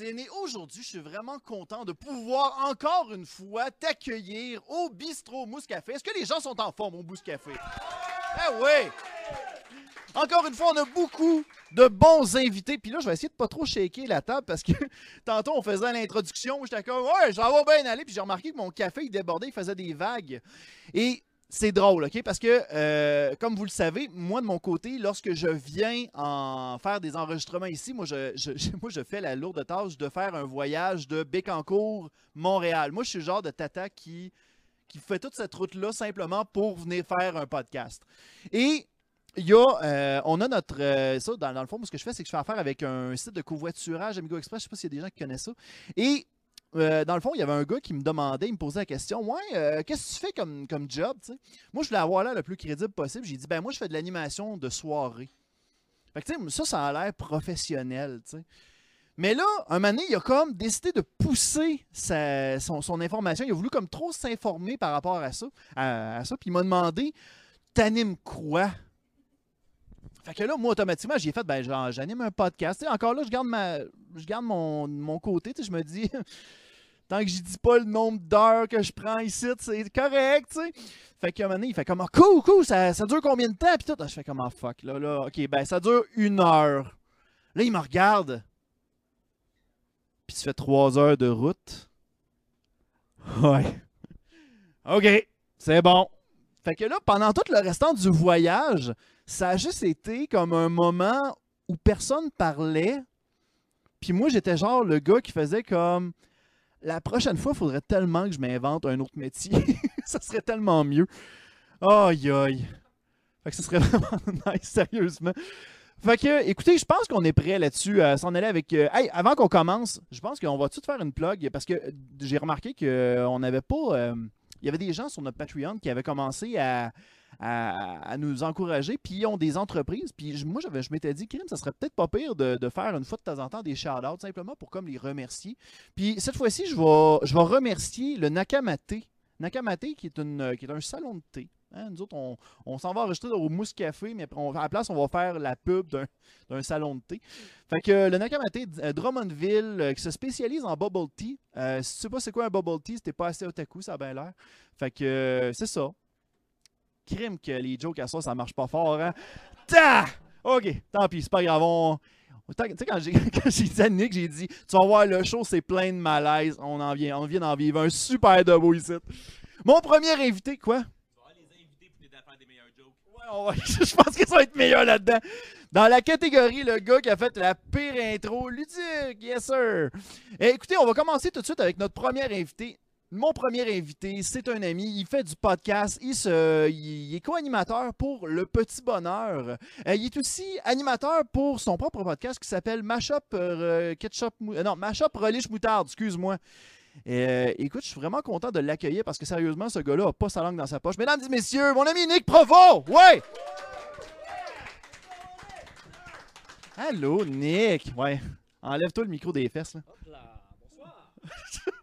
Et aujourd'hui, je suis vraiment content de pouvoir encore une fois t'accueillir au bistrot Mousse Café. Est-ce que les gens sont en forme au Mousse Café? Eh oui! Encore une fois, on a beaucoup de bons invités. Puis là, je vais essayer de pas trop shaker la table parce que tantôt, on faisait l'introduction. J'étais comme, ouais, ça va bien aller. Puis j'ai remarqué que mon café, il débordait, il faisait des vagues. Et c'est drôle, OK? Parce que, euh, comme vous le savez, moi, de mon côté, lorsque je viens en faire des enregistrements ici, moi je, fais la lourde tâche de faire un voyage de Bécancour, Montréal. Moi, je suis le genre de tata qui, fait toute cette route-là simplement pour venir faire un podcast. Et il y a, euh, on a notre. euh, ça, dans, dans le fond, ce que je fais, c'est que je fais affaire avec un site de covoiturage, Amigo Express. Je sais pas s'il y a des gens qui connaissent ça. Et euh, dans le fond, il y avait un gars qui me demandait, il me posait la question Ouais, euh, qu'est-ce que tu fais comme, comme job? Moi, je voulais avoir l'air le plus crédible possible. J'ai dit Ben, moi, je fais de l'animation de soirée. Fait que, ça, ça a l'air professionnel. Mais là, un moment donné, il a comme décidé de pousser son, information. Il a voulu comme trop s'informer par rapport à ça. À ça. Puis il m'a demandé T'animes quoi fait que là, moi, automatiquement, j'ai fait, ben, j'anime un podcast. Tu sais, encore là, je garde, ma, je garde mon, mon côté. Je me dis, tant que je dis pas le nombre d'heures que je prends ici, c'est correct, tu sais. Fait qu'à un moment donné, il fait comme, Ah, cool, cool, ça, ça dure combien de temps? Puis tout, je fais comme, Ah, fuck, là, là, ok, ben, ça dure une heure. Là, il me regarde. Puis tu fais trois heures de route. Ouais. Ok, c'est bon. Fait que là, pendant tout le restant du voyage, ça a juste été comme un moment où personne parlait. Puis moi, j'étais genre le gars qui faisait comme la prochaine fois, il faudrait tellement que je m'invente un autre métier. ça serait tellement mieux. Aïe aïe. Fait que ce serait vraiment nice, sérieusement. Fait que, écoutez, je pense qu'on est prêt là-dessus à s'en aller avec. euh, Hey, avant qu'on commence, je pense qu'on va tout faire une plug parce que euh, j'ai remarqué qu'on n'avait pas. euh, Il y avait des gens sur notre Patreon qui avaient commencé à, à, nous encourager, puis ils ont des entreprises. Puis moi, je m'étais dit, Krim, ça serait peut-être pas pire de, faire une fois de temps en temps des shout-outs, simplement pour comme les remercier. Puis cette fois-ci, je vais, je vais remercier le Nakamate. Nakamate, qui est, une, qui un salon de thé. Hein, nous autres, on, on s'en va enregistrer au Mousse Café, mais à la place, on va faire la pub d'un, salon de thé. Fait que le Nakamate euh, Drummondville, euh, qui se spécialise en bubble tea. Euh, si tu sais pas c'est quoi un bubble tea, c'était pas assez otaku, ça a bien l'air. Fait que c'est ça. Crime que les jokes à ça, ça marche pas fort, hein? Ta! Ok, tant pis, c'est pas grave. On... Tu sais, quand j'ai, dit à Nick, j'ai dit Tu vas voir, le show, c'est plein de malaise. On, en vient, on vient d'en vivre un super de beau ici. Mon premier invité, quoi? Ouais, je pense que ça va être meilleur là-dedans. Dans la catégorie, le gars qui a fait la pire intro ludique, yes sir. Eh, écoutez, on va commencer tout de suite avec notre premier invité. Mon premier invité, c'est un ami, il fait du podcast, il, se, il est co-animateur pour Le Petit Bonheur. Euh, il est aussi animateur pour son propre podcast qui s'appelle Mashup euh, Ketchup, euh, non, Mashup Relish Moutarde, excuse-moi. Euh, écoute, je suis vraiment content de l'accueillir parce que sérieusement, ce gars-là a pas sa langue dans sa poche. Mesdames et messieurs, mon ami Nick Provo! Ouais! Allô, Nick! Ouais. Enlève-toi le micro des fesses. là.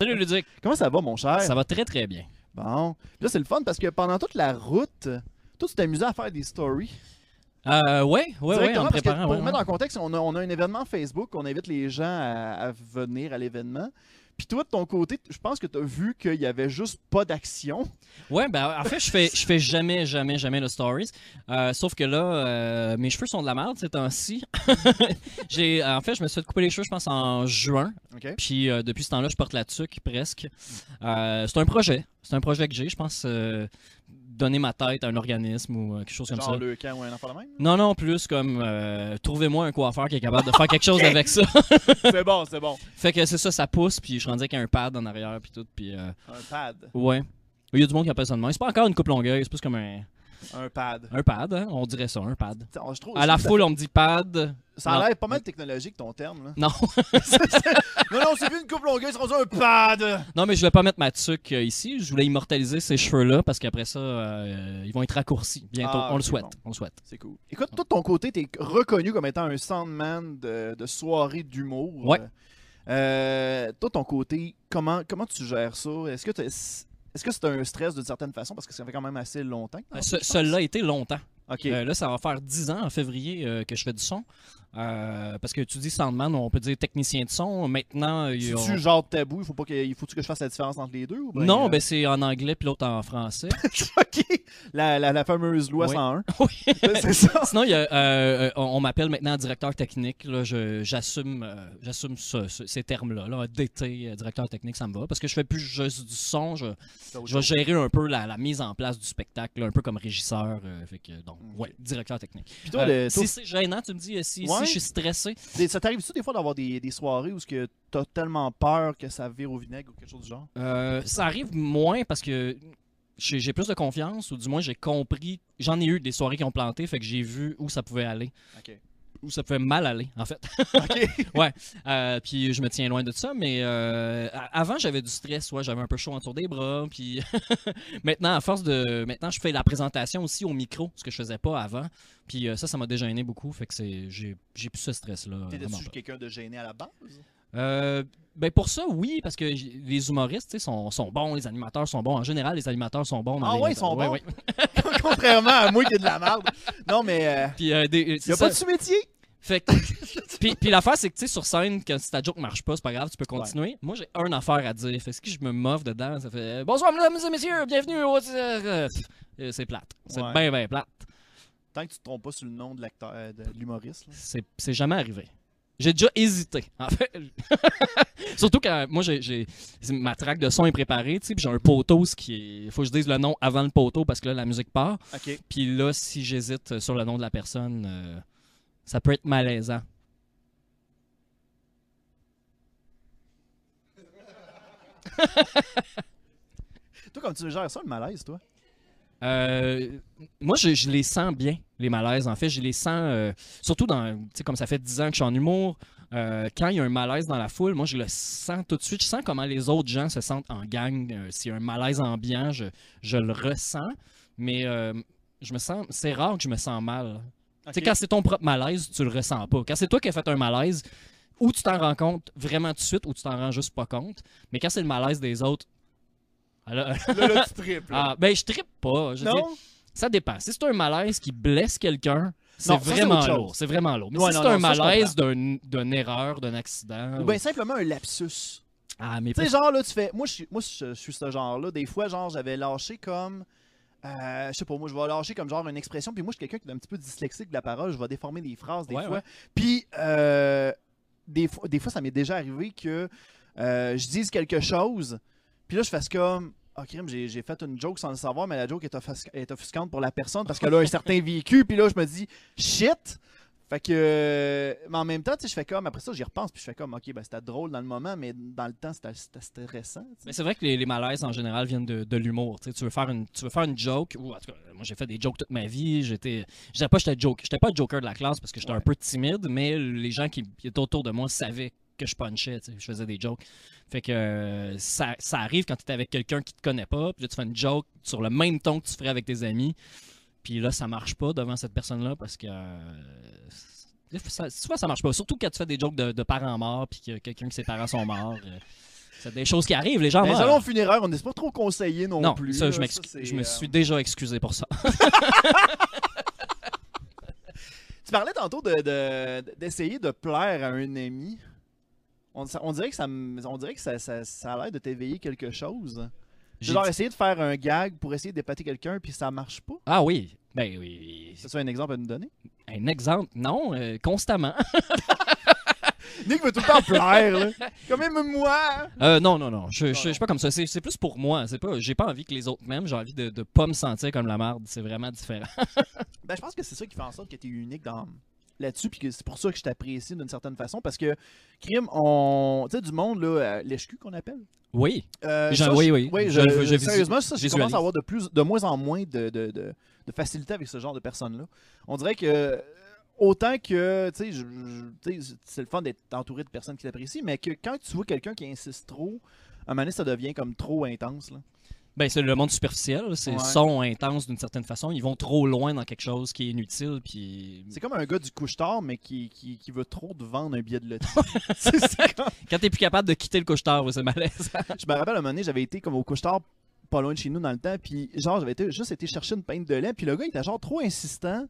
Salut Ludic, Comment ça va, mon cher? ça va très très bien. Bon. Puis Là, c'est le fun parce que pendant toute la route, toi, tu t'amusais à faire des stories. Euh, ouais, ouais, ouais, en que préparant. pour ouais, mettre ouais. en contexte, on a, on a un événement Facebook, on invite les gens à, à venir à l'événement. Puis toi, de ton côté, je pense que tu as vu qu'il y avait juste pas d'action. Ouais, ben en fait, je fais, je fais jamais, jamais, jamais de stories. Euh, sauf que là, euh, mes cheveux sont de la merde ces temps-ci. J'ai, en fait, je me suis fait couper les cheveux, je pense, en juin. OK. Puis euh, depuis ce temps-là, je porte la tuque presque. Euh, c'est un projet. C'est un projet que j'ai, je pense. Donner ma tête à un organisme ou euh, quelque chose comme Genre ça. le camp ou un enfant de même. Non, non, plus comme euh, trouvez-moi un coiffeur qui est capable de faire quelque chose avec ça. c'est bon, c'est bon. fait que c'est ça, ça pousse, puis je suis rendu avec un pad en arrière, puis tout, puis euh, Un pad. ouais. Il y a du monde qui appelle ça de même. C'est pas encore une coupe longueuil, c'est plus comme un, Un pad. un pad, hein? on dirait ça, un pad. T'sais, Je trouve, À la foule, on me dit pad. Ça a l'air pas mal technologique ton terme. Là. Non. non, non, c'est plus une coupe longueur, c'est rendu un pad. Non, mais je vais pas mettre ma tuque euh, ici. Je voulais immortaliser ces cheveux-là parce qu'après ça, euh, ils vont être raccourcis bientôt. Ah, on le souhaite. bon. On le souhaite. C'est cool. Écoute, toi de ton côté, t'es reconnu comme étant un soundman de, de soirée d'humour. Ouais. Euh, toi, ton côté, comment, comment tu gères ça? Est-ce que t'as- est-ce que c'est un stress d'une certaine façon? Parce que ça fait quand même assez longtemps. t'en Euh, fais, ce- je pense. Celui-là a été longtemps. OK. Euh, là, ça va faire 10 ans en février euh, que je fais du son. Euh, parce que tu dis soundman, on peut dire technicien de son. Maintenant, il y a- C'est-tu genre tabou? Il faut pas que, il faut-tu que je fasse la différence entre les deux? Ou non, euh, ben c'est en anglais puis l'autre en français. OK. La, la, la fameuse loi Oui. 101. oui. c'est ça. Sinon, il y a, euh, on, on m'appelle maintenant directeur technique. là. J'assume j'assume ce- ce- ces termes-là. Là. DT, directeur technique, ça me va. Parce que je fais plus juste du son. Je, je vais gérer un peu la, la mise en place du spectacle, là, un peu comme régisseur. fait que, donc, ouais, directeur technique. Puis toi, le- toi, si c'est gênant, tu me dis, si, si je suis stressé. des- ça t'arrive-tu des fois d'avoir des, des soirées où ce que t'as tellement peur que ça vire au vinaigre ou quelque chose du genre? Euh, ça arrive moins parce que j'ai j'ai plus de confiance, ou du moins j'ai compris. J'en ai eu des soirées qui ont planté, fait que j'ai vu où ça pouvait aller. OK. Où ça pouvait mal aller, en fait. OK. Euh, puis je me tiens loin de ça, mais euh, avant j'avais du stress, ouais, j'avais un peu chaud autour des bras, puis maintenant à force de, maintenant je fais la présentation aussi au micro, ce que je faisais pas avant, puis euh, ça, ça m'a déjà gêné beaucoup, fait que c'est, j'ai, j'ai plus ce stress là. T'étais-tu quelqu'un de gêné à la base? Euh, ben pour ça, oui, parce que les humoristes sont, sont bons, les animateurs sont bons. En général, les animateurs sont bons. Ah ouais, ils sont bons? ouais. Contrairement à moi qui ai de la merde. Non, mais euh, Puis, euh, des- y a ça. pas de sous-métier. Fait que- puis, puis l'affaire, c'est que tu sais, sur scène, que si ta joke marche pas, c'est pas grave, tu peux continuer. Moi, j'ai un affaire à dire. Fait que si je me moffe dedans, ça fait Bonsoir, mesdames et messieurs, bienvenue au. Euh, C'est plate. C'est bien, bien plate. Tant que tu te trompes pas sur le nom de l'acteur, euh, de l'humoriste. c'est jamais arrivé. J'ai déjà hésité, en fait. Surtout quand moi, j'ai, ma track de son est préparée, tu sais, puis j'ai un poteau, ce qui est. Il faut que je dise le nom avant le poteau parce que là, la musique part. OK. Puis là, si j'hésite sur le nom de la personne, euh, ça peut être malaisant. Toi, comme tu gères ça, le malaise, toi? Euh, moi, je, je les sens bien, les malaises. En fait, je les sens, euh, surtout dans, tu sais, comme ça fait 10 ans que je suis en humour, euh, quand il y a un malaise dans la foule, moi, je le sens tout de suite. Je sens comment les autres gens se sentent en gang. Euh, S'il y a un malaise ambiant, je, je le ressens. Mais euh, je me sens, c'est rare que je me sens mal. Tu sais, quand c'est ton propre malaise, tu le ressens pas. Quand c'est toi qui as fait un malaise, ou tu t'en rends compte vraiment tout de suite, ou tu t'en rends juste pas compte. Mais quand c'est le malaise des autres, alors- Là, là, tu triples. là. ah, ben je trippe pas. Je non? Ça dépend. Si c'est un malaise qui blesse quelqu'un, c'est vraiment lourd. C'est vraiment lourd. Mais Ouais, si c'est un non, malaise d'un- d'une erreur, d'un accident. Ou ou- bien simplement un lapsus. Ah, mais Tu sais, genre, là, tu fais. Moi, je suis, moi, je, je suis ce genre-là. Des fois, genre, j'avais lâché comme. euh, je sais pas, moi, je vais lâcher comme genre une expression. Puis moi, je suis quelqu'un qui est un petit peu dyslexique de la parole. Je vais déformer des phrases des Ouais, fois. ouais. Puis, euh, des, fois, des fois, ça m'est déjà arrivé que euh, je dise quelque chose. Puis là, je fasse comme. Ah, crime, j'ai fait une joke sans le savoir, mais la joke est, offus- est offusquante pour la personne parce qu'elle a un certain vécu. Puis là, je me dis, shit! Fait que. mais en même temps, tu sais, je fais comme. Après ça, j'y repense. Puis je fais comme, ok, ben c'était drôle dans le moment, mais dans le temps, c'était stressant. Mais c'est vrai que les, les malaises en général viennent de, de l'humour. Tu veux faire une, tu veux faire une joke. Ou en tout cas, moi j'ai fait des jokes toute ma vie. J'étais, je dirais pas j'étais joke, j'étais pas le joker de la classe parce que j'étais Ouais. un peu timide, mais les gens qui étaient autour de moi savaient que je punchais. Je faisais des jokes. Fait que euh, ça, ça arrive quand tu es avec quelqu'un qui te connaît pas, puis là tu fais une joke sur le même ton que tu ferais avec tes amis. Puis là, ça marche pas devant cette personne-là parce que. euh, ça, souvent, ça marche pas. Surtout quand tu fais des jokes de, de parents morts, puis que quelqu'un que ses parents sont morts. euh, c'est des choses qui arrivent, les gens meurent. les salons funéraires, on n'est pas trop conseillé non, Non, plus. ça, là. je, c'est, je me suis déjà excusé pour ça. Tu parlais tantôt de, de- d'essayer de plaire à un ami. On, ça- on dirait que ça, on dirait que ça, ça, ça a l'air de t'éveiller quelque chose. J'ai Genre dit- essayer de faire un gag pour essayer d'épater quelqu'un puis ça marche pas? Ah oui, ben oui. C'est un exemple à nous donner? Un exemple, non, euh, constamment. Nick veut tout le temps plaire, là. Comme même moi. Euh, non, non, non, je, je, Non, je suis pas comme ça. C'est, c'est plus pour moi. C'est pas, j'ai pas envie que les autres m'aiment. J'ai envie de, de pas me sentir comme la merde. C'est vraiment différent. Ben, je pense que c'est ça qui fait en sorte que tu es unique dans là-dessus, puis que c'est pour ça que je t'apprécie d'une certaine façon, parce que, crime, on... Tu sais, du monde, là, euh, l'HQ qu'on appelle. Oui. Euh, ça, oui, je- oui. je- sérieusement, ça, je commence à avoir de, plus, de moins en moins de, de, de- de facilité avec ce genre de personnes-là. On dirait que, euh, autant que, tu sais, tu c'est le fun d'être entouré de personnes qui t'apprécient, mais que quand tu vois quelqu'un qui insiste trop, à un moment donné, ça devient comme trop intense. Là. Ben, c'est le monde superficiel. C'est Ouais. son intense d'une certaine façon. Ils vont trop loin dans quelque chose qui est inutile. Puis C'est comme un gars du couche-tard, mais qui, qui, qui veut trop te vendre un billet de loterie. Comme- quand t'es plus capable de quitter le couche-tard, c'est malaise. Je me rappelle, à un moment donné, j'avais été comme au couche-tard pas loin de chez nous dans le temps, puis genre, j'avais été- juste été chercher une pinte de lait, puis le gars, il était genre trop insistant.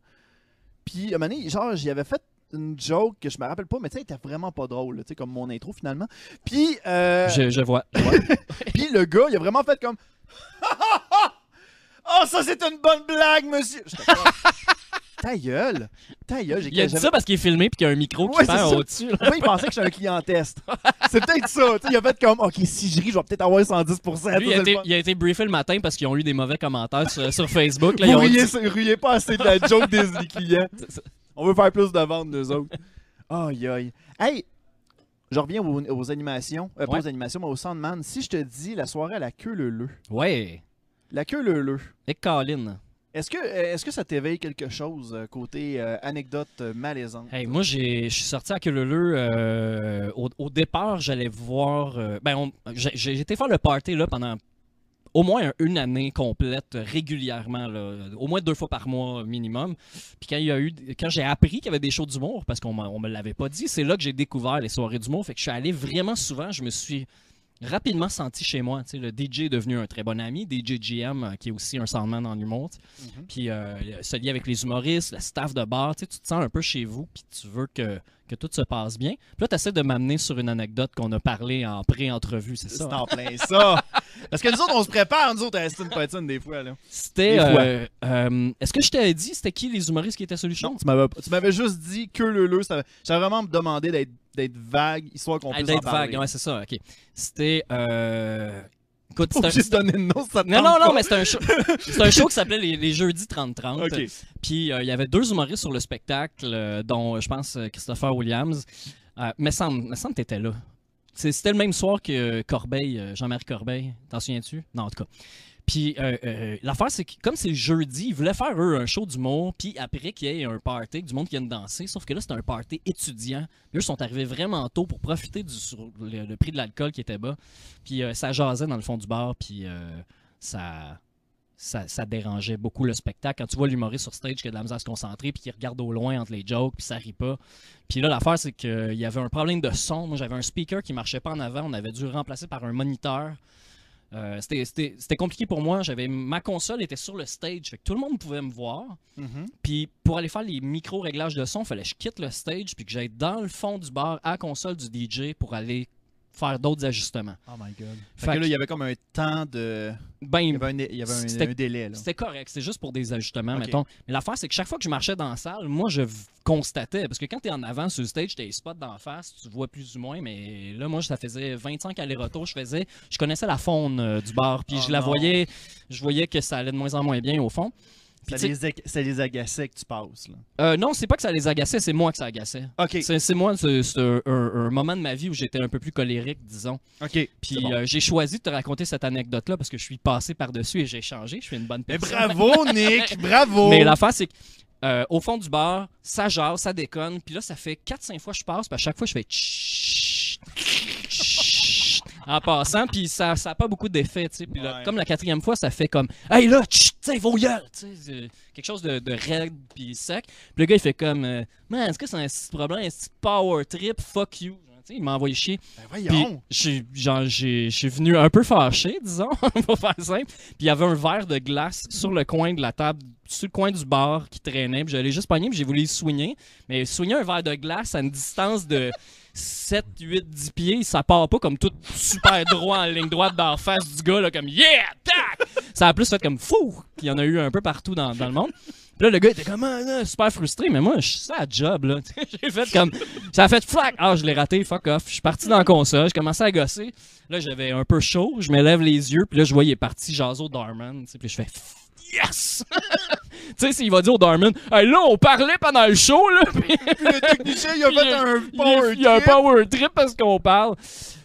Puis à un moment donné, genre, j'y avais fait une joke que je me rappelle pas, mais tu sais, était vraiment pas drôle, tu sais, comme mon intro finalement. Puis, euh, Je, je vois. je vois. puis le gars, il a vraiment fait comme. oh, ça c'est une bonne blague, monsieur! Ta gueule! Ta gueule! j'ai- Il a dit ça parce qu'il est filmé puis qu'il y a un micro qui Ouais, pend au-dessus. Moi, il pensait que j'étais un client test. C'est peut-être ça. il a fait comme, OK, si je ris, je vais peut-être avoir 110%. Lui, il a, été, il a été briefé le matin parce qu'ils ont eu des mauvais commentaires sur, sur Facebook. Là, ils Vous ont riez, dit- riez pas assez de la joke des, clients. On veut faire plus de ventes, nous autres. Aïe, aïe. Hey, je reviens aux, aux animations. Euh, Pas aux animations, mais au Sandman. Si je te dis la soirée à la queue leu Ouais. La queue leu Et Colin. Est-ce que, euh, est-ce que ça t'éveille quelque chose euh, côté euh, anecdote malaisante? Hey, moi, je suis sorti à Queuleleu. euh, au, au départ, j'allais voir. euh, ben, été faire le party là, pendant au moins un- une année complète, euh, régulièrement, au moins deux fois par mois minimum. Puis quand il y a eu, quand j'ai appris qu'il y avait des shows d'humour, parce qu'on on me l'avait pas dit, c'est là que j'ai découvert les soirées d'humour. Fait que je suis allé vraiment souvent. Je me suis rapidement senti chez moi. Tu sais, le DJ est devenu un très bon ami, DJ GM, euh, qui est aussi un soundman en humour. Mhm. Puis euh, se lier avec les humoristes, le staff de bar, tu sais, tu te sens un peu chez vous, puis tu veux que, que tout se passe bien. Puis là, tu essaies de m'amener sur une anecdote qu'on a parlé en pré-entrevue, c'est ça? C'est en plein ça. Parce que nous autres, on se prépare, nous autres, à Aston Patton des fois. Là. C'était. Euh, euh, Est-ce que je t'avais dit c'était qui les humoristes qui étaient le? Non, tu m'avais, juste dit que le leu. ça- J'avais vraiment demandé d'être, d'être vague, histoire qu'on puisse en D'être vague, ouais, c'est ça, ok. C'était. Euh... Écoute, un- juste donner le nom, ça te Non, non, non, mais c'était un show, c'était un show qui s'appelait les, les Jeudis 30-30. Ok. Puis euh, il y avait deux humoristes sur le spectacle, euh, dont je pense Christopher Williams. Euh, mais semble, me semble que t'étais là. C'est- C'était le même soir que Corbeil, Jean-Marie Corbeil. T'en souviens-tu? Non, en tout cas. Puis euh, euh, l'affaire, c'est que comme c'est jeudi, ils voulaient faire eux un show d'humour, puis après qu'il y ait un party, du monde qui vienne danser. Sauf que là, c'était un party étudiant. Eux sont arrivés vraiment tôt pour profiter du prix de l'alcool qui était bas. Puis euh, ça jasait dans le fond du bar, puis euh, ça dérangeait beaucoup le spectacle. Quand tu vois l'humoriste sur stage qui a de la misère à se concentrer, puis qui regarde au loin entre les jokes, puis ça rit pas. Puis là, l'affaire, c'est qu'il y avait un problème de son. Moi, j'avais un speaker qui marchait pas en avant. On avait dû le remplacer par un moniteur. Euh, c'était- compliqué pour moi. J'avais Ma console était sur le stage, fait que tout le monde pouvait me voir. Mhm. Puis pour aller faire les micro-réglages de son, il fallait que je quitte le stage puis que j'aille dans le fond du bar à la console du DJ pour aller faire d'autres ajustements. Oh my god. Fait Fait que que- là, il y avait comme un temps de. Ben, Il y avait un, il y avait un, C'était- un délai. C'était correct, c'était juste pour des ajustements, mettons. Mais l'affaire, c'est que chaque fois que je marchais dans la salle, moi, je constatais, parce que quand tu es en avant sur le stage, tu as les spots d'en face, tu vois plus ou moins, mais là, moi, ça faisait 25 allers-retours, je faisais, je connaissais la faune euh, du bar, puis Oh je la non. voyais, je voyais que ça allait de moins en moins bien, au fond. Ça les, ça les agaçait que tu passes, là. euh, non, c'est pas que ça les agaçait, c'est moi que ça agaçait. OK. C'est moi, c'est un, moment de ma vie où j'étais un peu plus colérique, disons. OK. Puis bon. euh, j'ai choisi de te raconter cette anecdote-là parce que je suis passé par-dessus et j'ai changé, je suis une bonne Mais personne. bravo, Nick! Bravo! Mais l'affaire, c'est que euh, au fond du bar, ça jase, ça déconne. Puis là, ça fait 4-5 fois que je passe. Puis à chaque fois, je fais en passant. Puis ça n'a pas beaucoup d'effet. tu sais. Puis là, Ouais. comme la quatrième fois, ça fait comme Hey là, tu sais, vos gueules. Quelque chose de, de raide puis sec. Puis le gars, il fait comme euh, Man, est-ce que c'est un petit problème, un petit power trip, fuck you. Il m'a envoyé chier. Ben je suis venu un peu fâché, disons, pour faire simple. Puis il y avait un verre de glace sur le coin de la table, sur le coin du bar qui traînait. Puis j'allais juste pogner, puis j'ai voulu le soigner. Mais soigner un verre de glace à une distance de 7, 8, 10 pieds, ça part pas comme tout super droit en ligne droite d'en face du gars, là, comme Yeah! Tac! Ça a plus fait comme fou! Il y en a eu un peu partout dans, dans le monde. Là, le gars était comme Ah, super frustré, mais moi, je suis ça à job, là. J'ai fait comme. Ça a fait flac! Ah, je l'ai raté, fuck off. Je suis parti dans la console, je commençais à gosser. Là, j'avais un peu chaud, je me lève les yeux, puis là, je vois, il est parti au Darman. Puis je fais Yes! tu sais, s'il va dire au Darman, hey, là, on parlait pendant le show, là. Puis Puis le technicien, il a Il y fait a- un il, power il y a un trip. power trip parce qu'on parle.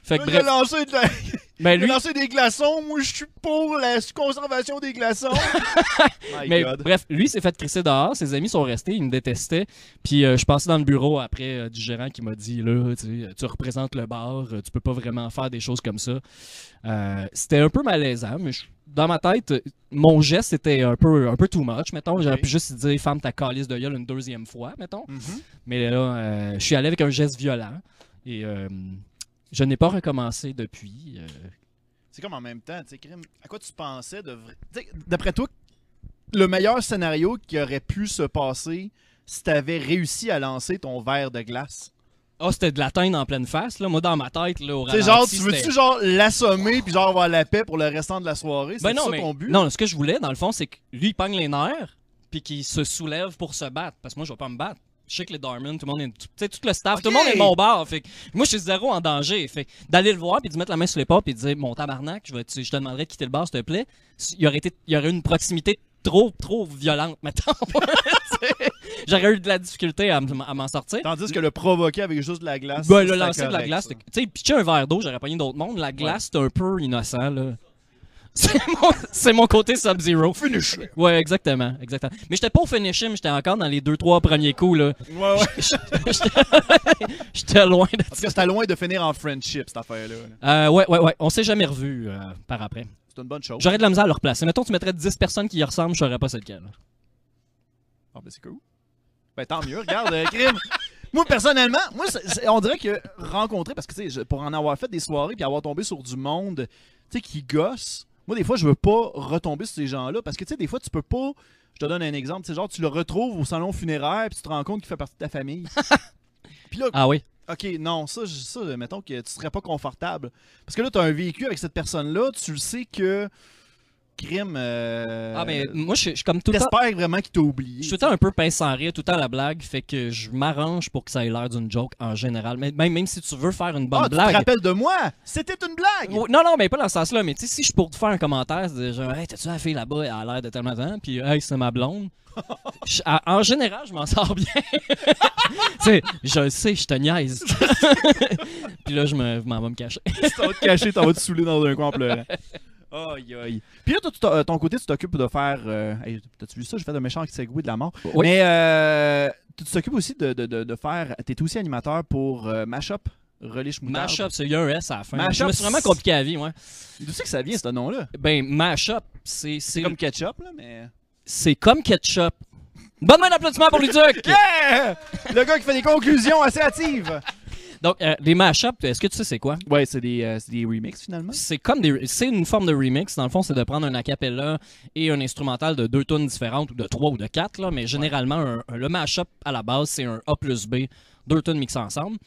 Fait que Là, il bref. lancé, de la- Ben, il a lui, lancé des glaçons. Moi, je suis pour la conservation des glaçons. My Mais God. bref, lui s'est fait crisser dehors, ses amis sont restés, ils me détestaient. Puis euh, je suis passé dans le bureau après euh, du gérant qui m'a dit là, tu sais, tu représentes le bar, euh, tu peux pas vraiment faire des choses comme ça. Euh, c'était un peu malaisant, mais je- dans ma tête, mon geste était un peu, un peu too much, mettons. J'aurais pu juste dire ferme ta calice de gueule une deuxième fois, mettons. Mhm. Mais là, euh, je suis allé avec un geste violent et euh, je n'ai pas recommencé depuis. euh, C'est comme en même temps, tu sais, à quoi tu pensais de vrai- tu D'après toi, le meilleur scénario qui aurait pu se passer, si t'avais réussi à lancer ton verre de glace? Ah, c'était de la teinte en pleine face, là. Moi, dans ma tête, là, au ralenti, genre, tu veux-tu genre l'assommer puis genre avoir la paix pour le restant de la soirée? C'est Ben non, ça mais ton but? non, ce que je voulais, dans le fond, c'est que lui, il pogne les nerfs, puis qu'il se soulève pour se battre. Parce que moi, je vais pas me battre. Je sais que les Darman, tout le monde est. Tu sais, tout le staff, tout le monde est mon bord. Fait que moi, je suis zéro en danger. Fait d'aller le voir, puis de mettre la main sur l'épaule, puis de dire Mon tabarnak, je, vais te- je te demanderais de quitter le bar, s'il te plaît. Il y aurait, été, il y aurait eu une proximité trop, trop violente, mettons. J'aurais eu de la difficulté à, m- à m'en sortir. Tandis que le provoquer avec juste de la glace. Ben, le c'était lancer de la correct, glace, ça. tu sais, pitcher un verre d'eau, j'aurais pogné d'autres mondes. La glace, c'est un peu innocent, là. C'est mon, c'est mon côté Sub-Zero. Finish. Ouais, exactement, exactement. Mais j'étais pas au finish him, j'étais encore dans les deux trois premiers coups là. Ouais, ouais. J'étais j'étais loin de Parce que c'était loin de finir en friendship, cette affaire-là. là. euh, ouais, ouais, ouais. On s'est jamais revus euh, par après. C'est une bonne chose. J'aurais de la misère à le replacer. Mettons, tu mettrais 10 personnes qui y ressemblent, je saurais pas c'est lequel. Ah, ben c'est cool. Ben tant mieux, regarde, euh, crime. Moi, personnellement, moi, c'est- c'est- on dirait que rencontrer, parce que tu sais, je- pour en avoir fait des soirées puis avoir tombé sur du monde, tu sais, qui gosse, moi, des fois, je veux pas retomber sur ces gens-là parce que, tu sais, des fois, tu peux pas. Je te donne un exemple, tu sais, genre, tu le retrouves au salon funéraire puis tu te rends compte qu'il fait partie de ta famille. puis là, Ah oui. Ok, non, ça, ça, mettons que tu serais pas confortable. Parce que là, tu as un vécu avec cette personne-là, tu le sais que. Crime. euh, Ah mais moi je suis- comme tout le temps T'espères vraiment qu'il t'a oublié. je suis tout le temps un peu pince sans rire, tout le temps la blague, fait que je m'arrange pour que ça ait l'air d'une joke en général. Mais même, même si tu veux faire une bonne Ah, tu te blague. rappelles de moi? C'était une blague! Oh, Non, non, mais pas dans ce sens-là. Mais tu sais, si je pour te faire un commentaire, c'est genre, hey, t'as-tu la fille là-bas, elle a l'air de tellement temps, puis hey, c'est ma blonde. Je- en général, je m'en sors bien. tu sais, je sais, je te niaise. puis là, je me- je m'en vais me cacher. Ça va te cacher, t'en vas te saouler dans un coin en pleurant. Aïe, aïe. Puis là, toi, t'as- ton côté, tu t'occupes de faire. euh, hey, T'as-tu vu ça? J'ai fait un méchant segway de la mort. Oui. Mais euh, tu t'occupes aussi de, de, de, de faire. T'es aussi animateur pour euh, Mashup, Relish Moutarde. Mashup, c'est un S à la fin. Mashup, suis vraiment compliqué la vie, ouais. D'où c'est que ça vient, ce nom-là? Ben, Mashup, c'est C'est c'est comme ketchup, là, mais. c'est comme ketchup. Bonne main d'applaudissement pour Luduc! Yeah! Le gars qui fait des conclusions assez hâtives! Donc, euh, les mashups, est-ce que tu sais c'est quoi? Ouais, c'est des, euh, c'est des remixes finalement. C'est comme des, c'est une forme de remix. Dans le fond, c'est de prendre un acapella et un instrumental de deux tonnes différentes, ou de trois ou de quatre, là, mais généralement, un- un- le mashup à la base, c'est un A plus B, deux tonnes mixées ensemble.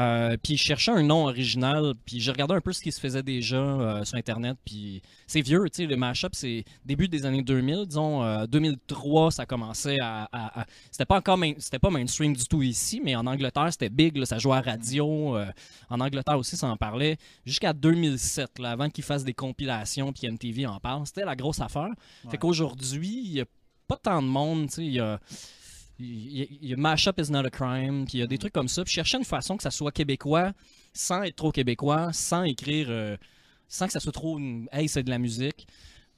Euh, puis je cherchais un nom original, puis j'ai regardé un peu ce qui se faisait déjà euh, sur Internet, puis c'est vieux, tu sais, le mashup, c'est début des années 2000, disons, euh, 2003, ça commençait à... à- à- c'était pas encore, main- c'était pas mainstream du tout ici, mais en Angleterre, c'était big, là, ça jouait à radio, euh, en Angleterre aussi, ça en parlait, jusqu'à 2007, là, avant qu'ils fassent des compilations, puis MTV en parle, c'était la grosse affaire. Ouais. Fait qu'aujourd'hui, il y a pas tant de monde, tu sais, il y a... Il y, a, Mashup is not a crime, puis il y a des trucs comme ça. Puis je cherchais une façon que ça soit québécois, sans être trop québécois, sans écrire, euh, sans que ça soit trop, une- hey, c'est de la musique.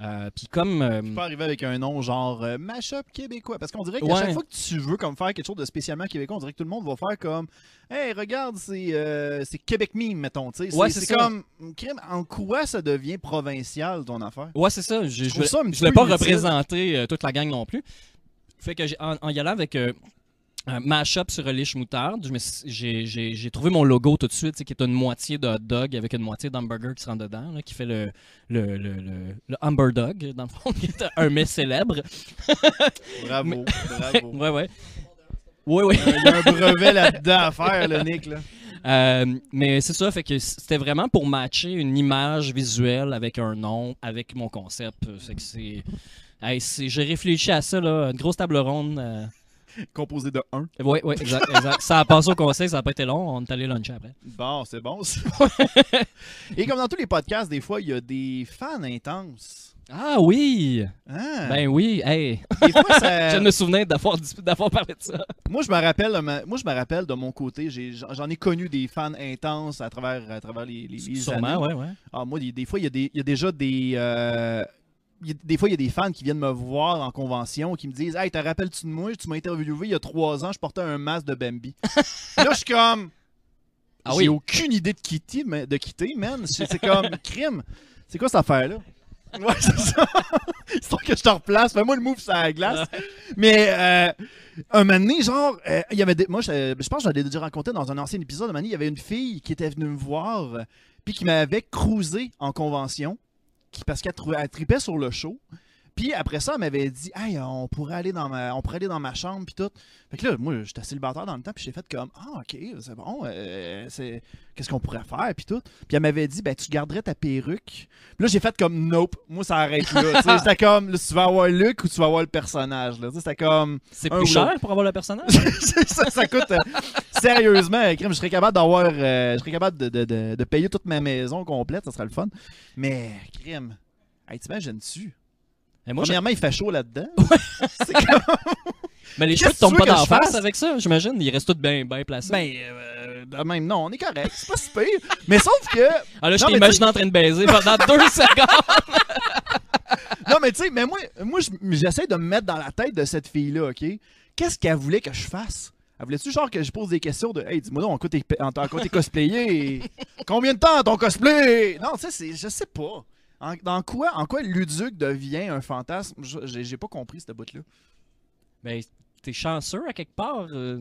Euh, puis comme, euh, Tu peux arriver avec un nom genre euh, Mashup québécois. Parce qu'on dirait qu'à Ouais. chaque fois que tu veux comme faire quelque chose de spécialement québécois, on dirait que tout le monde va faire comme Hey, regarde, c'est euh, c'est Québec Meme, mettons. sais. Ouais, c'est c'est c'est comme crime, En quoi ça devient provincial ton affaire? Ouais, c'est ça. Je, je, peu pas inutile. représenter euh, toute la gang non plus. Fait que en, en y allant avec euh, un Mashup sur Relish Moutarde, j'ai- trouvé mon logo tout de suite, qui est une moitié de hot dog avec une moitié d'hamburger qui se rentre dedans, là, qui fait le, le, le, le, le hamburger dog, dans le fond, qui est un mets célèbre. Bravo, bravo. Ouais, ouais. Oui, oui. Il y a un brevet là-dedans à faire, le Nick. Là. Euh, mais c'est ça, fait que c'était vraiment pour matcher une image visuelle avec un nom, avec mon concept. Fait que c'est. Hey, j'ai réfléchi à ça, là, une grosse table ronde. euh, Composé de 1. Oui, oui, exact, exact. Ça a passé au conseil, ça n'a pas été long, on est allé luncher après. Bon, c'est bon. ça. Et comme dans tous les podcasts, des fois, il y a des fans intenses. Ah oui! Hein? Ben oui, hey! des fois, ça... Je me souvenais d'avoir parlé de ça. Moi, je me rappelle, ma- moi, je me rappelle de mon côté, j'ai- j'en ai connu des fans intenses à travers, à travers les, les, les Sûrement, ouais, ouais. Ah, moi, des, des fois, il y, a des- il y a déjà des. euh, des fois, il y a des fans qui viennent me voir en convention qui me disent Hey, te rappelles-tu de moi? Tu m'as interviewé il y a trois ans, je portais un masque de Bambi. là, je suis comme. Ah J'ai oui. aucune idée de quitter, mais- de quitter man. C'est comme crime. C'est quoi cette affaire-là? Ouais, c'est ça. Histoire que je te replace. Fais-moi le move sur la glace. Mais euh, un moment donné, genre, euh, il y avait des, moi, je, je pense que je l'avais déjà rencontré dans un ancien épisode. Un moment donné, il y avait une fille qui était venue me voir, euh, puis qui m'avait cruisé en convention, qui, parce qu'elle tripait sur le show. Puis après ça, elle m'avait dit Hey, on pourrait aller dans ma, on pourrait aller dans ma chambre, puis tout. Fait que là, moi, j'étais célibataire dans le temps, puis j'ai fait comme Ah, ok, c'est bon, euh, c'est... qu'est-ce qu'on pourrait faire, puis tout. Puis elle m'avait dit Ben, tu garderais ta perruque. Puis là, j'ai fait comme Nope, moi, ça arrête là. C'était comme là, tu vas avoir Luc ou tu vas avoir le personnage. Là. C'était comme. C'est plus cher pour avoir le personnage? ça, ça coûte euh, sérieusement, je serais capable d'avoir euh, je serais capable de, de- de- de payer toute ma maison complète, ça serait le fun. Mais crime, hey, t'imagines-tu? Et moi, je- Premièrement, il fait chaud là-dedans. C'est comme Mais les cheveux te tombent pas d'en face avec ça, j'imagine. Ils restent tous bien bien placés. ben euh, de même non, on est correct, c'est pas si pire. Mais sauf que ah là, je mais imaginé en train de baiser pendant deux secondes. non mais tu sais, mais moi moi je- j'essaie de me mettre dans la tête de cette fille là, OK? Qu'est-ce qu'elle voulait que je fasse? Elle voulait-tu genre que je pose des questions de Hey, dis-moi donc, en quoi t'es, cosplayé Combien de temps ton cosplay? Non, tu sais, c'est, je sais pas. En, dans quoi, en quoi Luduc devient un fantasme? J'ai, pas compris cette bout-là. Ben, t'es chanceux à quelque part. euh,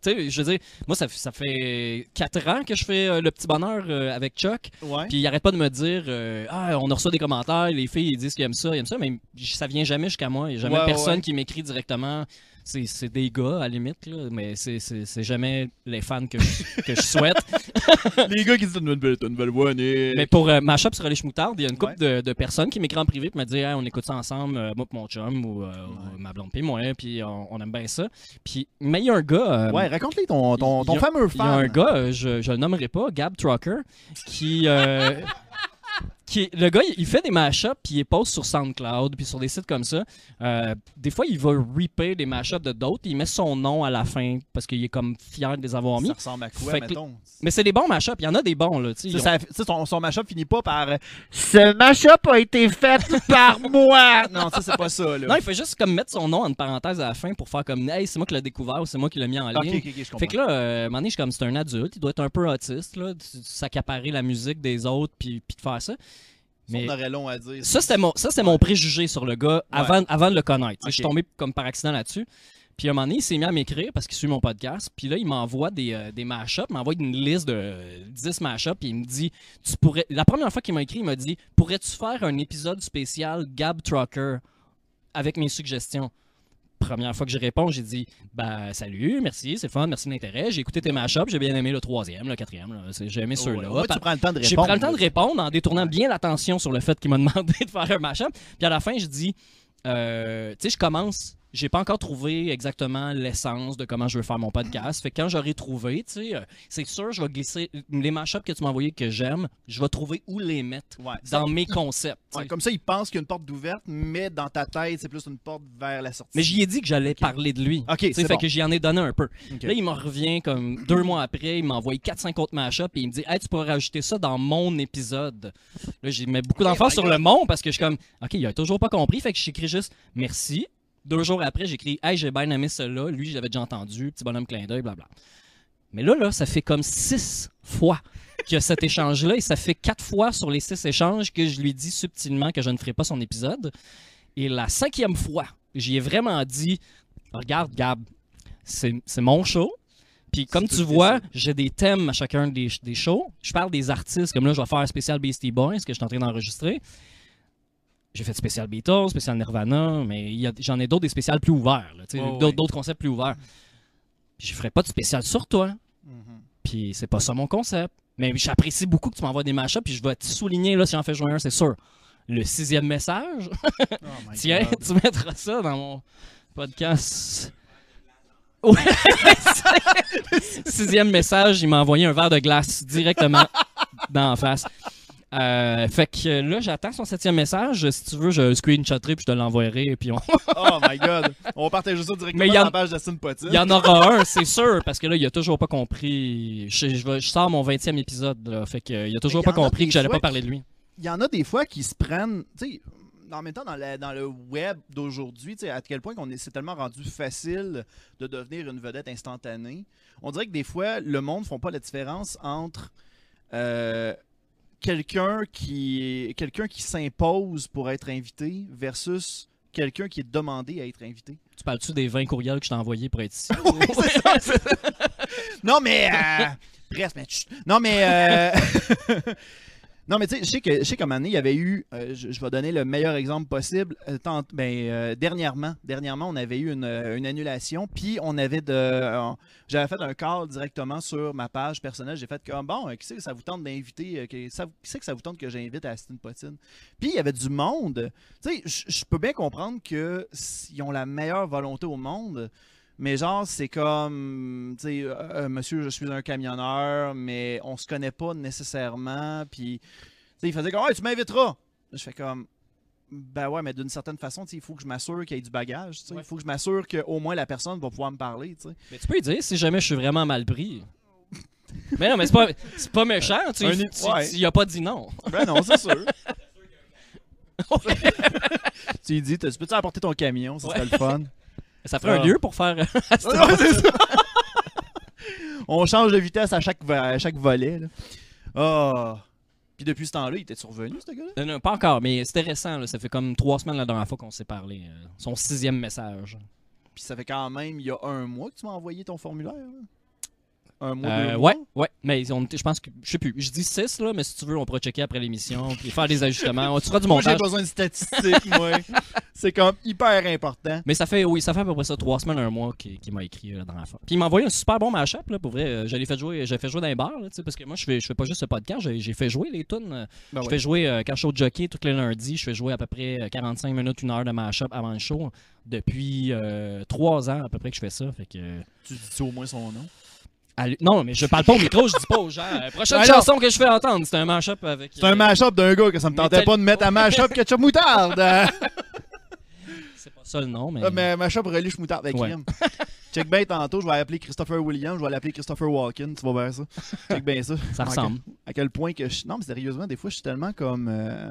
tu sais, je veux dire, moi, ça, fait 4 ans que je fais euh, le petit bonheur euh, avec Chuck. Ouais. Puis il arrête pas de me dire Ah, on reçu des commentaires, les filles ils disent qu'ils aiment ça, ils aiment ça, mais ça vient jamais jusqu'à moi. Il n'y a jamais Ouais, personne ouais. qui m'écrit directement. C'est c'est des gars, à la limite, là, mais c'est- jamais les fans que je, que je souhaite. Les gars qui disent T'as une nouvelle, une nouvelle voix, Nick. mais pour euh, ma shop sur les Schmoutardes, il y a une couple Ouais. de, de personnes qui m'écrivent en privé et me disent Hey, on écoute ça ensemble, euh, moi mon chum, ou, euh, ou ma blonde puis moi, puis on, on aime bien ça. Puis, mais il y a un gars. euh, Ouais, raconte-les ton, ton, ton il y a- fameux Il y a fan. un gars, euh, je, je le nommerai pas, Gab Trucker, qui. qui est- le gars, il- fait des mashups, puis il poste sur SoundCloud, puis sur des sites comme ça. Euh, des fois, il va repayer des mashups de d'autres, il met son nom à la fin, parce qu'il est comme fier de les avoir mis. Ça ressemble à quoi, Fait que- mettons? Mais c'est des bons mashups, il y en a des bons, là. tu sais, Ça, ont- ça- son, son mashup finit pas par euh, Ce mashup a été fait par moi. Non, ça c'est pas ça là. Non, il fait juste comme mettre son nom en parenthèse à la fin pour faire comme Hey, c'est moi qui l'ai découvert ou c'est moi qui l'ai mis en ligne. Fait que là, euh, à un moment donné, je suis comme c'est un adulte, il doit être un peu autiste, là, de s'accaparer la musique des autres puis, puis de faire ça. Mais On aurait long à dire. ça, c'était mon, ça, mon préjugé sur le gars avant, avant de le connaître. Je suis tombé comme par accident là-dessus. Puis à un moment donné, il s'est mis à m'écrire parce qu'il suit mon podcast. Puis là, il m'envoie des, euh, des mashups, il m'envoie une liste de euh, 10 mashups. Puis il me dit, tu pourrais. La première fois qu'il m'a écrit, il m'a dit, pourrais-tu faire un épisode spécial Gab Trucker avec mes suggestions? Première fois que je réponds, j'ai dit, bah salut, merci, c'est fun, merci de l'intérêt. J'ai écouté tes mashups, j'ai bien aimé le troisième, le quatrième, là. J'ai aimé Oh, ceux-là. ouais, tu prends le temps de répondre. J'ai pris le temps de répondre en détournant bien l'attention sur le fait qu'il m'a demandé de faire un mashup. Puis à la fin, je dis, euh, tu sais, je commence. J'ai pas encore trouvé exactement l'essence de comment je veux faire mon podcast. Fait que quand j'aurai trouvé, tu sais, euh, c'est sûr, je vais glisser les mashups que tu m'as envoyés que j'aime, je vais trouver où les mettre Ouais, dans mes concepts. ouais, comme ça, il pense qu'il y a une porte d'ouverte, mais dans ta tête, c'est plus une porte vers la sortie. Mais j'y ai dit que j'allais parler de lui. Ok, c'est fait bon. que j'y en ai donné un peu. Là, il me revient comme deux mois après, il m'a envoyé 4-5 autres mashups et il me dit Hey, tu pourrais rajouter ça dans mon épisode. Là, j'ai mis beaucoup my sur le mon parce que je suis comme OK, il a toujours pas compris. Fait que j'écris juste merci. Deux jours après, j'écris Hey, j'ai bien aimé cela. Lui, j'avais déjà entendu. Petit bonhomme clin d'œil, blabla. Mais là, là, ça fait comme six fois qu'il y a cet échange-là et ça fait quatre fois sur les six échanges que je lui dis subtilement que je ne ferai pas son épisode. Et la cinquième fois, j'y ai vraiment dit Regarde, Gab, c'est mon show. Puis comme tu vois, j'ai des thèmes à chacun des, des shows. Je parle des artistes, comme là, je vais faire un spécial Beastie Boys que je suis en train d'enregistrer. J'ai fait spécial Beatles, spécial Nirvana, mais j'en ai d'autres, des spéciales plus ouverts. d'autres concepts plus ouverts. Puis je ferai pas de spécial sur toi. Mhm. Puis c'est pas ça mon concept. Mais j'apprécie beaucoup que tu m'envoies des mashups, puis je vais te souligner là si j'en fais jouer un, c'est sûr. Le sixième message, Oh tiens, God. tu mettras ça dans mon podcast. Ouais, sixième message, il m'a envoyé un verre de glace directement dans la face. Euh, fait que là, j'attends son septième message. Si tu veux, je screenshotterai puis je te l'envoierai. Puis on... Oh my god. On va partager ça directement Mais il y en- sur la page d'Assine Potine. il y en aura un, c'est sûr, parce que là, il a toujours pas compris. Je, je sors mon 20e épisode, là, fait que, il a toujours Mais pas compris que j'allais pas parler de lui. Il y en a des fois qui se prennent, tu sais, en même temps dans, la- dans le web d'aujourd'hui, tu sais, à quel point qu'on est, c'est tellement rendu facile de devenir une vedette instantanée. On dirait que des fois, le monde ne font pas la différence entre euh, quelqu'un qui, quelqu'un qui s'impose pour être invité versus quelqu'un qui est demandé à être invité. Tu parles-tu des 20 courriels que je t'ai envoyés pour être ici? Non, mais. euh, mais. Non, mais. euh, Non, mais tu sais, je sais que qu'à un moment donné, il y avait eu, euh, je, vais donner le meilleur exemple possible. euh, tant- ben, euh, dernièrement, dernièrement, on avait eu une, annulation, puis on avait de, j'avais fait un call directement sur ma page personnelle. J'ai fait comme bon, qui c'est que ça vous tente d'inviter, qui c'est que ça vous tente que j'invite à Aston Potine. Puis il y avait du monde. Tu sais, je- peux bien comprendre que s- ils ont la meilleure volonté au monde. Mais genre, c'est comme, tu sais, euh, euh, monsieur, je suis un camionneur, mais on se connaît pas nécessairement. Puis, tu sais, il faisait comme, ouais, tu m'inviteras. Je fais comme, ben ouais, mais d'une certaine façon, tu sais, il faut que je m'assure qu'il y ait du bagage. tu sais. Il Ouais. faut que je m'assure qu'au moins la personne va pouvoir me parler. tu sais. Mais tu peux lui dire si jamais je suis vraiment mal pris. mais non, mais c'est pas, pas méchant. Tu, tu, ouais. a pas dit non. Ben non, c'est sûr. tu lui dis, tu peux-tu apporter ton camion? Ça serait le fun. Ça ferait Ah. un lieu pour faire. Ouais, c'est ça. On change de vitesse à chaque, à chaque volet. là. Ah. Puis depuis ce temps-là, il était survenu, ce gars-là? non, non, pas encore, mais c'était récent. là. Ça fait comme trois semaines la dernière fois qu'on s'est parlé. euh, son sixième message. Puis ça fait quand même, il y a un mois que tu m'as envoyé ton formulaire. là. Un mois, Euh, deux mois? ouais, ouais. Mais on je pense que. Je sais plus. Je dis 6, là, mais si tu veux, on pourra checker après l'émission. Puis faire des ajustements. Tu feras du Moi, j'ai montage. besoin de statistiques, moi. C'est comme hyper important. Mais ça fait, oui, ça fait à peu près ça, trois semaines, un mois qu'il m'a écrit euh, la dernière fois. Puis il m'a envoyé un super bon mashup, là, pour vrai. Euh, Je l'ai fait jouer, j'ai fait jouer dans les bars, là, tu sais, parce que moi, je fais, je fais pas juste ce podcast, j'ai fait jouer les tunes. euh, Ben je ouais. fais jouer, euh, quand je suis au jockey, tous les lundis, je fais jouer à peu près euh, 45 minutes, une heure de mashup avant le show. Depuis euh, trois ans, à peu près, que je fais ça. Fait que. euh, Tu dis au moins son nom? Allez- Non, mais je parle pas au micro, je dis pas aux gens. euh, prochaine chanson que je fais entendre, c'est un mashup avec. C'est un euh, mash-up d'un gars que ça me tentait pas de mettre à mash-up ketchup moutarde. C'est pas ça le nom, mais. Ah, mais mash-up relish moutarde avec Ouais. crème. Check bien tantôt, je vais appeler Christopher Williams, je vais l'appeler Christopher Walken, tu vas voir ça. Check bien ça. ça ressemble. À quel point que je... Non, mais sérieusement, des fois, je suis tellement comme euh,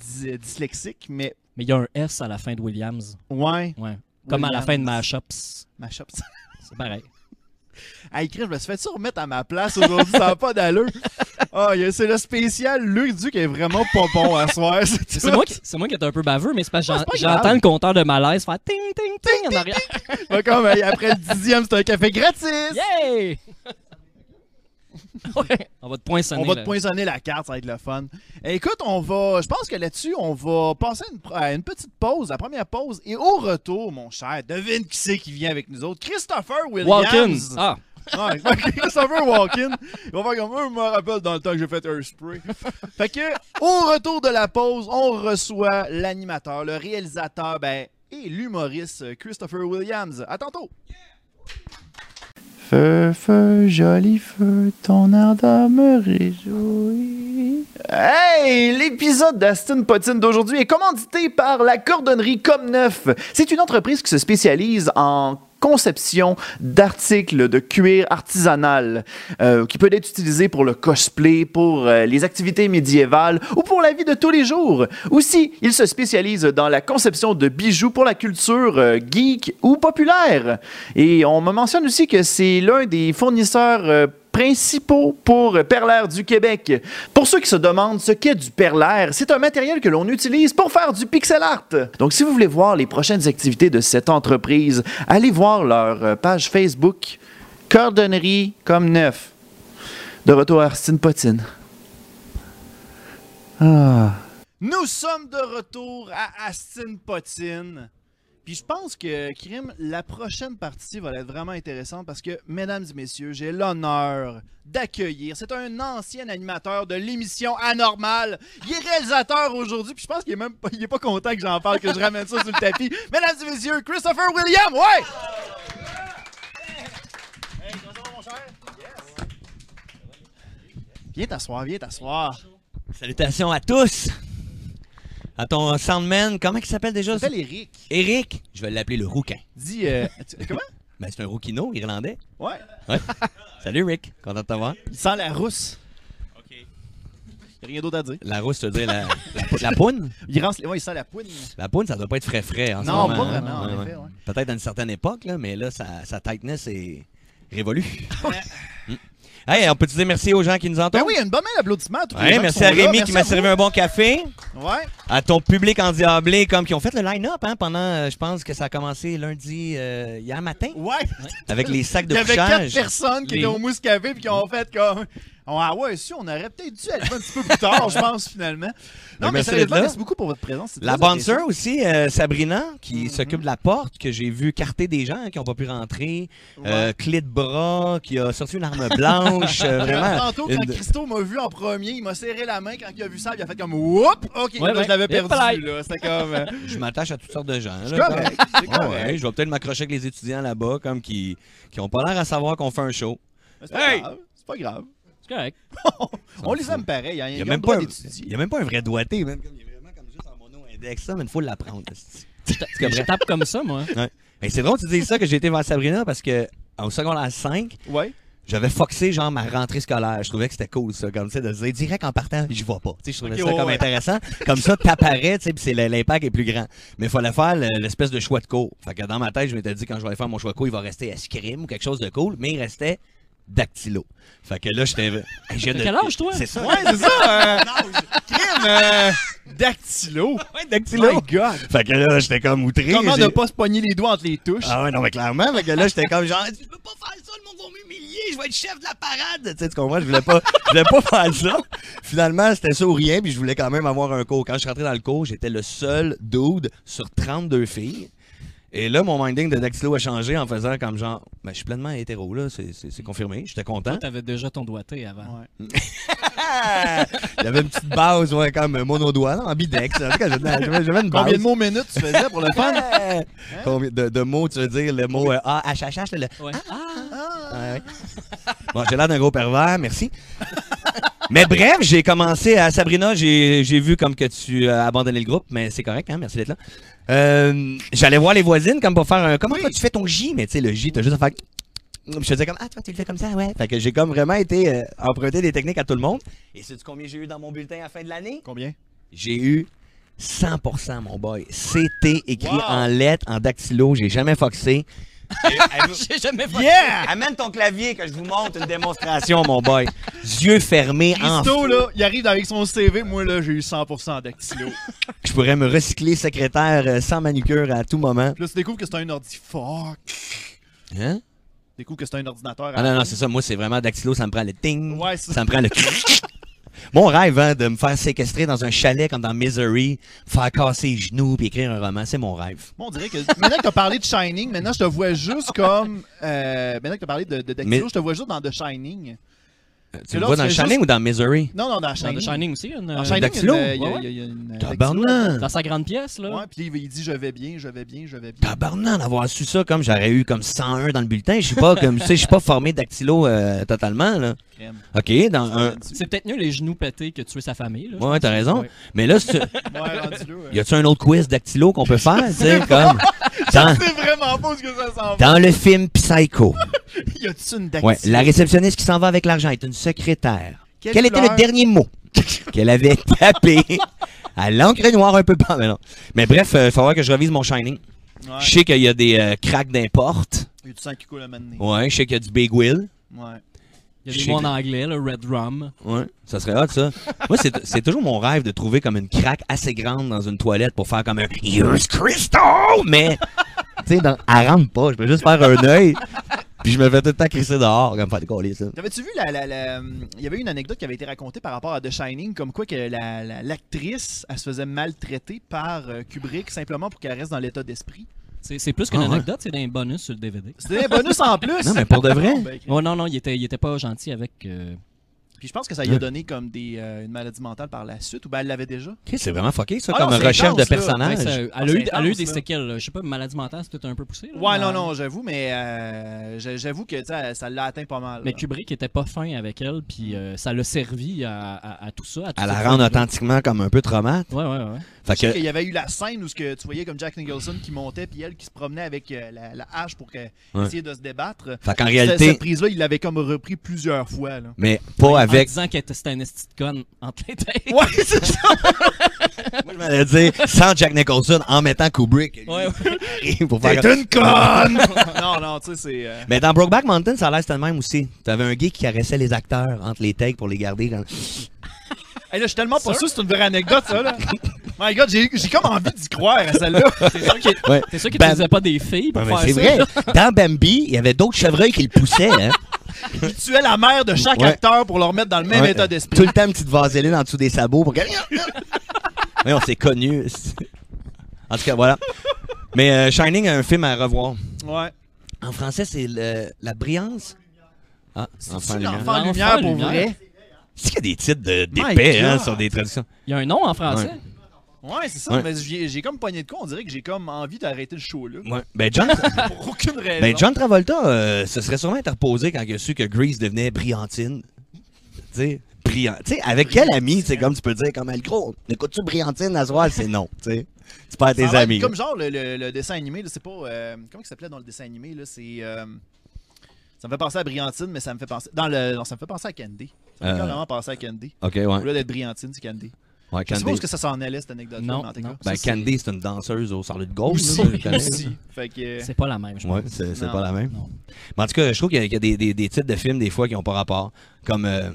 dys- dyslexique, mais Mais il y a un S à la fin de Williams. ouais. Ouais. Comme à la fin de mashups. Mashup. C'est pareil. À écrire, je me suis fait ça remettre à ma place aujourd'hui, ça n'a pas d'allure. Ah, a- c'est le spécial Luc Duc qui est vraiment pas bon à soir. c'est moi, qui, c'est moi qui est un peu baveux, mais c'est parce que Ah, j'entends le compteur de malaise faire ting ting ting en arrière. Comme euh, après le dixième, c'est un café gratis. Yay! ouais, on va te poinçonner. On va te là. poinçonner la carte, ça va être le fun. Écoute, on va. Je pense que là-dessus, on va passer à une, pro- à une petite pause, la première pause. Et au retour, mon cher, devine qui c'est qui vient avec nous autres. Christopher Williams. Walken. Ah, Ouais, Christopher Walken. Il va faire comme je me rappelle dans le temps que j'ai fait un spray. fait que, au retour de la pause, on reçoit l'animateur, le réalisateur, ben, et l'humoriste Christopher Williams. À tantôt. Feu, feu, joli feu, ton ardeur me réjouit. Hey! L'épisode d'Aston Potine d'aujourd'hui est commandité par la cordonnerie Comme Neuf. C'est une entreprise qui se spécialise en conception d'articles de cuir artisanal euh, qui peut être utilisé pour le cosplay, pour euh, les activités médiévales ou pour la vie de tous les jours. Aussi, il se spécialise dans la conception de bijoux pour la culture euh, geek ou populaire. Et on me mentionne aussi que c'est l'un des fournisseurs principaux pour Perlaire du Québec. Pour ceux qui se demandent ce qu'est du perlaire, c'est un matériel que l'on utilise pour faire du pixel art. Donc si vous voulez voir les prochaines activités de cette entreprise, allez voir leur euh, page Facebook Cordonnerie comme neuf. De retour à Arsène Potine. Ah. Nous sommes de retour à Astin Potine. Puis je pense que, Krim, la prochaine partie va être vraiment intéressante parce que, mesdames et messieurs, j'ai l'honneur d'accueillir. C'est un ancien animateur de l'émission Anormal. Il est réalisateur aujourd'hui, puis je pense qu'il est même pas, il est pas content que j'en parle, que je ramène ça sur le tapis. Mesdames et messieurs, Christopher William, ouais! Viens t'asseoir, viens t'asseoir. Salutations à tous! À ton Soundman, comment il s'appelle déjà? Je m'appelle Eric. Eric. Je vais l'appeler le rouquin. Dis, euh, tu- comment? Ben, c'est un rouquino irlandais. Ouais. Salut Rick, content de t'avoir. Il sent la rousse. Y a rien d'autre à dire. La rousse, tu veux dire la, la, la poune? Il, rend, ouais, il sent la poune. La poune, ça doit pas être frais frais en ce Non, moment, pas hein? vraiment, en Ouais, effet, ouais. Peut-être à une certaine époque, là, mais là, sa, sa tightness est révolue. Hey, on peut te dire merci aux gens qui nous entendent? Ben oui, une bonne main d'applaudissement à tous les Ouais, gens qui merci sont à. Rémi qui m'a servi un bon café. Ouais. À ton public endiablé, comme qui ont fait le line-up hein, pendant, euh, je pense que ça a commencé lundi, euh, hier matin, Ouais. avec les sacs Il de y avait quatre couchage. personnes qui Les- étaient au Mousse Café puis qui ont fait comme Ah ouais, si, on aurait peut-être dû être un petit peu plus tard, je pense, finalement. Non, mais merci sérieusement, d'être là. merci beaucoup pour votre présence. La bouncer aussi, euh, Sabrina, qui Mhm. s'occupe de la porte, que j'ai vu carter des gens qui n'ont pas pu rentrer. Ouais. Euh, clé de bras, qui a sorti une arme blanche. euh, vraiment. Tantôt, quand une- Christo m'a vu en premier, il m'a serré la main quand il a vu ça, il a fait comme Whoop! Ok, Ouais, là, ouais. je l'avais perdu. comme. Je m'attache à toutes sortes de gens. Là, correct. Ouais, ouais, je vais peut-être m'accrocher avec les étudiants là-bas, comme qui qui ont pas l'air à savoir qu'on fait un show. Mais C'est pas Hey! grave. C'est pas grave. C'est correct. On les aime pareil. hein. Il Ils y a même pas, un- d'étudier. il y a même pas un vrai doigté, même comme il est vraiment comme juste en mono index, ça, mais il faut l'apprendre. Je tape comme ça, moi. Mais c'est drôle que tu dises ça que j'ai été vers Sabrina parce que au secondaire 5, Ouais. j'avais foxé genre ma rentrée scolaire. Je trouvais que c'était cool ça, comme tu sais, de se dire direct en partant, j'y vois pas. Tu sais, je trouvais ça ouais, comme ouais. intéressant. Comme ça, t'apparais, tu sais, puis c'est le- l'impact est plus grand. Mais il fallait faire le- l'espèce de choix de cours. Fait que dans ma tête, je m'étais dit quand je vais faire mon choix de cours, il va rester escrime ou quelque chose de cool, mais il restait dactylo. Fait que là, j'étais. Hey, je viens de- quel âge, toi? C'est ça. Ouais, c'est ça. euh, Crème. euh, Dactylo. Ouais, My dactylo. God. Fait que là, j'étais comme outré. Comment ne pas se pogner les doigts entre les touches? Ah ouais, non, mais clairement, fait que là, j'étais comme genre, je peux pas faire ça, le monde va m'humilier, je vais être chef de la parade. Tu sais, tu comprends? Je voulais pas, je voulais pas faire ça. Finalement, c'était ça ou rien, puis je voulais quand même avoir un cours. Quand je suis rentré dans le cours, j'étais le seul dude sur 32 filles. Et là, mon minding de dactylo a changé en faisant comme genre, ben, je suis pleinement hétéro, là, c'est- confirmé, j'étais content. Toi, t'avais déjà ton doigté avant. Ouais. Il y avait une petite base, ouais, comme monodoigt, en bidex. En tout cas, j'avais une base. Combien de mots minutes tu faisais pour le fun? Combien de, de mots, tu veux dire, le mot euh, A, H, H, H, le, Ouais. Ah, Ouais, ouais. Bon, j'ai l'air d'un gros pervers, merci. mais bref, j'ai commencé à Sabrina, j'ai j'ai vu comme que tu as abandonné le groupe, mais c'est correct, hein, merci d'être là. Euh, J'allais voir les voisines comme pour faire un. Comment toi tu fais ton J, mais tu sais, le J, t'as juste à faire. Je faisais comme Ah, toi, tu le fais comme ça, ouais. Fait que j'ai comme vraiment été euh, emprunter des techniques à tout le monde. Et sais-tu combien j'ai eu dans mon bulletin à la fin de l'année? Combien? J'ai eu 100%, mon boy. CT écrit Wow. en lettres, en dactylo, j'ai jamais foxé. J'ai jamais fait Yeah! Amène ton clavier que je vous montre une démonstration, mon boy. Yeux fermés, en Christo, là, il arrive avec son CV. Moi, là, j'ai eu 100% dactylo. Je pourrais me recycler secrétaire euh, sans manucure à tout moment. Puis là, tu découvres que c'est un ordi. Fuck. Hein? Tu découvres que c'est un ordinateur. à Ah non, non, c'est ça. Moi, c'est vraiment dactylo, ça me prend le ting. Ouais, c'est Ça me prend le... Mon rêve, hein, de me faire séquestrer dans un chalet comme dans Misery, faire casser les genoux puis écrire un roman, c'est mon rêve. Bon, on dirait que maintenant que tu as parlé de Shining, maintenant je te vois juste comme. Euh, maintenant que tu as parlé de, de Mais- je te vois juste dans The Shining. Euh, Tu là, vois tu dans le Shining ou dans Misery? Non, non, dans Dans Shining. The Shining aussi. Une, Dans Shining, il y a une- il y a- Ouais, il y a une- Tabarnak! Dans sa grande pièce, là. Ouais, puis il dit je vais bien, je vais bien, je vais bien. Tabarnak d'avoir su ça comme j'aurais eu comme 101 dans le bulletin. Je suis pas comme, tu sais, je suis pas formé dactylo euh, totalement, là. Crème. OK, dans un... C'est peut-être mieux les genoux pétés que tuer sa famille. Là, Ouais, t'as raison. Ouais. Mais là, c'est- Ouais, y a-tu un autre quiz dactylo qu'on peut faire, tu sais, comme dans, C'est vraiment pas ce que ça s'en va. dans le film Psycho. Y a-tu une? Ouais, la réceptionniste qui s'en va avec l'argent est une secrétaire. Quelle Quel était le dernier mot qu'elle avait tapé à l'encre noire un peu pas, mais non. Mais bref, il faudra que je revise mon Shining. Ouais. Je sais qu'il y a des euh, cracks d'importe. Y a du sang qui coule à mener. Ouais, je sais qu'il y a du Big Will. Ouais. Il y a Je des sais mots en anglais, le Red Rum. Ouais, ça serait hot, ça. Moi, c'est c'est toujours mon rêve de trouver comme une craque assez grande dans une toilette pour faire comme un Here's Crystal! Mais, tu sais, elle rentre pas. Je peux juste faire un œil. Puis je me fais tout le temps crisser dehors, comme faire décoller ça. T'avais-tu vu la, la- la- Il y avait une anecdote qui avait été racontée par rapport à The Shining, comme quoi que la- la- l'actrice, elle se faisait maltraiter par euh, Kubrick simplement pour qu'elle reste dans l'état d'esprit? C'est c'est plus qu'une Ah, ouais. anecdote, c'est un bonus sur le DVD. C'était un bonus en plus! Non, mais pour de vrai? Ben, Oh non, non, il était, il était pas gentil avec. euh, Puis je pense que ça lui a donné comme des, euh, une maladie mentale par la suite, ou ben elle l'avait déjà. C'est vraiment fucké, ça, Ah comme non, recherche de intense, personnage. ben, ça- elle, Ah, a eu, c'est elle a eu des là. séquelles. Je sais pas, maladie mentale, peut-être un peu poussé. là, Ouais, mais- non, non, j'avoue, mais euh, j'a- j'avoue que tu sais, ça l'a atteint pas mal. Mais. Kubrick était pas fin avec elle, puis euh, ça l'a servi à, à- à tout ça. À, la rendre authentiquement comme un peu traumate. Ouais, ouais, ouais. Fait que, qu'il y avait eu la scène où ce que tu voyais comme Jack Nicholson qui montait, puis elle qui se promenait avec la, la hache pour que- Ouais. essayer de se débattre. fait qu'en réalité, Cette prise-là, il l'avait comme repris plusieurs fois. Là. mais pas En avec. disant qu'elle était- c'était un esti de conne entre les têtes. Ouais, c'est ça! Moi, je m'allais dire, sans Jack Nicholson, en mettant Kubrick. lui, Ouais, ouais. pour faire T'es une conne! non, non, tu sais, c'est. euh, Mais dans Brokeback Mountain, ça a l'air c'était le même aussi. T'avais un gay qui caressait les acteurs entre les takes pour les garder. Quand... Hey, là, je suis tellement pas sûr que c'est une vraie anecdote, ça, là. My God, j'ai j'ai comme envie d'y croire à celle-là. C'est sûr qu'il Ouais. c'est sûr qu'il Ben- pas des filles pour Ouais, faire c'est ça. vrai. là? Dans Bambi, il y avait d'autres chevreuils qui le poussaient. Hein? Il tuait la mère de chaque Ouais. acteur pour leur mettre dans le même Ouais, état d'esprit. Tout le temps, une petite vaseline en dessous des sabots pour que. Oui, on s'est connus. En tout cas, voilà. Mais euh, Shining a un film à revoir. Ouais. En français, c'est le- La Brillance. Ah, Enfant C'est Lumière. l'enfant L'enfant lumière pour vrai? C'est qu'il y a des titres de- d'épais hein, God. sur des traductions? Il y a un nom en français? Ouais. Ouais, c'est ça. Ouais. Mais j'ai comme pogné de quoi. On dirait que j'ai comme envie d'arrêter le show là. Ouais. Ben, John, Pour aucune raison. ben, John Travolta euh, se serait sûrement interposé quand il a su que Grease devenait Brillantine. Tu sais, brillant. Tu sais, avec quel ami, c'est comme tu peux dire, comme gros, écoutes-tu Brillantine à soir? C'est non, tu sais. Tu perds tes amis. Comme genre le, le- le dessin animé, là, c'est pas. euh, comment il s'appelait dans le dessin animé là? C'est. euh, ça me fait penser à Brillantine, mais ça me fait penser. Dans le, non, ça me fait penser à Candy. Ça me fait Euh. carrément penser à Candy. Ok, Au ouais. lieu d'être Brillantine, c'est Candy. Ouais Je suppose que ça s'en allait cette anecdote Non, mais en tout non. cas. Ben, Candy, c'est une danseuse au Charlotte de Gold. Euh, C'est pas la même, je pense. Ouais, c'est pas la même. Mais en tout cas, je trouve qu'il y a, qu'il y a des, des- des titres de films, des fois, qui n'ont pas rapport. Comme. euh,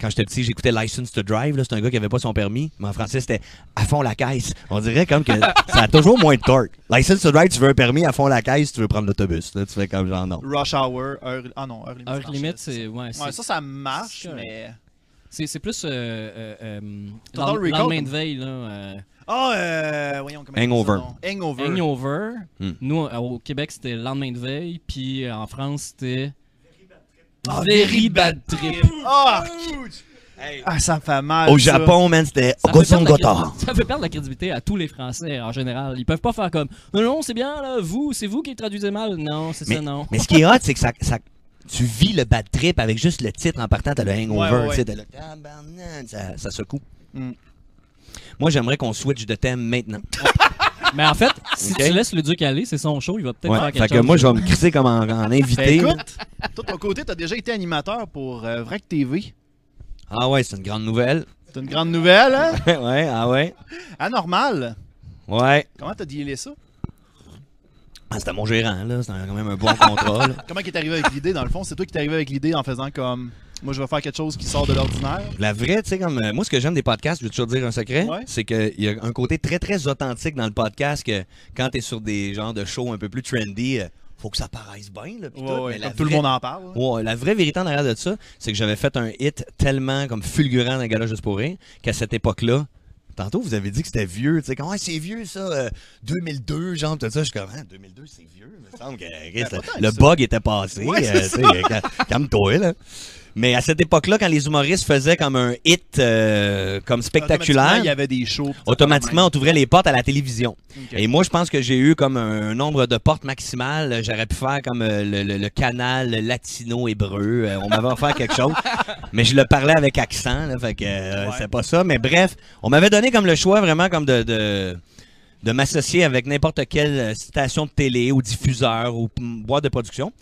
quand j'étais petit, j'écoutais License to Drive. C'est un gars qui avait pas son permis. Mais en français, c'était à fond la caisse. On dirait comme que ça a toujours moins de torque. License to Drive, tu veux un permis à fond la caisse, tu veux prendre l'autobus. Tu fais comme genre non. Rush Hour, heure. Ah non, heure limite. Heure c'est limite, c'est. Ouais, ça, ça marche, mais. C'est c'est plus. Euh, euh, euh, Total Recall, lendemain de veille, là. euh, Ah, euh, voyons comment Hangover. ça? Hangover. Hangover. Hmm. Nous, euh, au Québec, c'était le lendemain de veille. Puis euh, en France, c'était. Ah, Very Bad Trip. Ah! Ah, ça me fait mal. Au ça. Japon, man, c'était Gosson Gotard. ça fait perdre la crédibilité à tous les Français en général. Ils peuvent pas faire comme non, non, c'est bien, là, vous, c'est vous qui traduisez mal. Non, c'est ça, non. Mais ce qui est hot, c'est que ça, ça- tu vis le bad trip avec juste le titre en partant, t'as le hangover, Ouais, ouais, t'as le ça, ça secoue. Mm. Moi, j'aimerais qu'on switch de thème maintenant. Mais en fait, si Ok. tu laisses le Duc aller, c'est son show, il va peut-être Ouais, faire quelque fait que chose. moi, je vais me crisser comme en, en invité. Ben écoute, toi, de ton côté, t'as déjà été animateur pour euh, Vrac TV. Ah ouais, c'est une grande nouvelle. C'est une grande nouvelle, hein? ouais, ah ouais. Anormal. Ouais. Comment t'as dealé ça? Ah, c'était mon gérant, là. C'était quand même un bon contrat, là. Comment il est arrivé avec l'idée, dans le fond? C'est toi qui t'es arrivé avec l'idée en faisant comme... Moi, je vais faire quelque chose qui sort de l'ordinaire? La vraie, tu sais, comme. euh, moi, ce que j'aime des podcasts, je vais toujours dire un secret, Ouais. c'est qu'il y a un côté très, très authentique dans le podcast que quand t'es sur des genres de shows un peu plus trendy, euh, faut que ça paraisse bien, là. pis Ouais, tout, ouais, mais la comme tout le monde en parle. hein. Ouais, la vraie vérité en arrière de ça, c'est que j'avais fait un hit tellement comme fulgurant dans gala juste pour rire qu'à cette époque-là, tantôt vous avez dit que c'était vieux, tu sais, comment c'est vieux ça, euh, 2002, genre tout ça, je suis comme ah, 2002 c'est vieux, il me semble que Chris, tant le bug était passé, Ouais, euh, euh, calme-toi là. Mais à cette époque-là, quand les humoristes faisaient comme un hit euh, comme spectaculaire, Automatiquement, Il y avait des shows. pis ça automatiquement, on t'ouvrait les portes à la télévision. Et moi, je pense que j'ai eu comme un nombre de portes maximal. J'aurais pu faire comme euh, le, le- le canal latino-hébreu. Euh, on m'avait offert quelque chose. Mais je le parlais avec accent, là, fait que euh, Ouais. c'est pas ça. Mais bref, on m'avait donné comme le choix vraiment comme de... de de m'associer avec n'importe quelle station de télé ou diffuseur ou boîte de production.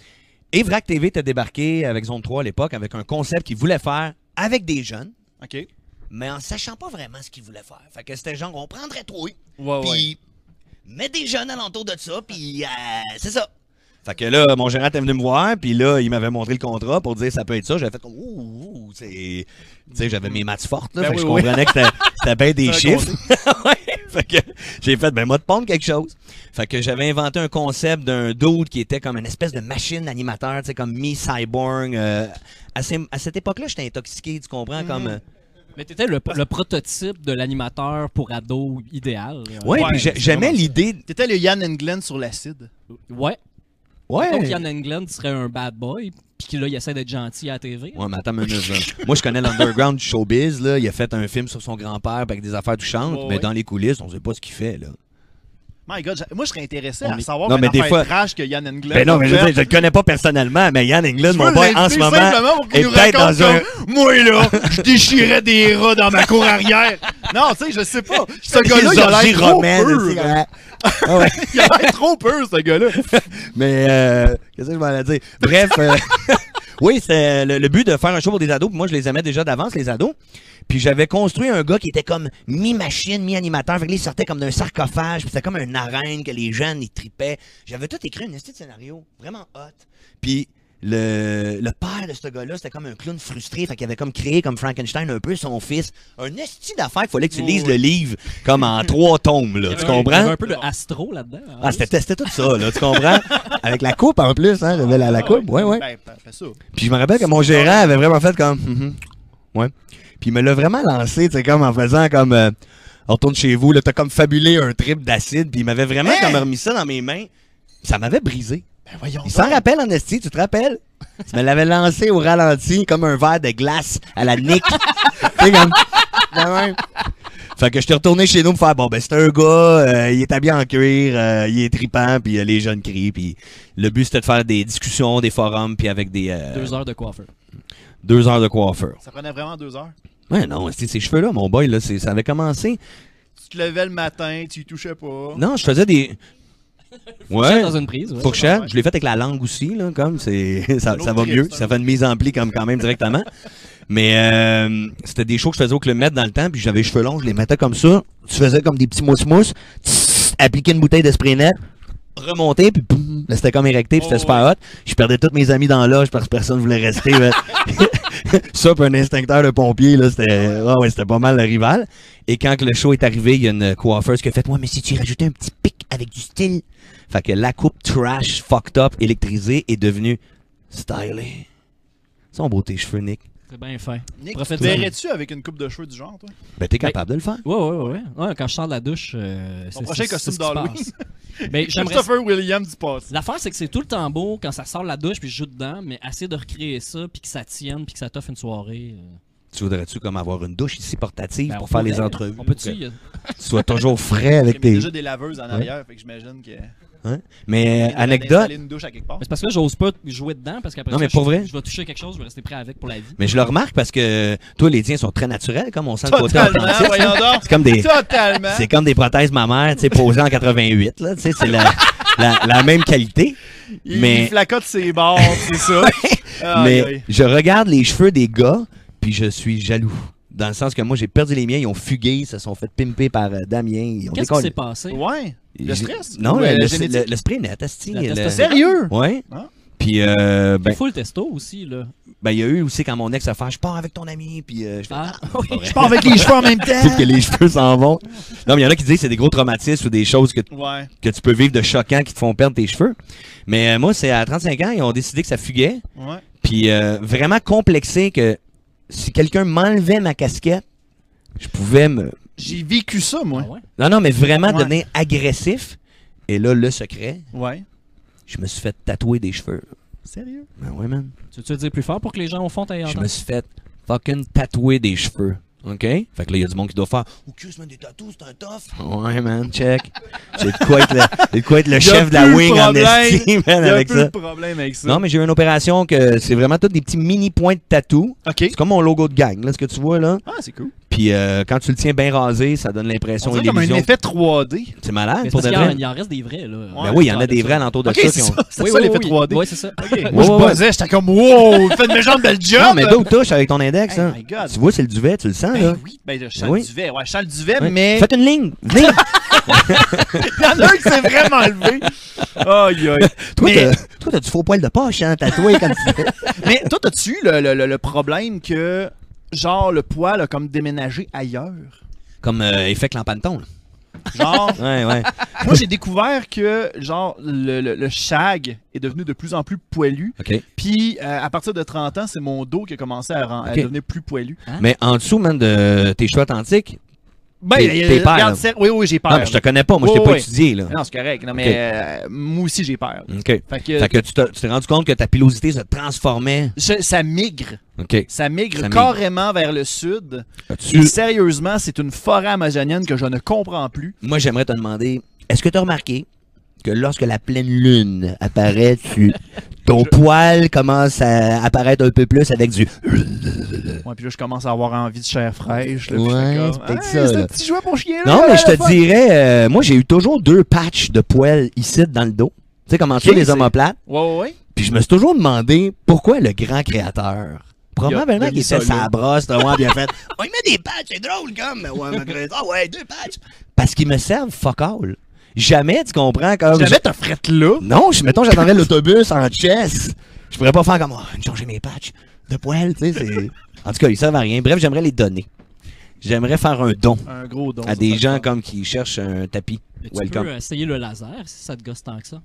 Et VRAC TV était débarqué avec Zone 3 à l'époque avec un concept qu'ils voulaient faire avec des jeunes, OK. mais en sachant pas vraiment ce qu'ils voulaient faire. Fait que c'était genre, on prendrait trop Ouais, ouais. puis mets des jeunes alentour de ça, puis euh, c'est ça. Fait que là, mon gérant était venu me voir, puis là, il m'avait montré le contrat pour dire ça peut être ça. J'avais fait comme ouh, ouh, c'est. Tu sais, j'avais mes maths fortes, là. Ben fait que je oui. comprenais que c'était bien des chiffres. ouais. Fait que j'ai fait, ben, moi, de pondre quelque chose. Fait que j'avais inventé un concept d'un dude qui était comme une espèce de machine animateur, tu sais, comme mi-cyborg. euh, à, ces- à cette époque-là, j'étais intoxiqué, tu comprends, Mhm. comme. euh, Mais t'étais le, le prototype de l'animateur pour ado idéal. Ouais, j'aimais l'idée. T'étais le Yann Englund sur l'acide. Ouais. Ouais. Donc Yann Englund serait un bad boy, puis qu'il là, il essaie d'être gentil à la TV. Ouais, mais attends une minute, là. Moi, je connais l'underground du showbiz, là. Il a fait un film sur son grand-père avec des affaires touchantes, Ouais, mais ouais. dans les coulisses, on sait pas ce qu'il fait, là. My God, moi, je serais intéressé à savoir Non, mais des fois- trash que Yann Englund Ben non, mais je, je le connais pas personnellement, mais Yann Englund, Je mon boy, en ce moment, est peut-être dans un... Moi, là, je déchirais des rats dans ma cour arrière. Non, tu sais, je sais pas. Ce gars-là, il a l'air trop ah. Il a l'air trop pur, ce gars-là. Mais, euh, qu'est-ce que je vais dire? Bref, euh, oui, c'est le, le but de faire un show pour des ados. puis Moi, je les aimais déjà d'avance, les ados. Puis j'avais construit un gars qui était comme mi-machine, mi-animateur. Fait que là, il sortait comme d'un sarcophage. Puis c'était comme un arène que les jeunes, ils tripaient. J'avais tout écrit un petit scénario. Vraiment hot. Puis le, le père de ce gars-là, c'était comme un clown frustré, fait qu'il avait comme créé comme Frankenstein un peu son fils. Un esti d'affaires, il fallait que tu Oh, lises oui. le livre comme en trois tomes, là, tu avait- Il y comprends? avait un peu de astro là-dedans. en Ah, c'était tout ça, là, tu comprends? Avec la coupe en plus, hein, j'avais la, la coupe, ouais, ouais. Ben. Puis je me rappelle que mon gérant avait vraiment fait comme. Mhm. Ouais. Puis il me l'a vraiment lancé, tu sais, comme en faisant comme. euh, on retourne chez vous, là, t'as comme fabulé un trip d'acide, puis il m'avait vraiment comme remis ça dans mes mains. Ça m'avait brisé. Ben voyons. Il s'en rappelle en esti, tu te rappelles? Tu me l'avais lancé au ralenti comme un verre de glace à la nick. tu sais, comme. Fait que je suis retourné chez nous me faire bon ben c'est un gars, euh, il est habillé en cuir, euh, il est tripant puis euh, les jeunes crient puis le but c'était de faire des discussions, des forums puis avec des euh, Deux heures de coiffeur. deux heures de coiffeur. Ça prenait vraiment deux heures? Ouais non, c'est ces cheveux là mon boy là, c'est- ça avait commencé. Tu te levais le matin, tu y touchais pas. Non, je faisais des Ouais. Dans une prise. ouais. Fourchette, je l'ai fait avec la langue aussi, là, comme c'est ça, ça va trip, mieux, ça. ça fait une mise en pli comme quand même directement. Mais euh, c'était des shows que je faisais au Club Med dans le temps, puis j'avais les cheveux longs, je les mettais comme ça. Tu faisais comme des petits mousse-mousse, tss, appliquer une bouteille de spray net, remonter, puis boum, là, c'était comme érecté, puis c'était Oh, super hot. Je perdais tous mes amis dans la loge parce que personne voulait rester. ça, puis un instincteur de pompier, là, c'était ouais, ouais, c'était pas mal le rival. Et quand le show est arrivé, il y a une coiffeuse qui a fait « Ouais, mais si tu rajoutais un petit pic avec du style... » Fait que la coupe trash, fucked up, électrisée est devenue stylée. Ils sont beaux tes cheveux, Nick. C'est bien fin. Nick, tu verrais-tu avec une coupe de cheveux du genre, toi? Ben, t'es capable de le faire. Ouais, ouais, ouais, ouais. Ouais, quand je sors de la douche. euh, c'est- prochain costume d'Halloween. j'aimerais. Christopher Williams du passé. L'affaire, c'est que c'est tout le temps beau quand ça sort de la douche puis je joue dedans, mais assez de recréer ça puis que ça tienne puis que ça t'offre une soirée. euh, Tu voudrais-tu comme avoir une douche ici portative ben, pour faire les entrevues? On peut-tu? que tu sois toujours frais avec J'ai tes... déjà des laveuses en arrière, fait que j'imagine que. Mais, euh, anecdote, installer une douche à quelque part. Mais c'est parce que là, j'ose pas jouer dedans parce qu'après Non, ça, mais pour je, vrai? je vais toucher quelque chose, je vais rester prêt avec pour la vie. mais je le remarque parce que toi, les tiens sont très naturels, comme on sent le côté voyons donc. C'est comme des... Totalement. C'est comme des prothèses mammaires, tu sais, posées en 88, là, tu sais, c'est la, la, la même qualité. Il mais- flacote ses bords, c'est ça. Mais je regarde les cheveux des gars, puis je suis jaloux. Dans le sens que moi, j'ai perdu les miens, ils ont fugué, ils se sont fait pimper par euh, Damien. Qu'est-ce qui s'est passé? Ouais. Le stress? Non, le, le, le- le spray net, le-. Sérieux? Ouais. Ah. Puis, euh, Ben, full testo aussi, là. ben, il y a eu aussi quand mon ex a fait Je pars avec ton ami, puis euh, je fais Ah, Ah, oui. Je pars avec les cheveux en même temps. Sauf que les cheveux s'en vont. Non, mais il y en a qui disent que c'est des gros traumatismes ou des choses que, Ouais. que tu peux vivre de choquants qui te font perdre tes cheveux. Mais euh, moi, c'est à 35 ans, ils ont décidé que ça fuguait. Ouais. Puis euh, vraiment complexé que si quelqu'un m'enlevait ma casquette, je pouvais me. J'ai vécu ça, moi. Ah ouais? Non, non, mais vraiment Ouais. devenir agressif. Et là, le secret, Ouais. je me suis fait tatouer des cheveux. Sérieux? Ben ouais, man. Tu veux-tu dire plus fort pour que les gens au fond t'aient Je me suis fait fucking tatouer des cheveux. OK? Fait que là, il y a du monde qui doit faire Oh, man, des tatous, c'est un tough. Ouais, man, check. J'ai de quoi être le, quoi être le chef de la wing en problème. esti, man, Il y a avec plus ça. de problème avec ça. Non, mais j'ai eu une opération que c'est vraiment tous des petits mini points de tatou. OK. C'est comme mon logo de gang, là, ce que tu vois, là. Ah, c'est cool. Puis euh, quand tu le tiens bien rasé, ça donne l'impression On et dirait comme un l'illusion. effet 3D. C'est malade, Mais pour de vrai. il en reste des vrais, là. Ben oui, il y en a des vrais alentour de ça c'est qui ont... ça. C'est Oui, ça oui, l'effet oui. 3D. Ouais, c'est ça. OK. Ouais, Moi, je buzzais, j'étais comme wow, faites mes jambes belle job. Non, mais go touche avec ton index, Oh hein. my God. Tu vois, c'est le duvet, tu le sens, là. Ben oui, ben je chante Oui. du duvet. Ouais, je chante le duvet, Ouais. mais Faites une ligne. Venez. il y en a un qui s'est vraiment levé. Aïe, aïe. toi, Mais- t'as, toi, t'as du faux poil de poche, hein, tatoué comme tu Mais toi, t'as-tu eu le, le, le- le problème que, genre, le poil a comme déménagé ailleurs? Comme euh, effet clampanton, là. Genre, Ouais, ouais. moi, j'ai découvert que, genre, le, le, le shag est devenu de plus en plus poilu. Puis, euh, à partir de 30 ans, c'est mon dos qui a commencé à, à devenir plus poilu. Mais en dessous, man, de tes cheveux authentiques, Ben, T'es- peur, regarde, oui, oui, j'ai peur. non, mais je te connais pas. Moi, je t'ai pas étudié, là. Non, c'est correct. Non, mais euh, moi aussi, j'ai peur. OK. Fait que, Fait que tu t'es rendu compte que ta pilosité se transformait? je- ça migre. OK. Ça migre Ça migre. carrément vers le sud. Et sérieusement, c'est une forêt amazonienne que je ne comprends plus. Moi, j'aimerais te demander, est-ce que tu as remarqué que lorsque la pleine lune apparaît, tu... ton poil commence à apparaître un peu plus avec du... Ouais, puis là, je commence à avoir envie de chair fraîche. Là, Ouais, c'est Hey, ça, un petit jouet pour chien. là, Non, mais je te la fois. dirais, euh, moi, j'ai eu toujours deux patchs de poils ici dans le dos. Tu sais, comme en dessous Ok, les omoplates. Ouais, ouais, ouais. Puis je me suis toujours demandé pourquoi le grand créateur. Probablement Il qu'il ça était sa brosse, là, ouais, bien fait. On lui met des patchs, c'est drôle comme. Ouais, ah ouais, deux patchs. Parce qu'ils me servent fuck all. Jamais, tu comprends, comme. Jamais t'as frette là. Non, je, mettons, j'attendrais l'autobus en chess. Je pourrais pas faire comme, oh, changer mes patchs de poils, tu sais. c'est- En tout cas, ils servent à rien. Bref, j'aimerais les donner. J'aimerais faire un don Un gros don. à des gens me comme qui cherchent un tapis. Tu Welcome. peux essayer le laser si ça te gosse tant que ça.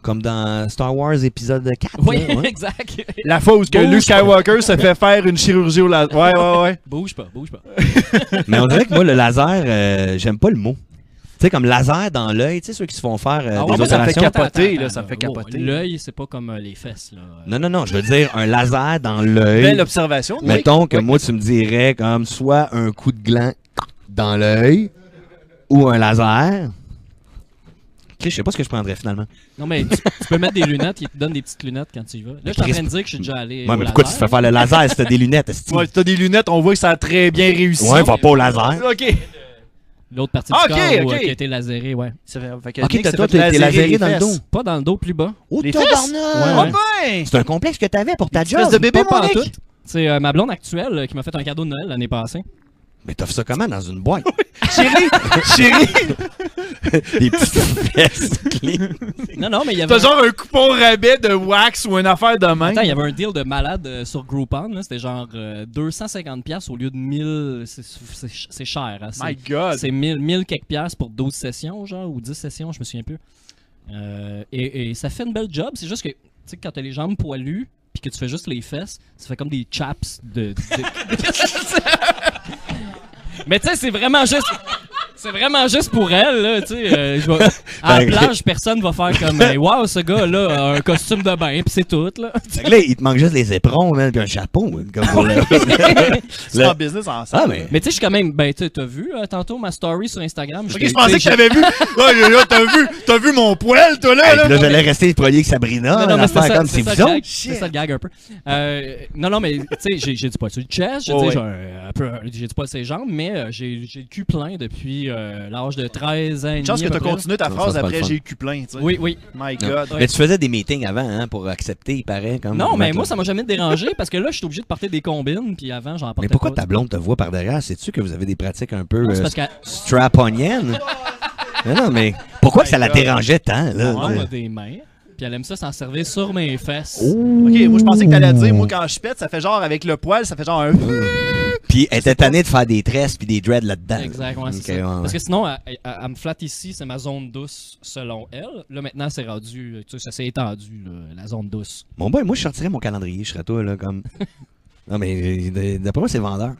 Comme dans Star Wars épisode 4. Oui, là, ouais. exact. La fois où que Luke Skywalker se fait faire une chirurgie au laser. Ouais, ouais, ouais. Bouge pas, bouge pas. Mais on dirait que moi, le laser, euh, j'aime pas le mot. Tu sais, comme laser dans l'œil, tu sais, ceux qui se font faire euh, Ah des ouais, moi, ça me fait capoter, là, ça me fait capoter. L'œil, c'est pas comme euh, les fesses, là. Non, non, non, je veux dire un laser dans l'œil. Belle observation. Mettons que oui. moi, tu me dirais comme soit un coup de gland dans l'œil ou un laser. Ok, je sais pas ce que je prendrais finalement. Non, mais tu, tu peux mettre des lunettes, ils te donnent des petites lunettes quand tu y vas. Là, je suis en train de dire que je suis déjà allé. Ouais, au mais pourquoi tu te fais faire le laser si t'as des lunettes? Ouais, t'as des lunettes, on voit que ça a très bien réussi. Ouais, va pas au laser. Ok. L'autre partie Ah, du ok, corps où, ok. euh, qui a été lasérée, ouais. Ça fait- Ok, t'as- toi, fait t'as été laserer laséré dans le dos. Pas dans le dos, plus bas. Oh, Les fesses? Ah Ouais, ben! C'est un complexe que t'avais pour ta Espèce job. de bébé, mon. C'est euh, ma blonde actuelle euh, qui m'a fait un cadeau de Noël l'année passée. Mais t'as fait ça comment dans une boîte? Chérie! Chérie! Des petites fesses clean. Non, non, mais il y avait. T'as genre un coupon rabais de wax ou une affaire de main. Attends, il y avait un deal de malade euh, sur Groupon. là. C'était genre euh, 250$ piastres au lieu de 1000. C'est- C'est c'est cher. hein. C'est- My God! C'est 1000, 1000 quelques piastres pour 12 sessions, genre, ou 10 sessions, je me souviens plus. Euh, et, et ça fait une belle job. C'est juste que, tu sais, quand t'as les jambes poilues, puis que tu fais juste les fesses, ça fait comme des chaps de. de- Mais tu sais, c'est vraiment juste. C'est vraiment juste pour elle, là, tu sais. euh, je vais- à la Ben, plage, personne va faire comme hey, Wow, ce gars-là a un costume de bain, puis c'est tout, là. Fait que là, il te manque juste les éperons, man, puis un chapeau. man, Comme pour le- C'est le- en business ensemble. Ah, mais. Mais tu sais, je suis quand même. Ben, tu sais, t'as vu euh, tantôt ma story sur Instagram? Ok, je pensais que t'avais vu. Ouais, là, là, t'as vu, t'as vu mon poil, toi, là, Hey, là? puis là, j'allais rester poli avec Sabrina. Non, non, mais c'est l'affaire ça, comme c'est c'est ça, vous le gag, autres. c'est ça le gag un peu. Euh, non, non, mais tu sais, j'ai, j'ai du poil sur le chest, j'ai, Ouais, tu sais, ouais. j'ai un, un peu, j'ai du poil sur les jambes, mais euh, j'ai, j'ai le cul plein depuis euh, l'âge de 13 ans. et Une chance que peu près. continué ta phrase après j'ai eu le cul plein, tu sais. Oui, oui. My. God. Mais tu faisais des meetings avant, hein, pour accepter, il paraît. Comme Non, mais moi, ça m'a jamais dérangé parce que là, je suis obligé de porter des combines, puis avant, j'en portais Mais pourquoi pas. ta blonde te voit par derrière? Sais-tu que vous avez des pratiques un peu euh, strap-oniennes? non, non, mais pourquoi My ça la dérangeait tant, là? tu des mains, puis elle aime ça s'en servir sur mes fesses. Ok, moi je pensais que t'allais dire, moi quand je pète, ça fait genre avec le poil, ça fait genre un. Puis elle était tannée de faire des tresses puis des dreads là-dedans. Exact, ouais, c'est Ok, ça. ouais. Parce que sinon, elle, elle- elle me flatte ici, c'est ma zone douce selon elle. Là, maintenant, c'est rendu, tu sais, ça s'est étendu, là, la zone douce. Bon, boy, moi, je sortirais mon calendrier, je serais toi, là, comme. non, mais euh, d'après moi, c'est vendeur.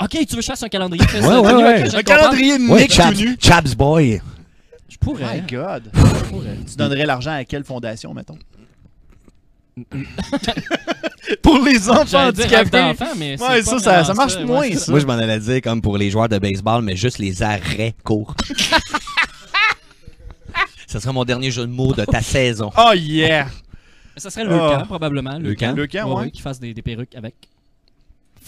Ok, tu veux que je fasse un calendrier? Ouais, ouais, ouais. Un calendrier de Ouais, Nick Chaps. Chaps Boy. Je pourrais. My God. je pourrais. Tu donnerais l'argent à quelle fondation, mettons? Pour les enfants handicapés. mais c'est Ouais, ça, ça, ça marche ouais, moins, ça. Moi, je m'en allais dire comme pour les joueurs de baseball, mais juste les arrêts courts. Ce sera mon dernier jeu de mots de ta saison. Oh yeah! Ça serait le camp, probablement. Le camp? Le camp, ouais. Qui fasse des, des perruques avec.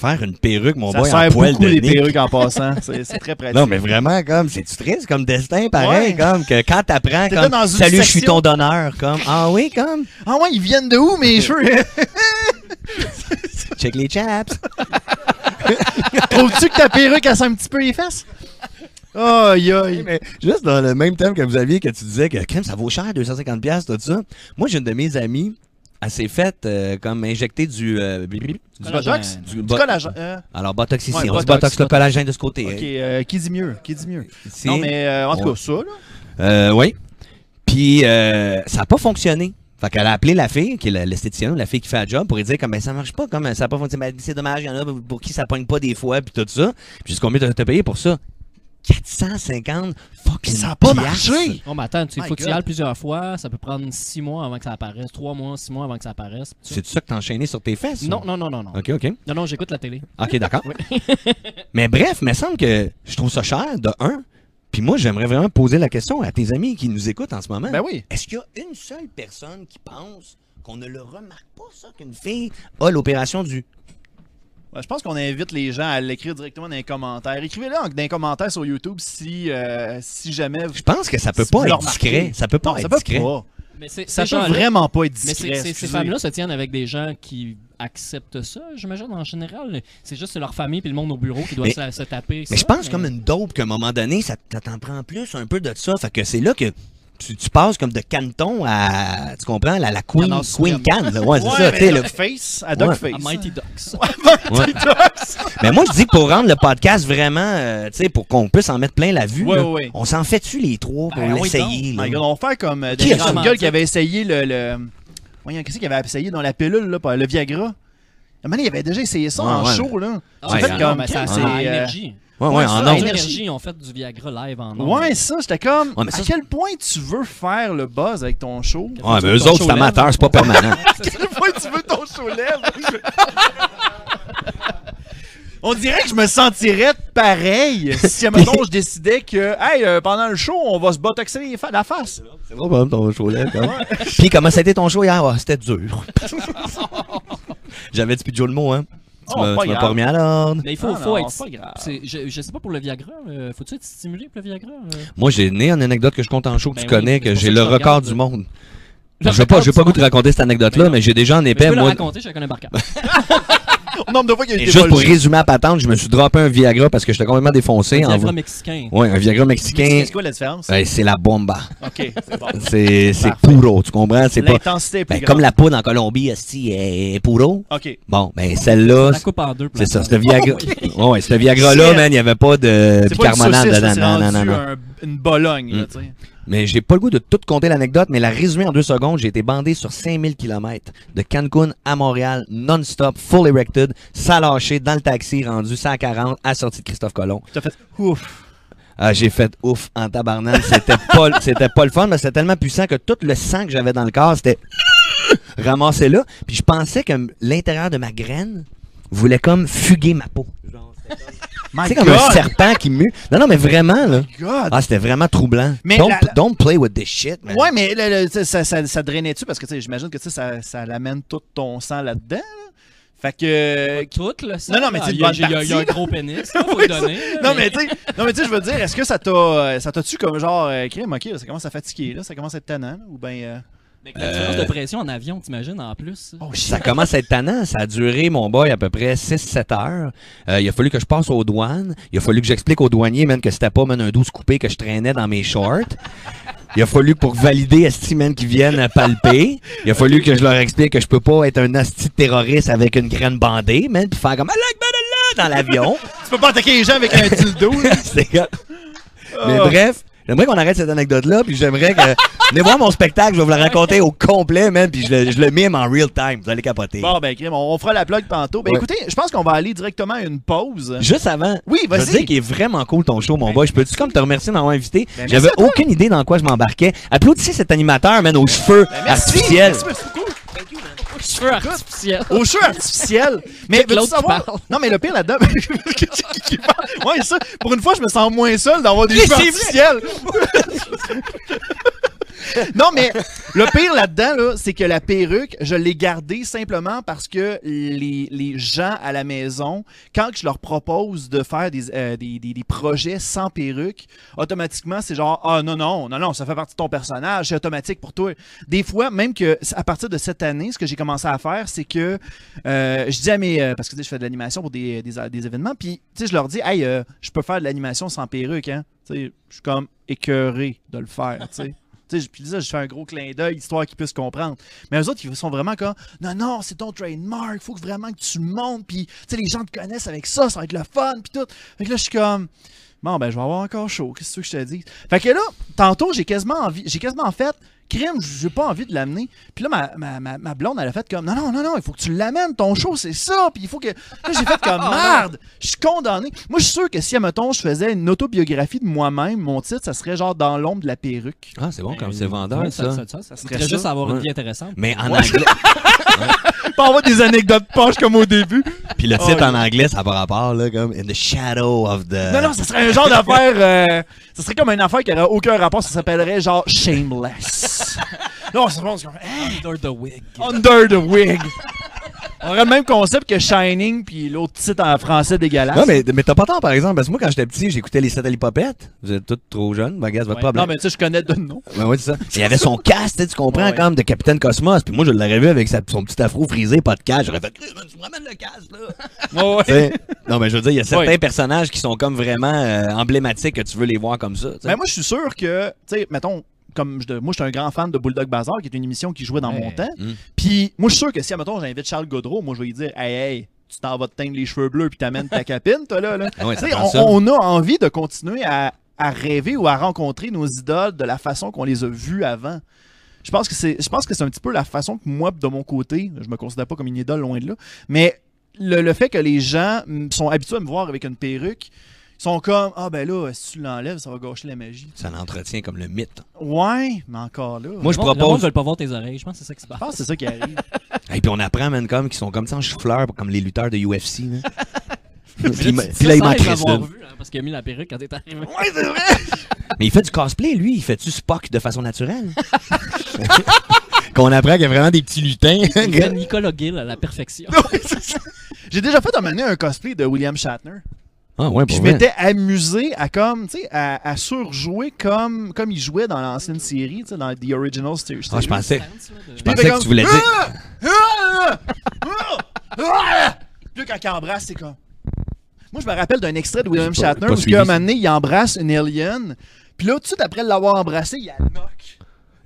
Faire une perruque, mon Ça boy, sert en poil de les perruques en passant. C'est c'est très pratique. Non, mais vraiment, comme, c'est-tu triste comme destin, pareil, Ouais. comme, que quand t'apprends, comme, salut, je suis ton donneur, comme, ah oui, comme, Ah ouais, ils viennent de où, mes cheveux? check les chaps. Trouves-tu que ta perruque a un petit peu les fesses? Aïe, aïe. Mais juste dans le même thème que vous aviez, que tu disais que, crème, ça vaut cher, 250$, piastres, tout ça. Moi, j'ai une de mes amies, elle s'est faite, euh, comme, injecter du, euh, du Botox? Du Du bo- collagène. euh, Alors, Botox ici, Ouais, on Botox, Botox, le collagène de ce côté. ok, euh, qui dit mieux? Qui dit mieux? Non, mais en tout Ouais. cas, ça, là. Euh, oui. Puis, euh, ça n'a pas fonctionné. Fait qu'elle a appelé la fille, qui est l'esthéticienne, la fille qui fait la job, pour lui dire comme ben, ça marche pas, comme ça n'a pas fonctionné. C'est dommage, il y en a pour qui ça pogne pas des fois, puis tout ça. Puis combien t'as payé pour ça? 450 fucking Ça a pas marché! Oh, mais attends, tu sais, My faut que tu y God. ailles plusieurs fois. Ça peut prendre 6 mois avant que ça apparaisse. 3 mois, 6 mois avant que ça apparaisse. C'est ça que t'as enchaîné sur tes fesses? Non, ou? non, non, non, non. OK, OK. Non, non, j'écoute la télé. OK, d'accord. mais bref, il me semble que je trouve ça cher, de un. Puis moi, j'aimerais vraiment poser la question à tes amis qui nous écoutent en ce moment. Ben oui. Est-ce qu'il y a une seule personne qui pense qu'on ne le remarque pas, ça, qu'une fille a l'opération du... Ouais, je pense qu'on invite les gens à l'écrire directement dans les commentaires. Écrivez-le dans les commentaires sur YouTube si, euh, si jamais. vous- Je pense que ça peut Si pas être discret. Ça peut pas Non, être ça peut discret. pas. Mais Ça peut vraiment pas être Mais discret. c'est- ces femmes-là se tiennent avec des gens qui acceptent ça, j'imagine, en général. C'est juste leur famille puis le monde au bureau qui doit Mais- se, se taper. Mais ça, je pense comme une dope qu'à un moment donné, ça, ça t'en prend plus un peu de ça. Fait que c'est là que tu, tu passes comme de Canton à. Tu comprends? La, la Queen, Canard Queen. Can. là. Ouais, c'est Ouais, ça. mais tu sais, le- Duckface, à Ouais. Duckface. À Mighty Ducks. Ouais. Mais moi, je dis que pour rendre le podcast vraiment, euh, tu sais, pour qu'on puisse en mettre plein la vue, Ouais, là, ouais, ouais. on s'en fait-tu les trois pour Ben oui, l'essayer? My God, on va faire comme euh, Qui des a gueules qui avaient essayé le. le... Voyons, qu'est-ce qu'il avait essayé dans la pilule, là, pas- le Viagra? À un moment donné, il avait déjà essayé ça Ouais, en ouais. show, là. Ah, Ouais, fait non, comme mais ça, c'est, c'est euh, énergie. Ouais, ouais, Ouais, en ça, énergie. Énergie, ont fait du Viagra live en ondes. Ouais, ça, j'étais comme. Ouais, mais ça, à quel point tu veux faire le buzz avec ton show? Ouais, mais eux autres, c'est lève. amateur, c'est pas permanent. À quel point tu veux ton show lève? On dirait que je me sentirais pareil si, mettons, je décidais que, hey, euh, pendant le show, on va se botoxer les fa- la face. C'est bon, bon, ton show même. Puis comment ça a été ton show hier? Ah, c'était dur. J'avais dit plus de de mots, hein. Tu Oh, m'as pas tu m'as pas remis à l'ordre. Mais il faut, Ah faut non, être. pas grave. Je, je sais pas pour le Viagra. euh, Faut-tu être stimulé pour le Viagra? euh? Moi, j'ai né une anecdote que je compte en show que Ben tu oui, connais, que j'ai le record regarde. du monde. Je vais pas, je vais du pas goût de raconter cette anecdote-là, Mais mais j'ai déjà en épais, Tu peux la moi. raconter, chacun un par quatre. Au nombre de fois qu'il a Et été juste pour résumer la patente, je me suis droppé un Viagra parce que j'étais complètement défoncé. En... Viagra mexicain. Ouais, un Viagra mexicain. C'est quoi la différence? Ouais, c'est la bomba. Ok, c'est bon. C'est puro, tu comprends? C'est pas. L'intensité est plus Ben, comme la poudre en Colombie, esti, est puro. Ok. Bon, ben celle-là, La coupe en deux. c'est ça, c'est ce Viagra. Ouais, ouais, ce Viagra-là, man, il n'y avait pas de bicarbonate dedans. c'est Non, non, non, non. un- une bologne, là, Mm. tu sais. Mais j'ai pas le goût de tout compter l'anecdote, mais la résumer en deux secondes, j'ai été bandé sur 5000 km de Cancun à Montréal, non-stop, full erected, lâché dans le taxi, rendu 140 à sortie de Christophe Colomb. T'as fait ouf. Ah, j'ai fait ouf en tabarnak. C'était pas, c'était pas le fun, mais c'était tellement puissant que tout le sang que j'avais dans le corps, c'était ramassé là. Puis je pensais que l'intérieur de ma graine voulait comme fuguer ma peau. C'est comme un serpent qui mue. Non, non, mais vraiment, là. God. Ah, c'était vraiment troublant. Mais don't, la- la- don't play with this shit, man. Ouais, mais le- le- ça, ça, ça, ça drainait-tu? Parce que tu sais, j'imagine que tu sais, ça, ça l'amène tout ton sang là-dedans. là. Fait que. Tout, là. ça, Non, non, mais c'est une il y a- bonne il y, a- il y a un gros pénis. là, Faut le donner. là, Non, mais tu sais, non, mais tu sais, je veux dire, est-ce que ça t'a, euh, ça t'a-tu comme genre, euh, crime, ok, là, ça commence à fatiguer, là, ça commence à être tannant, là, ou ben. euh, La différence de pression en avion, t'imagines, en plus. Oh. Ça commence à être tannant. Ça a duré, mon boy, à peu près 6-7 heures. Euh, il a fallu que je passe aux douanes. Il a fallu que j'explique aux douaniers, man, que c'était pas, man, un 12 coupé que je traînais dans mes shorts. Il a fallu pour valider Esti, man, qu'ils viennent palper. Il a fallu que je leur explique que je peux pas être un asti de terroriste avec une graine bandée, man, puis faire comme dans l'avion. Tu peux pas attaquer les gens avec un dildo, Mais Ah. bref, j'aimerais qu'on arrête cette anecdote-là, puis j'aimerais que. Venez voir mon spectacle, je vais vous le raconter au complet, man, puis je le, je le mime en real time. Vous allez capoter. Bon, ben, crime, on, on fera la plug tantôt. Ben, Ouais. écoutez, je pense qu'on va aller directement à une pause. Juste avant, Oui, je veux vas-y. dire qu'il est vraiment cool ton show, mon Ben, boy. Je peux-tu comme te remercier d'avoir invité? Ben, J'avais aucune idée dans quoi je m'embarquais. Applaudissez cet animateur, man, aux cheveux Ben, merci. artificiels. Merci, merci beaucoup. Cheveux artificiels. Au cheveux artificiels. Mais veux-tu savoir? Non, mais le pire là-dedans. Ouais, ça. Pour une fois, je me sens moins seul d'avoir des cheveux artificiels. non, mais le pire là-dedans, là, c'est que la perruque, je l'ai gardée simplement parce que les, les gens à la maison, quand je leur propose de faire des, euh, des, des- projets sans perruque, automatiquement, c'est genre Ah non, non, non, non, ça fait partie de ton personnage, c'est automatique pour toi. Des fois, même que à partir de cette année, ce que j'ai commencé à faire, c'est que euh, je dis à mes. euh, parce que je fais de l'animation pour des, événements, puis je leur dis Hey, je peux faire de l'animation sans perruque, hein. Je suis comme écœuré de le faire, tu sais. Puis là, je fais un gros clin d'œil, histoire qu'ils puissent comprendre. Mais eux autres, ils sont vraiment comme Non, non, c'est ton trademark, faut vraiment que tu montes, puis les gens te connaissent avec ça, ça va être le fun, puis tout. Fait que là, je suis comme Bon, ben, je vais avoir encore chaud, qu'est-ce que je te dise? Fait que là, tantôt, j'ai quasiment envie, j'ai quasiment fait crime, j'ai pas envie de l'amener. Puis là, ma, ma, ma, ma blonde, elle a fait comme non, non, non, non, il faut que tu l'amènes, ton show, c'est ça. Puis il faut que. Là, j'ai fait comme merde, je suis condamné. Moi, je suis sûr que si, mettons, je faisais une autobiographie de moi-même, mon titre, ça serait genre dans l'ombre de la perruque. Ah, c'est bon, comme Ben, c'est vendeur, ouais, ça. Ça, ça, ça serait juste avoir Ouais. une vie intéressante. Mais en Ouais. anglais. Pas avoir des anecdotes poches comme au début. Puis le Oh, titre en anglais, ça n'a pas rapport, là, comme In the shadow of the. Non, non, ça serait un genre d'affaire. euh, ça serait comme une affaire qui n'aurait aucun rapport, ça s'appellerait genre Shameless. Non, c'est bon, c'est comme. Hey, Under the wig. Under the Wig. On aurait le même concept que Shining, puis l'autre titre en français dégueulasse. Non, mais, mais t'as pas tort, par exemple, parce que moi, quand j'étais petit, j'écoutais les satellite-popettes. Vous êtes tous trop jeunes, ben, gars, c'est votre Ouais. problème. Non, mais tu sais, je connais de nom. Ben ouais, c'est ça. Il y avait son casque, tu comprends, Ouais. comme de Capitaine Cosmos. Puis moi, je l'aurais vu avec sa- son petit afro frisé, pas de casque. J'aurais fait, tu me ramènes le casque, là. Tu sais, non, mais je veux dire, il y a certains Ouais. personnages qui sont comme vraiment euh, emblématiques que tu veux les voir comme ça. Mais moi, je suis sûr que, tu sais, mettons, comme je- moi, je suis un grand fan de Bulldog Bazar, qui est une émission qui jouait dans Ouais. mon temps. Mm. Puis, moi, je suis sûr que si, admettons, j'invite Charles Godreau, moi, je vais lui dire, hey, hey, tu t'en vas te teindre les cheveux bleus, puis t'amènes ta capine, toi, là. là. Ah ouais, on, a envie de continuer à, à rêver ou à rencontrer nos idoles de la façon qu'on les a vues avant. Je pense que c'est, je pense que c'est un petit peu la façon que moi, de mon côté, je me considère pas comme une idole loin de là, mais le, le fait que les gens sont habitués à me voir avec une perruque, sont comme ah ben là, si tu l'enlèves, ça va gâcher la magie. Ça l'entretient comme le mythe. Ouais, mais encore là. Moi, je Le monde- Le monde propose. veut pas voir tes oreilles. Je pense que c'est ça qui se passe. je pense que c'est ça qui arrive. Et puis on apprend, man, comme, qui sont comme ça en chou-fleur, comme les lutteurs de UFC. là. puis, là, il ça vu, hein, parce qu'il a mis la perruque quand t'es arrivé. ouais, c'est vrai. Mais il fait du cosplay, lui. Il fait-tu Spock de façon naturelle? Qu'on apprend qu'il y a vraiment des petits lutins. Il fait Nicolas Gill à la perfection. J'ai déjà fait un un cosplay de William Shatner. Ah ouais, Puis pour je m'étais amusé à comme, tu sais, à, à surjouer comme, comme il jouait dans l'ancienne série, tu sais, dans The Original Series. Ah, je pensais, je pensais que comme, tu voulais dire. Puis là, quand il embrasse, c'est comme. Moi, je me rappelle d'un extrait de William Shatner où, un moment donné, il embrasse une alien. Puis là, tout de suite après l'avoir embrassé, il la knock.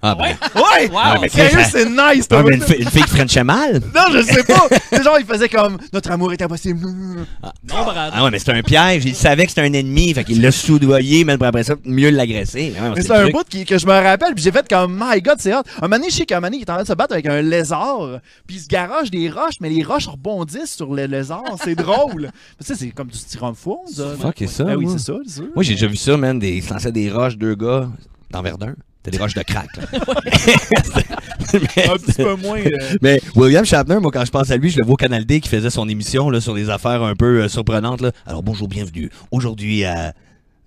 Ah ben. Ouais! Wow. Ah, mais Sérieux, c'est nice, Ah, mais vu une, ça? fi- une fille qui frenchait mal? Non, je sais pas! C'est genre, il faisait comme Notre amour est impossible. Non, Brad. Ah ouais, mais c'était un piège. Il savait que c'était un ennemi. Fait qu'il l'a soudoyé, mais après ça, mieux l'agresser. Ah, Mais c'est un bout qui- que je me rappelle, puis j'ai fait comme My God, c'est hot. Un moment donné, je sais qu'un moment donné, il est en train de se battre avec un lézard, puis il se garage des roches, mais les roches rebondissent sur le lézard. C'est drôle. Mais ça, c'est comme du styrofoam, ça. Fuck, c'est ça, Ben oui, c'est ça, c'est. Moi, j'ai déjà vu ça, man. Des, ils lançaient des roches, deux gars, dans Verdun. C'était des roches de crack, là. mais, Un petit peu moins. euh, mais William Shatner, moi, quand je pense à lui, je le vois au Canal D qui faisait son émission là, sur des affaires un peu euh, surprenantes. Là. Alors, bonjour, bienvenue. Aujourd'hui, à.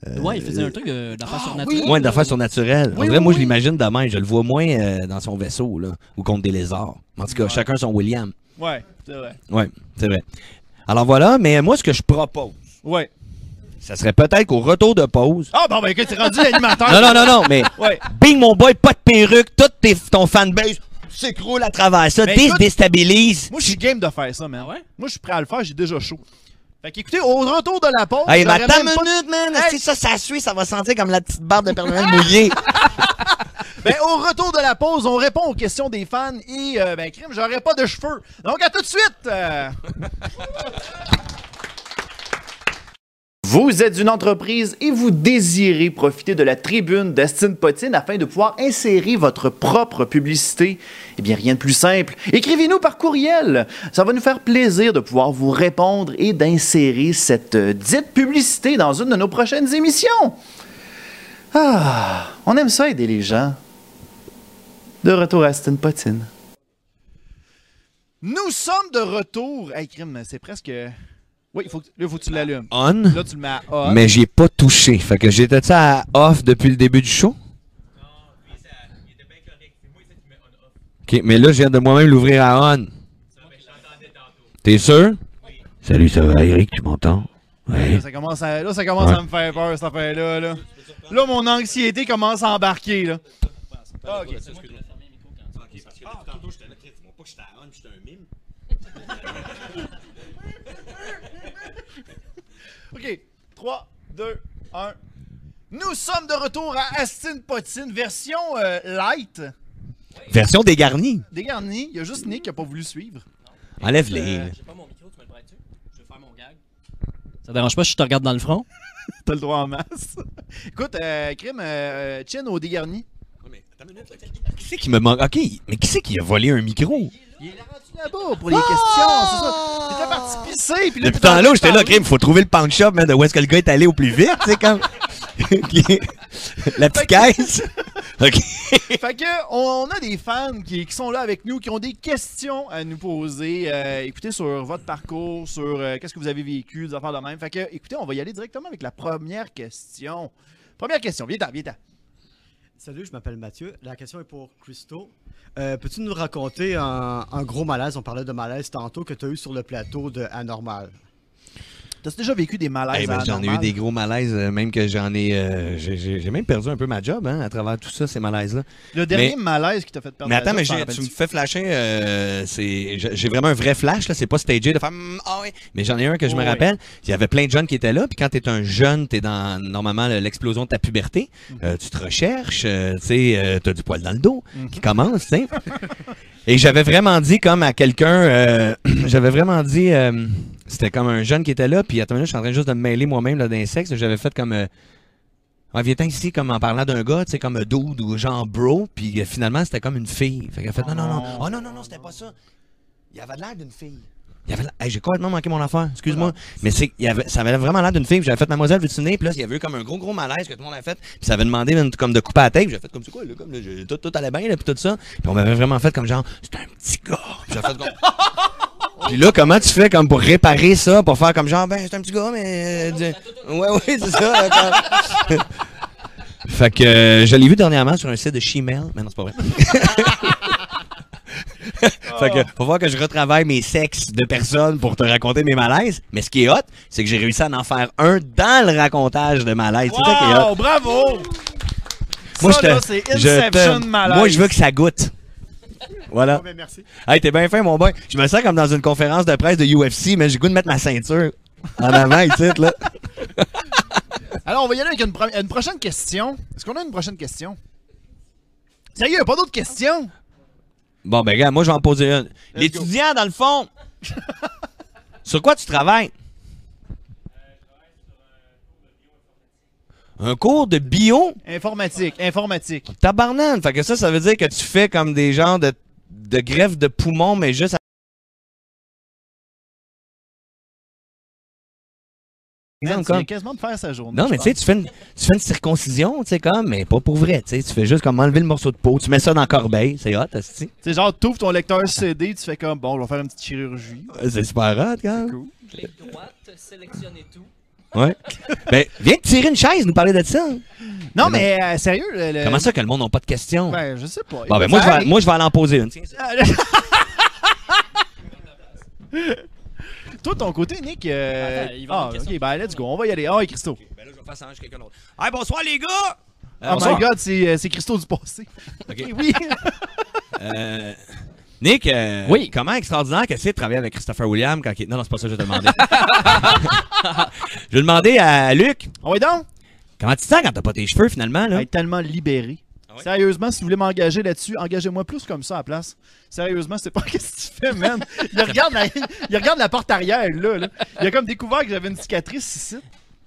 euh, Ouais, il faisait un truc d'affaires Ah, surnaturelles. oui. Ouais, d'affaires surnaturelles. Oui, en vrai, oui, moi, je l'imagine demain. Je le vois moins euh, dans son vaisseau, là, ou contre des lézards. En tout cas, Ouais. chacun son William. Ouais, c'est vrai. Ouais, c'est vrai. Alors voilà, mais moi, ce que je propose, Ouais. Ça serait peut-être qu'au retour de pause. Ah, bon, ben écoute, t'es rendu l'animateur. Non, non, non, non, mais Ouais. bing, mon boy, pas de perruque, tout tes- ton fanbase s'écroule à travers ça, écoute- déstabilise. Moi, je suis game de faire ça, man. Ah ouais? Moi, je suis prêt à le faire, j'ai déjà chaud. Fait qu'écoutez, au retour de la pause. Hey, mais attends une pas- minute, man. Hey! Si ça, ça suit, ça va sentir comme la petite barbe de Père Noël mouillée. Ben, au retour de la pause, on répond aux questions des fans et, euh, ben, crime, j'aurais pas de cheveux. Donc, à tout de suite! euh. Vous êtes une entreprise et vous désirez profiter de la tribune d'Astine Potine afin de pouvoir insérer votre propre publicité? Eh bien, rien de plus simple. Écrivez-nous par courriel. Ça va nous faire plaisir de pouvoir vous répondre et d'insérer cette euh, dite publicité dans une de nos prochaines émissions. Ah, on aime ça aider les gens. De retour à Aston Potine. Nous sommes de retour. Hey, c'est presque. Oui, il faut, que- là, faut que tu l'allumes. On? Là, tu le mets à on. Mais j'y ai pas touché. Fait que j'étais ça à off depuis le début du show? Ok, mais là, je viens de moi-même l'ouvrir à on. T'es sûr? Salut, ça va, Eric, tu m'entends? Là, ça commence, à, là, ça commence Ouais. à me faire peur, cette affaire-là. Là. là, mon anxiété commence à embarquer. Là. Ah, ok. 3, 2, 1. Nous sommes de retour à Astin Potine, version euh, light. Version dégarnie. Dégarni. Il y a juste Nick qui n'a pas voulu suivre. Enlève-les. Euh, là. J'ai pas mon micro, tu me le prêtes-tu? Je vais faire mon gag. Ça dérange pas si je te regarde dans le front? T'as le droit en masse. Écoute, euh, crime, euh, Chin au dégarni. Qui c'est qui me manque? Ok, mais qui c'est qui a volé un micro? Il est rendu là-bas pour les questions, c'est ça. T'étais parti pisser, puis là, Depuis temps là, j'étais là, crime, faut trouver le pawn shop, man, de où est-ce que le gars est allé au plus vite, tu sais, comme. La petite caisse. Ok. Fait que, on a des fans qui, qui sont là avec nous, qui ont des questions à nous poser. Euh, écoutez, sur votre parcours, sur euh, qu'est-ce que vous avez vécu, des affaires de même. Fait que, écoutez, on va y aller directement avec la première question. Première question, viens-t'en, viens-t'en. Salut, je m'appelle Mathieu. La question est pour Christo. Euh, Peux-tu nous raconter un, un gros malaise, on parlait de malaise tantôt, que tu as eu sur le plateau de Anormal? T'as déjà vécu des malaises Eh ben, j'en ai eu des gros malaises, euh, même que j'en ai. euh, j'ai- même perdu un peu ma job hein, à travers tout ça, ces malaises-là. Le dernier malaise qui t'a fait perdre Mais attends, job, mais tu me fais flasher. euh, j'ai vraiment un vrai flash, là. C'est pas stagé de faire. Mm, ah oui. Mais j'en ai un que je Oh me oui. rappelle. Il y avait plein de jeunes qui étaient là. Puis quand t'es un jeune, t'es dans normalement le- l'explosion de ta puberté. Mhm. Euh, tu te recherches. tu sais, t'as du poil dans le dos Mhm. qui commence, tu sais. Et j'avais vraiment dit comme à quelqu'un. j'avais vraiment dit. Euh, C'était comme un jeune qui était là. Puis attends, je suis en train juste de me mêler moi-même là, d'insectes. J'avais fait comme. euh, ah, viens ici, comme en parlant d'un gars, tu sais, comme un dude ou genre bro, puis euh, finalement, c'était comme une fille. Fait qu'elle a fait, non, non, non, oh non, non, non, c'était pas ça. Il avait l'air d'une fille. Il avait l'air- Hey, j'ai complètement manqué mon affaire, excuse-moi. Mais c'est, il avait, ça avait vraiment l'air d'une fille. J'avais fait Mademoiselle, veux-tu venir? Puis là, il y avait eu comme un gros, gros malaise que tout le monde avait fait. Puis ça avait demandé comme de couper à la tête. J'ai fait comme c'est quoi, là, comme là, tout, tout allait bien, là, puis tout ça. Puis on m'avait vraiment fait comme genre, c'est un petit gars. Puis j'ai fait comme. Puis là, comment tu fais comme pour réparer ça, pour faire comme genre, ben, c'est un petit gars, mais. euh, Ouais, ouais, c'est ça. comme- fait que euh, je l'ai vu dernièrement sur un site de Shemale, mais non, c'est pas vrai. fait que faut voir que je retravaille mes sexes de personnes pour te raconter mes malaises. Mais ce qui est hot, c'est que j'ai réussi à en faire un dans le racontage de malaise. C'est ça qui est hot. Wow, bravo! Moi, ça, je te- là, c'est je te- Inception malaise. Moi, je veux que ça goûte. Voilà. Oh, ben, merci. Hey, t'es bien fin, mon boy. Je me sens comme dans une conférence de presse de UFC, mais j'ai goût de mettre ma ceinture en avant ici, là. Alors, on va y aller avec une, pro- une prochaine question. Est-ce qu'on a une prochaine question? Sérieux, pas d'autres questions? Bon, ben, gars, moi, je vais en poser une. L'étudiant, dans le fond, sur quoi tu travailles? Un cours de bio? Informatique, informatique. Tabarnane. Fait que ça, ça veut dire que tu fais comme des genres de, de greffe de poumons, mais juste à... Man, Exemple, tu viens comme- quasiment de faire sa journée. Non, mais tu sais, tu fais, une, tu fais une circoncision, tu sais, comme, mais pas pour vrai, tu sais. Tu fais juste comme enlever le morceau de peau, tu mets ça dans la corbeille, c'est hot. Tu sais, genre, tu ouvres ton lecteur CD, tu fais comme, bon, on va faire une petite chirurgie. C'est super hot, quand même. Cool. Clic droite, sélectionnez tout. Ouais. ben, viens de tirer une chaise, nous parler de ça. Non, mais euh, sérieux, le, le- Comment ça que le monde n'a pas de questions? Ben, je sais pas. bon, ben, moi, je vais, moi, je vais aller en poser une. Tiens, ça. Toi, ton côté, Nick. euh, Attends, il va avoir ah, une question. ok, ben, let's go. On va y aller. Ah, oui, Christo. Ben là, je vais faire ça quelqu'un d'autre. Hey, bonsoir, les gars! Euh, oh bonsoir. my god, c'est euh, c'est Christo du passé. Ok. oui. Euh, Nick, euh, Oui. comment extraordinaire que c'est de travailler avec Christopher Williams quand il... Non, non, c'est pas ça que je vais te demander. je vais demander à Luc, On va donc? comment tu te sens quand t'as pas tes cheveux, finalement, là? Être tellement libéré. Ah ouais? Sérieusement, si vous voulez m'engager là-dessus, engagez-moi plus comme ça à la place. Sérieusement, c'est pas qu'est-ce que tu fais, man. Il regarde la, il regarde la porte arrière, là, là. Il a comme découvert que j'avais une cicatrice ici.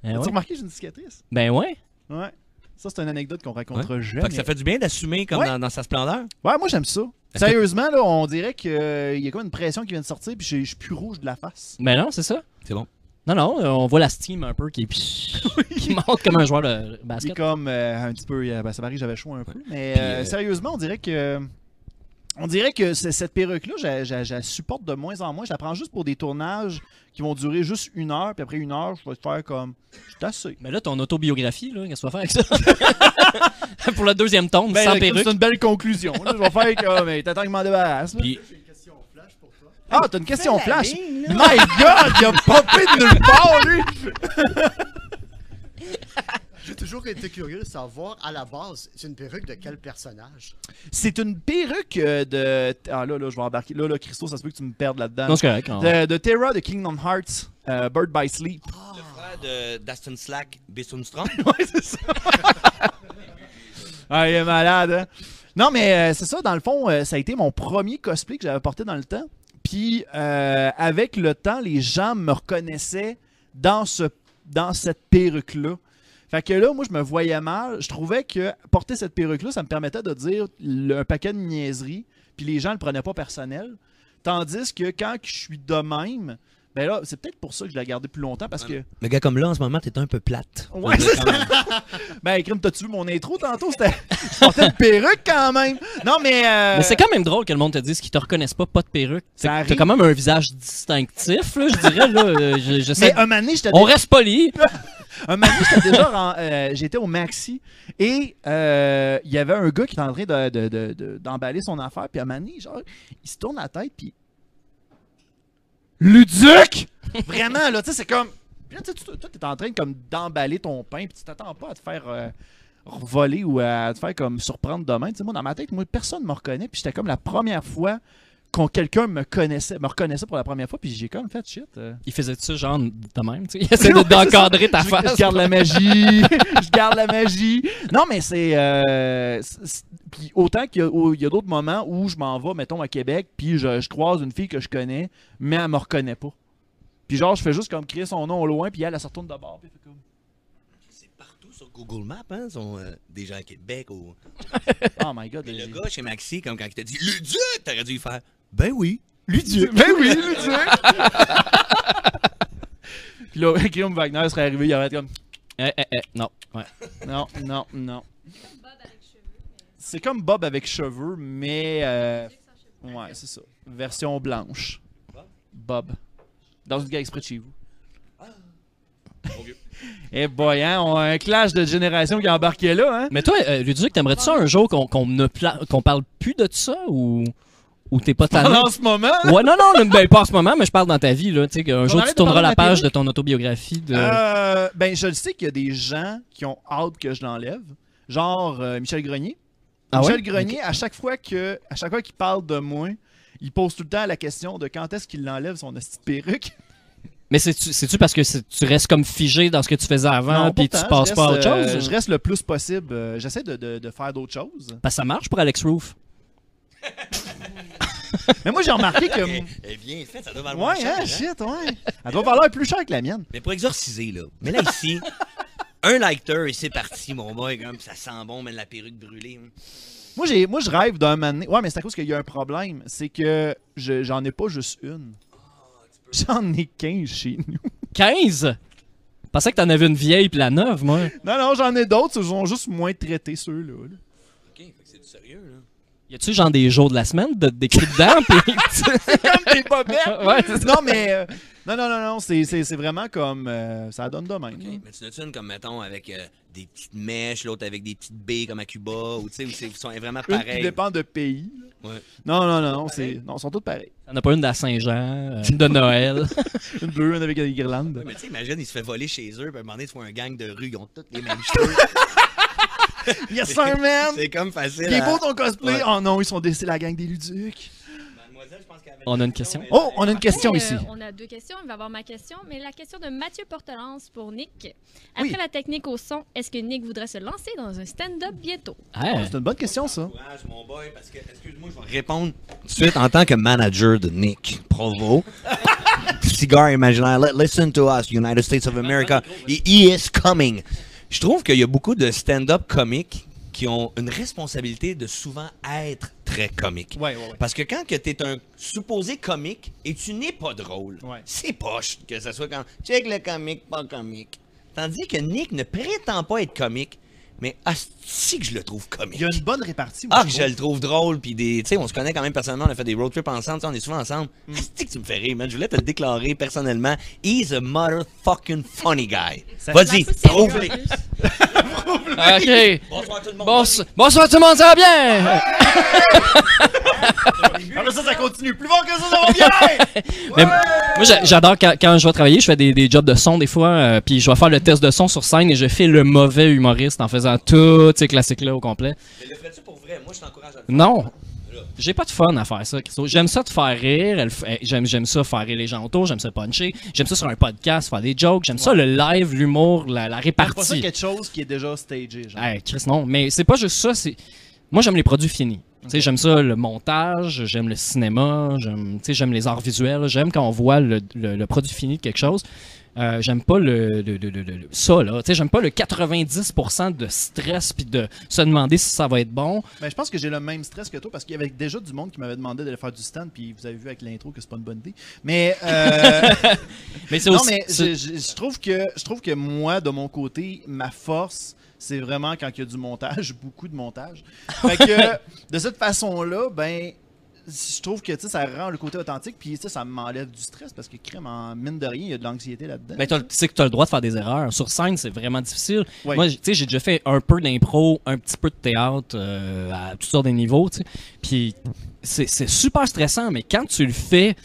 Ben As-tu ouais. remarqué que j'ai une cicatrice? Ben ouais. Ouais. Ça, c'est une anecdote qu'on racontera jamais. Fait que ça fait du bien d'assumer comme Ouais. dans, dans sa splendeur. Ouais, moi, j'aime ça. Sérieusement, là, on dirait qu'il y a comme une pression qui vient de sortir, puis j'ai- je suis plus rouge de la face. Ben non, c'est ça. C'est bon. Non, non, euh, on voit la steam un peu qui, qui monte comme un joueur de basket. comme euh, un petit peu. euh, ben, ça varie, j'avais chaud un peu. Mais euh, euh, sérieusement, on dirait que. On dirait que cette perruque-là, je- je je la supporte de moins en moins. Je la prends juste pour des tournages qui vont durer juste une heure, puis après une heure, je vais faire comme. Je suis assez. Mais là, ton autobiographie, là, qu'est-ce que tu vas faire avec ça? Pour le deuxième tome, Ben, sans comme perruque. c'est une belle conclusion. là. je vais faire comme. hey, T'attends que je m'en débarrasse. là. Puis, Ah, t'as une question flash? My God, il a popé de nulle part, lui. J'ai toujours été curieux de savoir, à la base, c'est une perruque de quel personnage? C'est une perruque euh, de. Ah là, là, je vais embarquer. Là, là, Christo, ça se peut que tu me perdes là-dedans. Non, c'est correct. on- De, de Terra de Kingdom Hearts, euh, Bird by Sleep. le frère de d'Aston Slack, Bissumstrom. ouais, c'est ça. ah, il est malade, hein? Non, mais euh, c'est ça, dans le fond, euh, ça a été mon premier cosplay que j'avais porté dans le temps. Puis, euh, avec le temps, les gens me reconnaissaient dans, ce, dans cette perruque-là. Fait que là, moi, je me voyais mal. Je trouvais que porter cette perruque-là, ça me permettait de dire le- un paquet de niaiseries, puis les gens le prenaient pas personnel. Tandis que quand je suis de même, ben là, c'est peut-être pour ça que je l'ai gardé plus longtemps, parce que... Le gars comme là, en ce moment, t'es un peu plate. Ouais, c'est ça. Ben, Crime, t'as-tu vu mon intro tantôt? C'était. Je portais une perruque quand même. Non, mais. euh, Mais c'est quand même drôle que le monde te dise qu'ils te reconnaissent pas, pas de perruque. T'as quand même un visage distinctif, là, je dirais. Là, Euh, je, je sais. Mais un moment donné, j'étais On reste poli. un moment j'étais déjà. euh, J'étais au Maxi et euh, il y avait un gars qui était en train de- de- de- de- d'emballer son affaire. Puis un moment donné, genre, il se tourne la tête. Puis. Luduc! Vraiment, là, tu sais, c'est comme. Puis là, tu t'es en train comme d'emballer ton pain, puis tu t'attends pas à te faire euh, voler ou à te faire comme surprendre demain. Tu dans ma tête, moi, personne me reconnaît, puis j'étais comme la première fois qu'on quelqu'un me connaissait, me reconnaissait pour la première fois, puis j'ai comme fait shit. euh, Il faisait ça genre de même, tu sais. Il essaie de- d'encadrer ta face. je garde la magie. je garde la magie. Non, mais c'est. euh, puis autant qu'il y a, y d'autres moments où je m'en vais, mettons, à Québec, puis je, je croise une fille que je connais, mais elle me reconnaît pas. Puis genre, je fais juste comme crier son nom au loin, puis elle, elle se retourne de bord, puis elle fait comme. C'est partout sur Google Maps, hein, sont euh, des gens à Québec ou. Oh my god. Et le gars chez Maxi, comme quand il t'a dit Luduc, t'aurais dû lui faire Ben oui. Luduc. Ben oui, Luduc. puis là, Guillaume Wagner serait arrivé, il aurait été comme. Eh, eh, eh, non. Ouais. Non, non, non. C'est comme Bob avec cheveux, mais. euh, ouais, c'est ça. Version blanche. Bob. Dans une gars exprès de chez vous. Eh boy, hein, on a un clash de génération qui a embarqué là, hein? Mais toi, euh, Luduc, t'aimerais-tu ça un jour qu'on qu'on ne pla- qu'on parle plus de ça ou, ou t'es pas tanné? En ce moment. Ouais, non, non, ben, pas en ce moment, mais je parle dans ta vie, là. Tu sais, qu'un jour, tu tourneras la page de ton autobiographie de. Euh, ben, je le sais qu'il y a des gens qui ont hâte que je l'enlève. Genre euh, Michel Grenier. Ah Michel ouais? Grenier, à chaque fois que à chaque fois qu'il parle de moi, il pose tout le temps la question de quand est-ce qu'il l'enlève son hostie de perruque? Mais c'est-tu parce que tu restes comme figé dans ce que tu faisais avant, puis tu passes pas à autre euh, chose? je reste le plus possible. euh, J'essaie de, de- de faire d'autres choses. Parce que ça marche pour Alex Roof. Mais moi, j'ai remarqué que. Elle est bien faite, ça doit valoir ouais, cher, hein, hein? shit, ouais. Elle doit valoir plus cher que la mienne. Mais pour exorciser, là. Mais là, ici, un lighter et c'est parti, mon boy. Comme ça sent bon, mais la perruque brûlée. hein. Moi, j'ai, moi, je rêve d'un donné- Ouais, mais c'est à cause qu'il y a un problème. C'est que je- j'en ai pas juste une. J'en ai 15 chez nous. 15? Je pensais que t'en avais une vieille puis la neuve, moi. Non, non, j'en ai d'autres. Ils sont juste moins traités, ceux-là. là. Ok, fait que c'est du sérieux, là. Y a-tu genre des jours de la semaine de d'écrit dedans? puis Comme des bobettes. ouais, c'est ça. Non, mais. euh, non, non, non, non. C'est, c'est, c'est vraiment comme. euh, ça donne de même. Là. Mais tu n'as-tu une comme, mettons, avec euh, des petites mèches, l'autre avec des petites baies comme à Cuba, ou tu sais, où c'est- ils sont vraiment Une qui pareils. dépend de pays. là. Ouais. Non, non, non, non. C'est, non, ils sont tous pareils. T'en as pas une de la Saint-Jean, euh, une de Noël. Une bleue, une avec des guirlandes. Ouais, mais tu sais, imagine, il se fait voler chez eux, puis à un moment donné, tu vois un gang de rue, ils ont tous les mêmes cheveux. Yes, sir, man! c'est comme facile. Il est beau ton cosplay! Ouais. Oh non, ils sont décédés la gang des Luducs. Mademoiselle, je pense qu'elle avait On a une question. Oh, on a une question Après, ici. euh, on a deux questions. Il va y avoir ma question, mais la question de Mathieu Portelance pour Nick. Après Oui. la technique au son, est-ce que Nick voudrait se lancer dans un stand-up bientôt? Ah, C'est une bonne question, ça. Courage, mon boy, parce que, excuse-moi, je vais répondre tout de suite en tant que manager de Nick Provo. Cigar Imaginaire, listen to us, United States of America. He, he is coming. Je trouve qu'il y a beaucoup de stand-up comiques qui ont une responsabilité de souvent être très comiques. Ouais, ouais, ouais. Parce que quand tu es un supposé comique et tu n'es pas drôle, c'est poche que ça soit quand check le comique, pas comique. Tandis que Nick ne prétend pas être comique, mais asti que je le trouve comique. Il y a une bonne répartie. moi, Ah, que je le trouve drôle, puis des. Tu sais, on se connaît quand même personnellement, on a fait des road trips ensemble, tu sais, on est souvent ensemble. Mm. Asti que tu me fais rire, man. Je voulais te le déclarer personnellement. He's a motherfucking funny guy. Vas-y, prouve-le. ok. Bonsoir tout le monde. Bonsoir, bonsoir tout le monde, ça va bien? Après ça, ça continue. Plus fort que ça, ça va bien! Mais moi, j'a- j'adore quand, quand je vais travailler, je fais des, des jobs de son des fois, euh, puis je vais faire le test de son sur scène et je fais le mauvais humoriste en faisant tous ces classiques-là au complet. Mais le ferais-tu pour vrai? Moi, je t'encourage à le faire. Non. J'ai pas de fun à faire ça, Christo. J'aime ça te faire rire, eh, j'aime, j'aime ça faire rire les gens autour, j'aime ça puncher, j'aime ça sur un podcast, faire des jokes, j'aime ça le live, l'humour, la, la C'est pas ça répartie. quelque chose qui est déjà stagé. Genre. Hey, Chris, non. Mais c'est pas juste ça. C'est... Moi, j'aime les produits finis. Tu sais, J'aime ça, le montage, j'aime le cinéma, j'aime, les arts visuels, j'aime quand on voit le, le- le produit fini de quelque chose. Euh, j'aime pas le, le- ça, là. Tu sais, J'aime pas le 90% de stress puis de se demander si ça va être bon. Mais je pense que j'ai le même stress que toi parce qu'il y avait déjà du monde qui m'avait demandé d'aller faire du stand, puis vous avez vu avec l'intro que c'est pas une bonne idée. Mais euh, Mais c'est non, aussi. mais c'est- je, je- je trouve que je trouve que moi, de mon côté, ma force, c'est vraiment quand il y a du montage, beaucoup de montage. Fait que de cette façon-là, ben je trouve que ça rend le côté authentique, puis ça m'enlève du stress parce que crème en mine de rien, il y a de l'anxiété là-dedans. Ben, t'as le- tu sais que tu as le droit de faire des erreurs. Sur scène, c'est vraiment difficile. Ouais. Moi, tu sais, j'ai déjà fait un peu d'impro, un petit peu de théâtre euh, à toutes sortes de niveaux, tu sais. Puis c'est super stressant, mais quand tu le fais,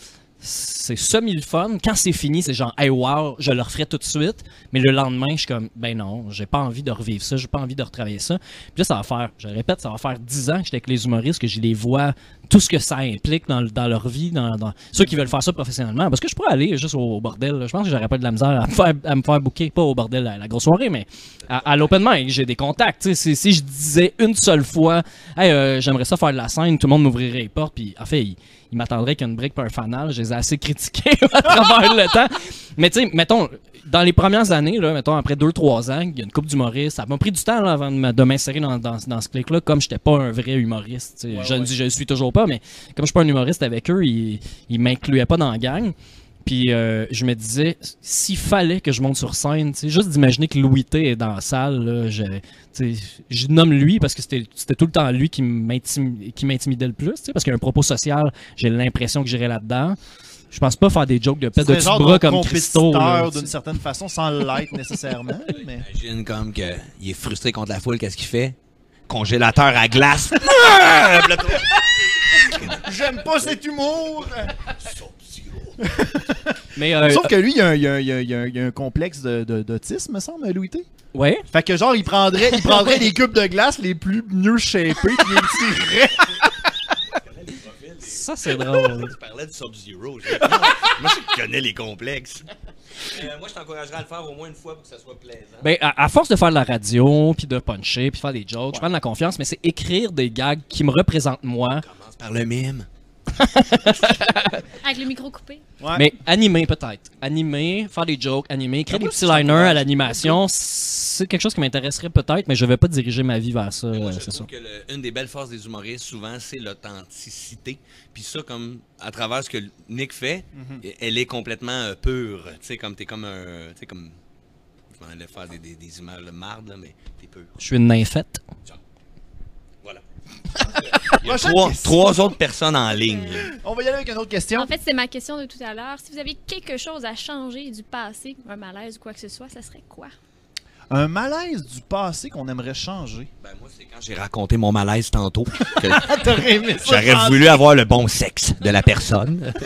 c'est semi le fun. Quand c'est fini, c'est genre, hey wow, je le referai tout de suite. Mais le lendemain, je suis comme, ben non, j'ai pas envie de revivre ça, j'ai pas envie de retravailler ça. Puis là, ça va faire, je répète, ça va faire 10 ans que j'étais avec les humoristes, que je les vois, tout ce que ça implique dans, dans leur vie, dans, ceux qui veulent faire ça professionnellement. Parce que je pourrais aller juste au bordel. Je pense que j'aurais pas de la misère à me faire, à pas au bordel à la grosse soirée, mais à, à l'open mic, j'ai des contacts. Si, je disais une seule fois, euh, j'aimerais ça faire de la scène, tout le monde m'ouvrirait les portes, puis en fait, il, il m'attendrait qu'une brique par un fanal. Je les ai assez critiqués à travers le temps. Mais tu sais, mettons, dans les premières années, là, mettons, après 2-3 ans, il y a une coupe d'humoristes. Ça m'a pris du temps là, avant de m'insérer dans, dans, dans ce clic-là, comme j'étais pas un vrai humoriste. je ne dis je le suis toujours pas, mais comme je suis pas un humoriste avec eux, ils, ils m'incluaient pas dans la gang. Puis euh, je me disais, s'il fallait que je monte sur scène, juste d'imaginer que Louis T est dans la salle, là, je, je nomme lui parce que c'était tout le temps lui qui m'intimi- qui m'intimidait le plus, parce qu'il y a un propos social, j'ai l'impression que j'irais là-dedans. Je pense pas faire des jokes de pète de genre bras ton comme Christo. d'une certaine façon, sans l'être nécessairement. mais... Imagine comme que il est frustré contre la foule, qu'est-ce qu'il fait? Congélateur à glace. J'aime pas cet humour! Mais euh, Sauf que lui, il y a un, il y a un- il y a un- il y a un- il y a un complexe de- de- d'autisme, me semble, Louis T. ouais, Fait que genre, il prendrait, il prendrait les cubes de glace les plus mieux shapés, puis il les tirerait. Ça c'est drôle. Tu parlais du Sub-Zero. moi, je connais les complexes. Euh, moi, je t'encouragerais à le faire au moins une fois pour que ça soit plaisant. Ben, à, à force de faire de la radio, puis de puncher, puis faire des jokes, je prends de la confiance, mais c'est écrire des gags qui me représentent moi, Commence par le mime. Avec le micro coupé. Ouais. mais animer peut-être. Animer, faire des jokes, animer, créer des petits liners à l'animation, c'est quelque chose qui m'intéresserait peut-être, mais je vais pas diriger ma vie vers ça, Moi, euh, je trouve ça. que le- une des belles forces des humoristes, souvent, c'est l'authenticité. Puis ça, comme à travers ce que Nick fait, elle est complètement euh, pure. Tu sais, comme t'es comme un. Tu sais, comme. Je m'en allais faire des, des, des images de marde, là, mais t'es pur. Je suis une nymphette. Voilà. Il y a trois, question. trois autres personnes en ligne. On va y aller avec une autre question. En fait, c'est ma question de tout à l'heure. Si vous aviez quelque chose à changer du passé, un malaise ou quoi que ce soit, ça serait quoi? Un malaise du passé qu'on aimerait changer. Ben, moi, c'est quand j'ai raconté mon malaise tantôt. J'aurais voulu avoir le bon sexe de la personne.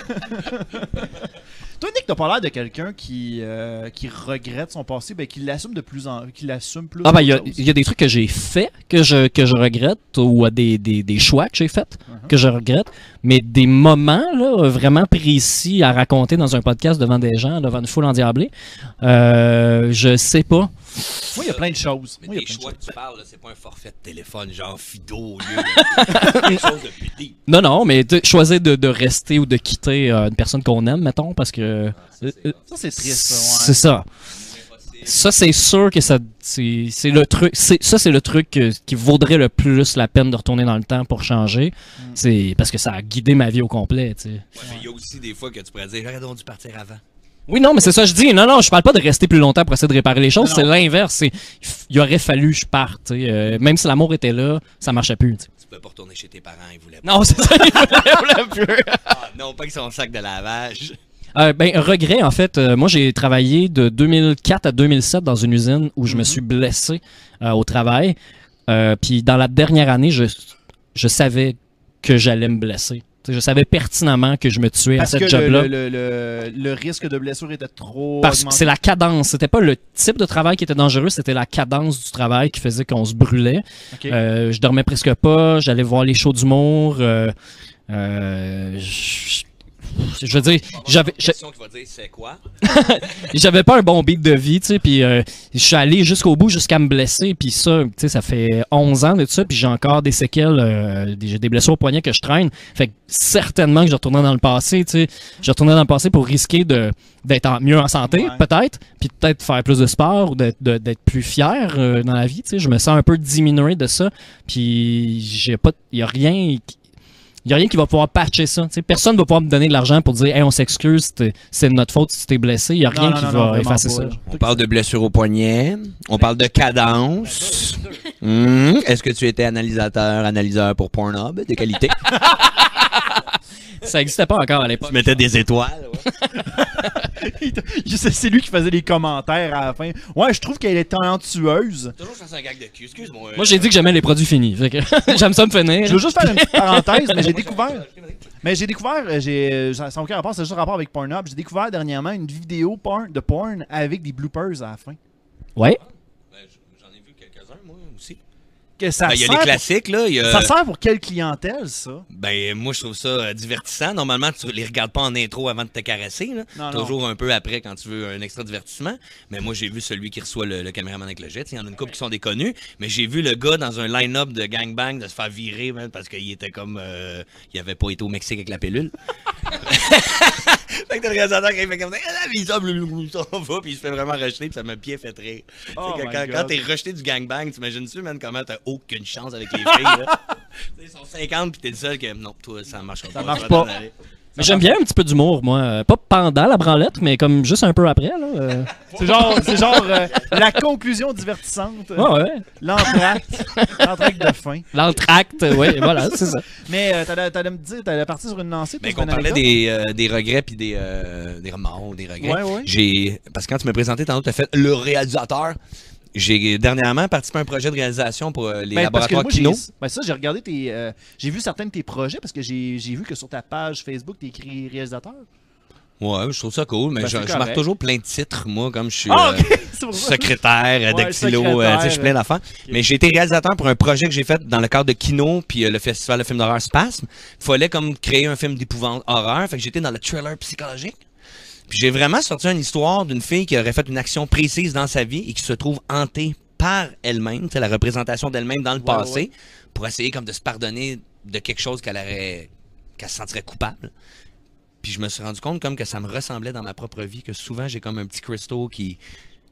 Toi, Nick, t'as pas l'air de quelqu'un qui, euh, qui regrette son passé, ben, qui l'assume de plus en qui l'assume plus. Ah ben, il y, y a des trucs que j'ai fait que je, que je regrette, ou euh, des, des, des choix que j'ai faits Uh-huh. que je regrette, mais des moments là, vraiment précis à raconter dans un podcast devant des gens, devant une foule endiablée, euh, je sais pas. Moi, il y a plein de choses. Mais Moi, il y a tes plein de choix choses. que tu parles, là, c'est pas un forfait de téléphone, genre Fido au lieu de quelque chose de. Non, non, mais de- choisir de, de rester ou de quitter euh, une personne qu'on aime, mettons, parce que... euh, euh, Ça, c'est triste. ça, C'est ça. Ça, c'est sûr que ça, c'est c'est le truc. c'est- Ça, c'est le truc que- qui vaudrait le plus la peine de retourner dans le temps pour changer. Mm. C'est parce que ça a guidé ma vie au complet. tu sais. Ouais, mais il y a aussi des fois que tu pourrais dire j'aurais dû partir avant. Oui, non, mais c'est ça que je dis. Non, non, je parle pas de rester plus longtemps pour essayer de réparer les choses. C'est l'inverse. C'est il aurait fallu que je parte. Euh, même si l'amour était là, ça marchait plus. tu sais. Tu peux pas retourner chez tes parents, ils voulaient pas. Non, c'est ça. il voulait- il voulait plus. Ah, non, pas qu'ils sont sac de lavage. Euh, ben, un regret, en fait. euh, moi, j'ai travaillé de 2004 à 2007 dans une usine où je me Mhm. suis blessé euh, au travail. Euh, Puis dans la dernière année, je, je savais que j'allais me blesser. Je savais pertinemment que je me tuais Parce à cette job-là. le, le, le- risque de blessure était trop. Parce que c'est la cadence. C'était pas le type de travail qui était dangereux, c'était la cadence du travail qui faisait qu'on se brûlait. Ok. Euh, je dormais presque pas, j'allais voir les shows d'humour. Euh, euh, je, je veux dire, j'avais, Une question qui va dire c'est quoi j'avais pas un bon beat de vie, tu sais, puis euh, je suis allé jusqu'au bout jusqu'à me blesser, puis ça, tu sais, ça fait 11 ans de ça, puis j'ai encore des séquelles, euh, des, j'ai des blessures au poignet que je traîne. Fait que certainement que je retournais dans le passé, tu sais, je retournais dans le passé pour risquer de d'être mieux en santé, Ouais. peut-être, puis peut-être faire plus de sport ou d'être plus fier euh, dans la vie, tu sais. Je me sens un peu diminué de ça, puis j'ai pas, y a rien. qui- il y a rien qui va pouvoir patcher ça. tu sais. Personne ne va pouvoir me donner de l'argent pour dire hey, on s'excuse, c'est de notre faute si tu t'es blessé. Il y a rien non, qui non, va effacer ça. On parle de blessure au poignet, on parle de cadence. Hmm, Est-ce que tu étais analysateur, analyseur pour Pornhub de qualité? Ça n'existait pas encore à l'époque. Tu mettais des étoiles. c'est c'est lui qui faisait les commentaires à la fin. Ouais, je trouve qu'elle est talentueuse. Toujours je un gag de cul, excuse-moi. Moi, j'ai dit que j'aimais les produits finis. Fait que j'aime ça me finir. Je veux juste faire une petite parenthèse, mais j'ai découvert. Mais j'ai découvert, euh, j'ai, euh, ça n'a aucun rapport, c'est juste un rapport avec Pornhub. J'ai découvert dernièrement une vidéo porn, de porn avec des bloopers à la fin. Ouais. Ben, J'en ai vu quelques-uns, moi aussi. Que ça, Ben, Il y a sert les pour- classiques, là. il y a- ça sert pour quelle clientèle, ça? Ben, moi, je trouve ça euh, divertissant. Normalement, tu les regardes pas en intro avant de te caresser. Là. Non, non. Toujours un peu après quand tu veux un extra divertissement. Mais moi, j'ai vu celui qui reçoit le, le caméraman avec le jet. Il y en a une couple qui sont des connus. Mais j'ai vu le gars dans un line-up de gangbang de se faire virer man, parce qu'il était comme. euh, il avait pas été au Mexique avec la pilule. fait que t'as le réalisateur qui fait comme ça. Ah, s'en il s'en va, puis il se fait vraiment rejeter, puis ça m'a bien fait rire. Oh que quand t'es rejeté du gangbang, t'imagines-tu, man, comment t'as aucune chance avec les filles, là? Ils sont 50 puis t'es le seul que non, toi, ça marche pas. Ça marche pas. Mais j'aime bien un petit peu d'humour, moi. Euh, Pas pendant la branlette, mais comme juste un peu après. Là. euh. C'est genre, c'est genre euh, la conclusion divertissante. Ouais, ouais. L'entracte. L'entracte de fin. L'entracte, oui, voilà, c'est ça. Mais euh, t'allais, t'allais me dire, t'allais partir sur une lancée. Mais qu'on parlait des, euh, des regrets puis des, euh, des remords, des regrets. Ouais, ouais. J'ai parce que quand tu m'as présenté tantôt, tu as fait le réalisateur. J'ai dernièrement participé à un projet de réalisation pour euh, les Ben, laboratoires moi, Kino. ben, ça, j'ai regardé tes. euh, j'ai vu certains de tes projets parce que j'ai, vu que sur ta page Facebook, t'es écrit réalisateur. Ouais, je trouve ça cool, mais Ben, je, marque toujours plein de titres, moi, comme je suis Ah, euh, secrétaire, dactylo, euh, tu je suis plein d'affaires. Mais j'ai été réalisateur pour un projet que j'ai fait dans le cadre de Kino puis euh, le festival de film d'horreur Spasme. Il fallait comme créer un film d'épouvante horreur, fait que j'étais dans le thriller psychologique. Puis j'ai vraiment sorti une histoire d'une fille qui aurait fait une action précise dans sa vie et qui se trouve hantée par elle-même, sais, la représentation d'elle-même dans le Ouais, passé, ouais. pour essayer comme de se pardonner de quelque chose qu'elle aurait qu'elle se sentirait coupable. Puis je me suis rendu compte comme que ça me ressemblait dans ma propre vie, que souvent j'ai comme un petit crystal qui,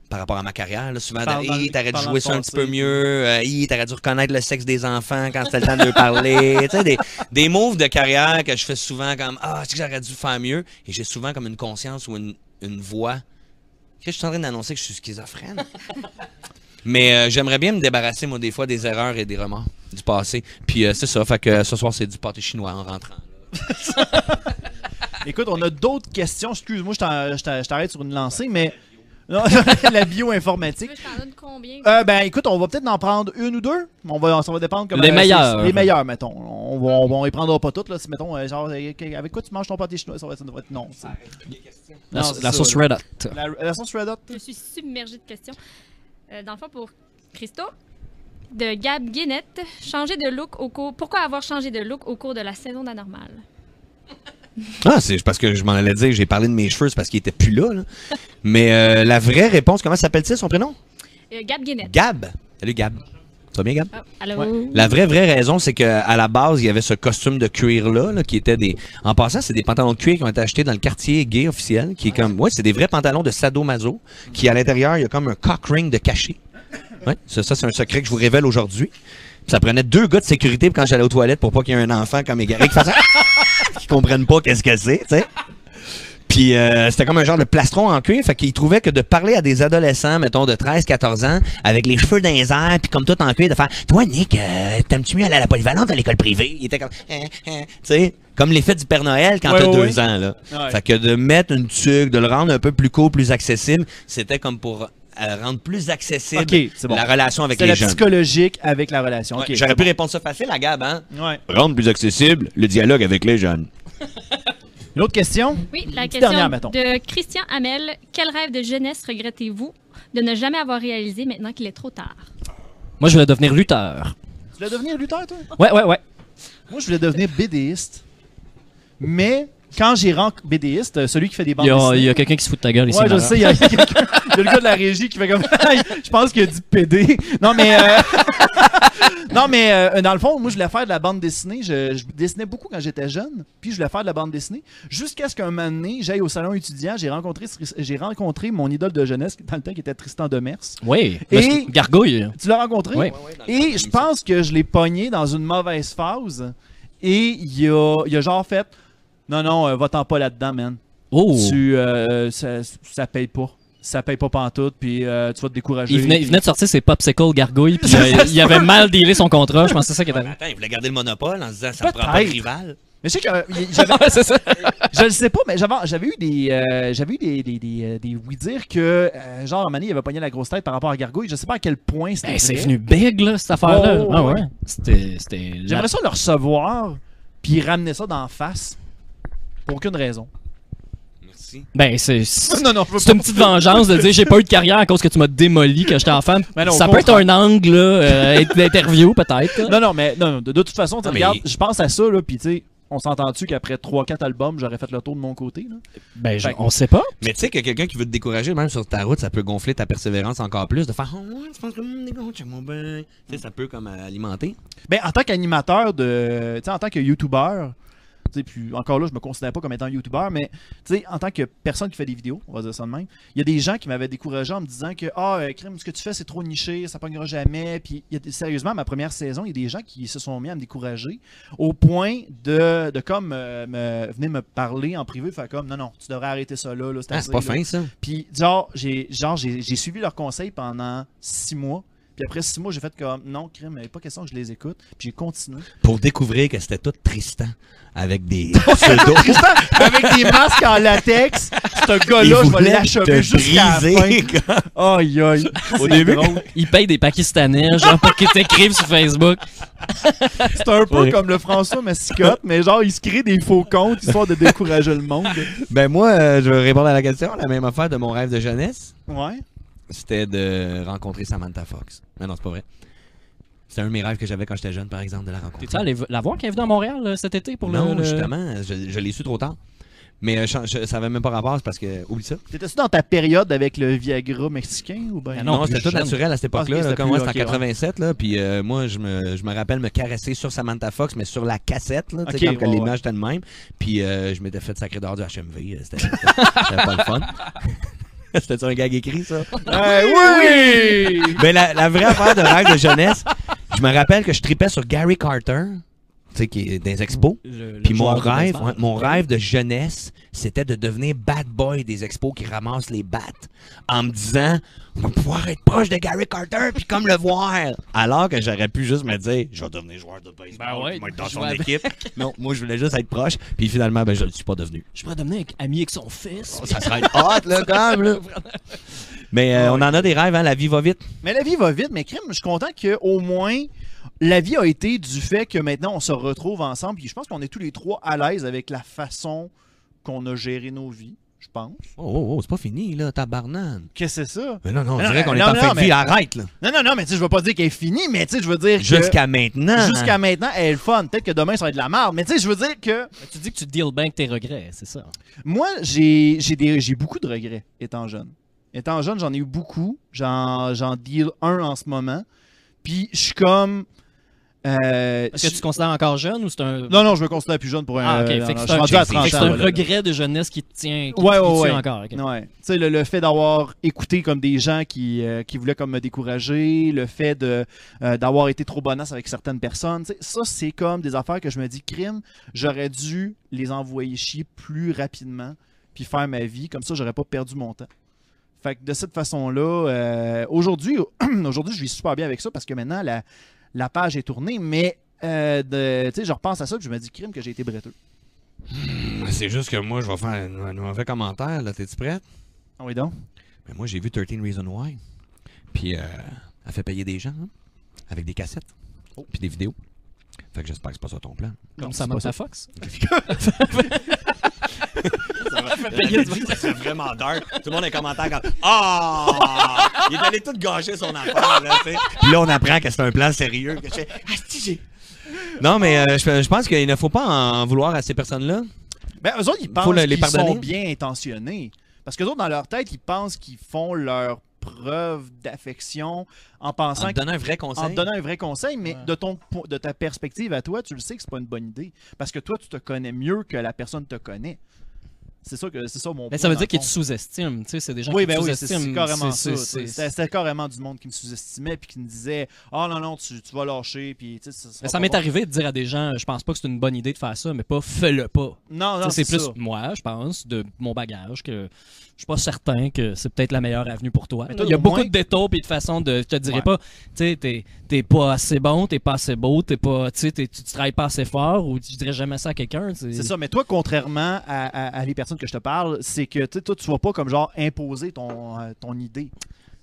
par rapport à ma carrière, là, souvent, Parle dans Hi, t'aurais dû jouer ça un petit peu mieux, euh, t'aurais dû reconnaître le sexe des enfants quand c'était le temps de leur parler. tu sais, des, des moves de carrière que je fais souvent comme Ah, sais que j'aurais dû faire mieux? Et j'ai souvent comme une conscience ou une, une voix. Que je suis en train d'annoncer que je suis schizophrène. Mais euh, j'aimerais bien me débarrasser, moi, des fois, des erreurs et des remords du passé. Puis euh, c'est ça, fait que euh, ce soir, c'est du pâté chinois en rentrant. Écoute, on a d'autres questions. Excuse-moi, je t'arrête sur une lancée, mais. Non, la Tu bioinformatique. veux que je t'en donne combien? Euh, ben écoute, on va peut-être en prendre une ou deux. On va, ça va dépendre comment Les euh, meilleurs. Les meilleurs, mettons. On va, on on les prendra pas toutes là. Si mettons, euh, genre, euh, avec quoi tu manges ton pâté chinois, ça va, ça devrait être non. La, Non, sauce. Red Hot. La, la sauce Red Hot. Je suis submergée de questions. Euh, dans le fond, pour Christo, de Gab Guinette, changer de look au cours. Pourquoi avoir changé de look au cours de la saison d'anormal? Ah, c'est parce que je m'en allais dire, j'ai parlé de mes cheveux, c'est parce qu'ils étaient plus là. là. Mais euh, la vraie réponse, comment s'appelle-t-il son prénom? Euh, Gab Guinette. Gab. Salut Gab. Ça va bien Gab? Allô? Ouais. La vraie, vraie raison, c'est qu'à la base, il y avait ce costume de cuir-là, là, qui était des. En passant, c'est des pantalons de cuir qui ont été achetés dans le quartier gay officiel, qui est comme. Ouais, c'est des vrais pantalons de sadomaso, qui à l'intérieur, il y a comme un cock ring de cachet. Ouais, ça, ça, c'est un secret que je vous révèle aujourd'hui. Ça prenait deux gars de sécurité quand j'allais aux toilettes pour pas qu'il y ait un enfant comme égaré qui fasse qui comprennent pas qu'est-ce que c'est, tu sais. Puis euh, c'était comme un genre de plastron en cuir, fait qu'il trouvait que de parler à des adolescents, mettons de 13, 14 ans, avec les cheveux dans les airs, puis comme tout en cuir, de faire Toi, Nick, euh, t'aimes-tu mieux aller à la polyvalente à l'école privée? Il était comme Hein, hein Tu sais, comme l'effet du Père Noël quand Ouais, t'as ouais, deux ouais. ans, là. Fait que de mettre une tuque, de le rendre un peu plus court, plus accessible, c'était comme pour rendre plus accessible bon. la relation avec C'est les la jeunes. psychologique avec la relation. Ouais, J'aurais pu bon. répondre ça facile à Gab, hein? Ouais. Rendre plus accessible le dialogue avec les jeunes. Une autre question? Oui, la Une question dernière, mettons. de Christian Hamel. Quel rêve de jeunesse regrettez-vous de ne jamais avoir réalisé maintenant qu'il est trop tard? Moi, je voulais devenir lutteur. Tu voulais devenir lutteur, toi? Ouais, ouais, ouais. Moi, je voulais devenir BDiste. Mais quand j'ai rencontré BDiste, celui qui fait des bandes Il y a, dessinées- il y a quelqu'un qui se fout de ta gueule ici. Ouais, je sais, il y a y le gars de la régie qui fait comme. je pense qu'il a dit PD. Non, mais. euh, non, mais euh, dans le fond, moi, je voulais faire de la bande dessinée. Je, je dessinais beaucoup quand j'étais jeune. Puis, je voulais faire de la bande dessinée. Jusqu'à ce qu'un moment donné, j'aille au salon étudiant. J'ai rencontré, j'ai rencontré mon idole de jeunesse, dans le temps, qui était Tristan Demers. Oui. Et- Et... Gargouille. Tu l'as rencontré? Oui. Et je pense que je l'ai pogné dans une mauvaise phase. Et il a, il a genre fait Non, non, euh, va-t'en pas là-dedans, man. Oh. Tu, euh, ça, ça paye pas. Ça paye pas pantoute, puis euh, tu vas te décourager. Il venait, il venait de sortir ses popsicles gargouilles, puis euh, il avait mal dealé son contrat. Je pense que c'est ça qui est Ouais, arrivé. mais attends, il voulait garder le monopole en se disant ça me prend pas de Peut-être. rival. Mais je sais que euh, il- j'avais- Ouais, c'est ça. je le sais pas, mais j'avais, j'avais eu des, euh, j'avais eu des, des, des, euh, des oui-dire que, euh, genre, donné, il avait pogné la grosse tête par rapport à Gargouille. Je sais pas à quel point c'était. Ben, c'est vrai. venu big, là, cette affaire-là. Oh, ah ouais. ouais. C'était. c'était la- J'aimerais ça le recevoir, puis puis il ramenait ça d'en face pour aucune raison. Merci. Ben, c'est. c'est- non, non, je veux C'est une petite vengeance de dire j'ai pas eu de carrière à cause que tu m'as démoli quand j'étais enfant. Ben non, ça peut être un angle euh, d'interview peut-être. Non, non, mais non, non, de, de toute façon, tu mais- je pense à ça, là, puis tu sais, on s'entend-tu qu'après 3-4 albums, j'aurais fait le tour de mon côté, là? Ben, je- on sait pas. Mais tu sais que quelqu'un qui veut te décourager, même sur ta route, ça peut gonfler ta persévérance encore plus, de faire Oh ouais, tu penses que mon ben. Tu sais, ça peut comme alimenter. Ben, en tant qu'animateur de. Tu sais, en tant que YouTuber, puis encore là, je me considère pas comme étant YouTuber, mais en tant que personne qui fait des vidéos, on va dire ça de même, il y a des gens qui m'avaient découragé en me disant que Ah, euh, crime, ce que tu fais, c'est trop niché, ça pognera jamais. Puis, y a sérieusement, ma première saison, il y a des gens qui se sont mis à me décourager au point de, de comme, euh, me, venir me parler en privé, faire comme Non, non, tu devrais arrêter ça là, là c'est Ah, pas là. fin ça. Puis, genre, j'ai suivi leurs conseils pendant six mois. Puis après six mois, j'ai fait comme non, crime, il n'est pas question que je les écoute. Puis j'ai continué. Pour découvrir que c'était tout Tristan avec des pseudos. Tristan, avec des masques en latex, ce gars-là, je vais l'achever jusqu'à la fin. Aïe, aïe. Au début. drôle. Ils payent des Pakistanais, genre, pour qu'ils t'écrivent sur Facebook. C'est un peu Ouais. comme le François Massicotte, mais genre, il se crée des faux comptes histoire de décourager le monde. Ben moi, euh, je vais répondre à la question. La même affaire de mon rêve de jeunesse, Ouais. C'était de rencontrer Samantha Fox. Mais non, c'est pas vrai. C'était un de mes rêves que j'avais quand j'étais jeune, par exemple, de la rencontrer. T'es-tu allé la voir quand elle est venue à Montréal euh, cet été pour le- non, le. justement, je, je l'ai su trop tard. Mais euh, je, je- ça avait même pas rapport, c'est parce que. Oublie ça. T'étais-tu dans ta période avec le Viagra mexicain ou ben Ah Non, non, c'était tout jeune. naturel à cette époque-là. Ah, ok, là. c'était Comme moi, plus- c'était en ok, ouais. 87, là, puis euh, moi, je me, je me rappelle me caresser sur Samantha Fox, mais sur la cassette, là, tu sais, Ok, que ouais, l'image était de même. Puis euh, je m'étais fait sacré dehors du HMV. euh, C'était c'était- c'était pas le fun. C'était un gag écrit, ça? Euh, oui! Mais la, la vraie affaire de rêve de jeunesse, je me rappelle que je tripais sur Gary Carter, qui est des expos. le- le Puis mon rêve, ouais, mon rêve de jeunesse, c'était de devenir bad boy des expos qui ramassent les battes en me disant on va pouvoir être proche de Gary Carter puis comme le voir. Alors que j'aurais pu juste me dire je vais devenir joueur de baseball, Ben ouais, puis moi être dans son avec. équipe. Non, moi je voulais juste être proche, puis finalement ben je ne le suis pas devenu. Je pourrais devenir ami avec son fils. Ça serait hot là quand même là. Mais euh, on en a des rêves hein, la vie va vite. Mais la vie va vite, mais crime, je suis content qu'au moins la vie a été du fait que maintenant on se retrouve ensemble. Puis je pense qu'on est tous les trois à l'aise avec la façon qu'on a géré nos vies, je pense. Oh, oh, oh, c'est pas fini là, tabarnane. Qu'est-ce que c'est ça? Mais non non, on Non, dirait qu'on non, est en non, fin de vie, arrête là. Non, non, non, mais tu sais, je veux pas dire qu'elle est finie, mais tu sais, je veux dire que Jusqu'à maintenant. jusqu'à maintenant, elle est le fun. Peut-être que demain, ça va être de la merde. Mais tu sais, je veux dire que Mais Tu dis que tu deals bien avec tes regrets, c'est ça. moi, j'ai j'ai des- j'ai beaucoup de regrets étant jeune. Étant jeune, j'en ai eu beaucoup. J'en j'en deal un en ce moment. Puis je suis comme. Euh, Est-ce que je- tu te considères encore jeune ou c'est un. Non, non, je me considère plus jeune pour un. Ah, ok. euh, Fait que c'est un, fait 30 fait que ans. c'est un voilà. regret de jeunesse qui te tient, qui, Ouais, qui ouais, ouais. encore. Ouais. Tu sais, le, le fait d'avoir écouté comme des gens qui, euh, qui voulaient comme me décourager, le fait de euh, d'avoir été trop bonasse avec certaines personnes, ça, c'est comme des affaires que je me dis, crime, j'aurais dû les envoyer chier plus rapidement, puis faire ma vie, comme ça, j'aurais pas perdu mon temps. Fait que de cette façon-là, euh, aujourd'hui, aujourd'hui, je vis super bien avec ça parce que maintenant, la, la page est tournée, mais euh, de- tu sais, je repense à ça, puis je me dis, crime, que j'ai été bretteux. C'est juste que moi, je vais faire un, un mauvais commentaire. Là, t'es-tu prête? Ah oui, donc? Mais moi, j'ai vu 13 Reasons Why. Puis, euh, elle fait payer des gens, hein, avec des cassettes. Puis des vidéos. Fait que j'espère que c'est pas ça ton plan. Comme Non, ça c'est pas ça. Fox. C'est vraiment dark. Tout le monde est commentaire comme Ah! Il est allé tout gâcher son affaire, là, tu sais. Puis là, on apprend que c'est un plan sérieux. Que je fais, Asti, j'ai- Non, mais euh, je, je pense qu'il ne faut pas en vouloir à ces personnes-là. Ben, eux autres, ils pensent Faut le- les qu'ils sont bien intentionnés. Parce que eux autres, dans leur tête, ils pensent qu'ils font leur preuve d'affection en En pensant te donnant un vrai en conseil. te donnant un vrai conseil, mais Ouais. de, ton, de ta perspective à toi, tu le sais que c'est pas une bonne idée. Parce que toi, tu te connais mieux que la personne te connaît. C'est ça que c'est ça mon Mais point, ça veut dire qu'ils te sous-estiment. Tu sais, c'est des gens Oui, qui ben oui, c'est carrément ça. C'était carrément du monde qui me sous-estimait puis qui me disait Ah non, non, tu, tu vas lâcher. Puis, tu sais, ça, Mais ça m'est bon. arrivé de dire à des gens, je pense pas que c'est une bonne idée de faire ça, mais pas fais-le pas. Non, non, c'est c'est plus ça. moi, je pense, de mon bagage, que je suis pas certain que c'est peut-être la meilleure avenue pour toi. Mais toi, Il y a au beaucoup moins- de détours et de façons de. Je te dirais Ouais. pas, tu sais, t'es- t'es pas assez bon, t'es pas assez beau, t'es pas, tu travailles pas assez fort, ou tu dirais jamais ça à quelqu'un. C'est ça, mais toi, contrairement à, à- à les personnes que je te parle, c'est que toi, tu vas pas comme genre imposer ton, euh, ton idée.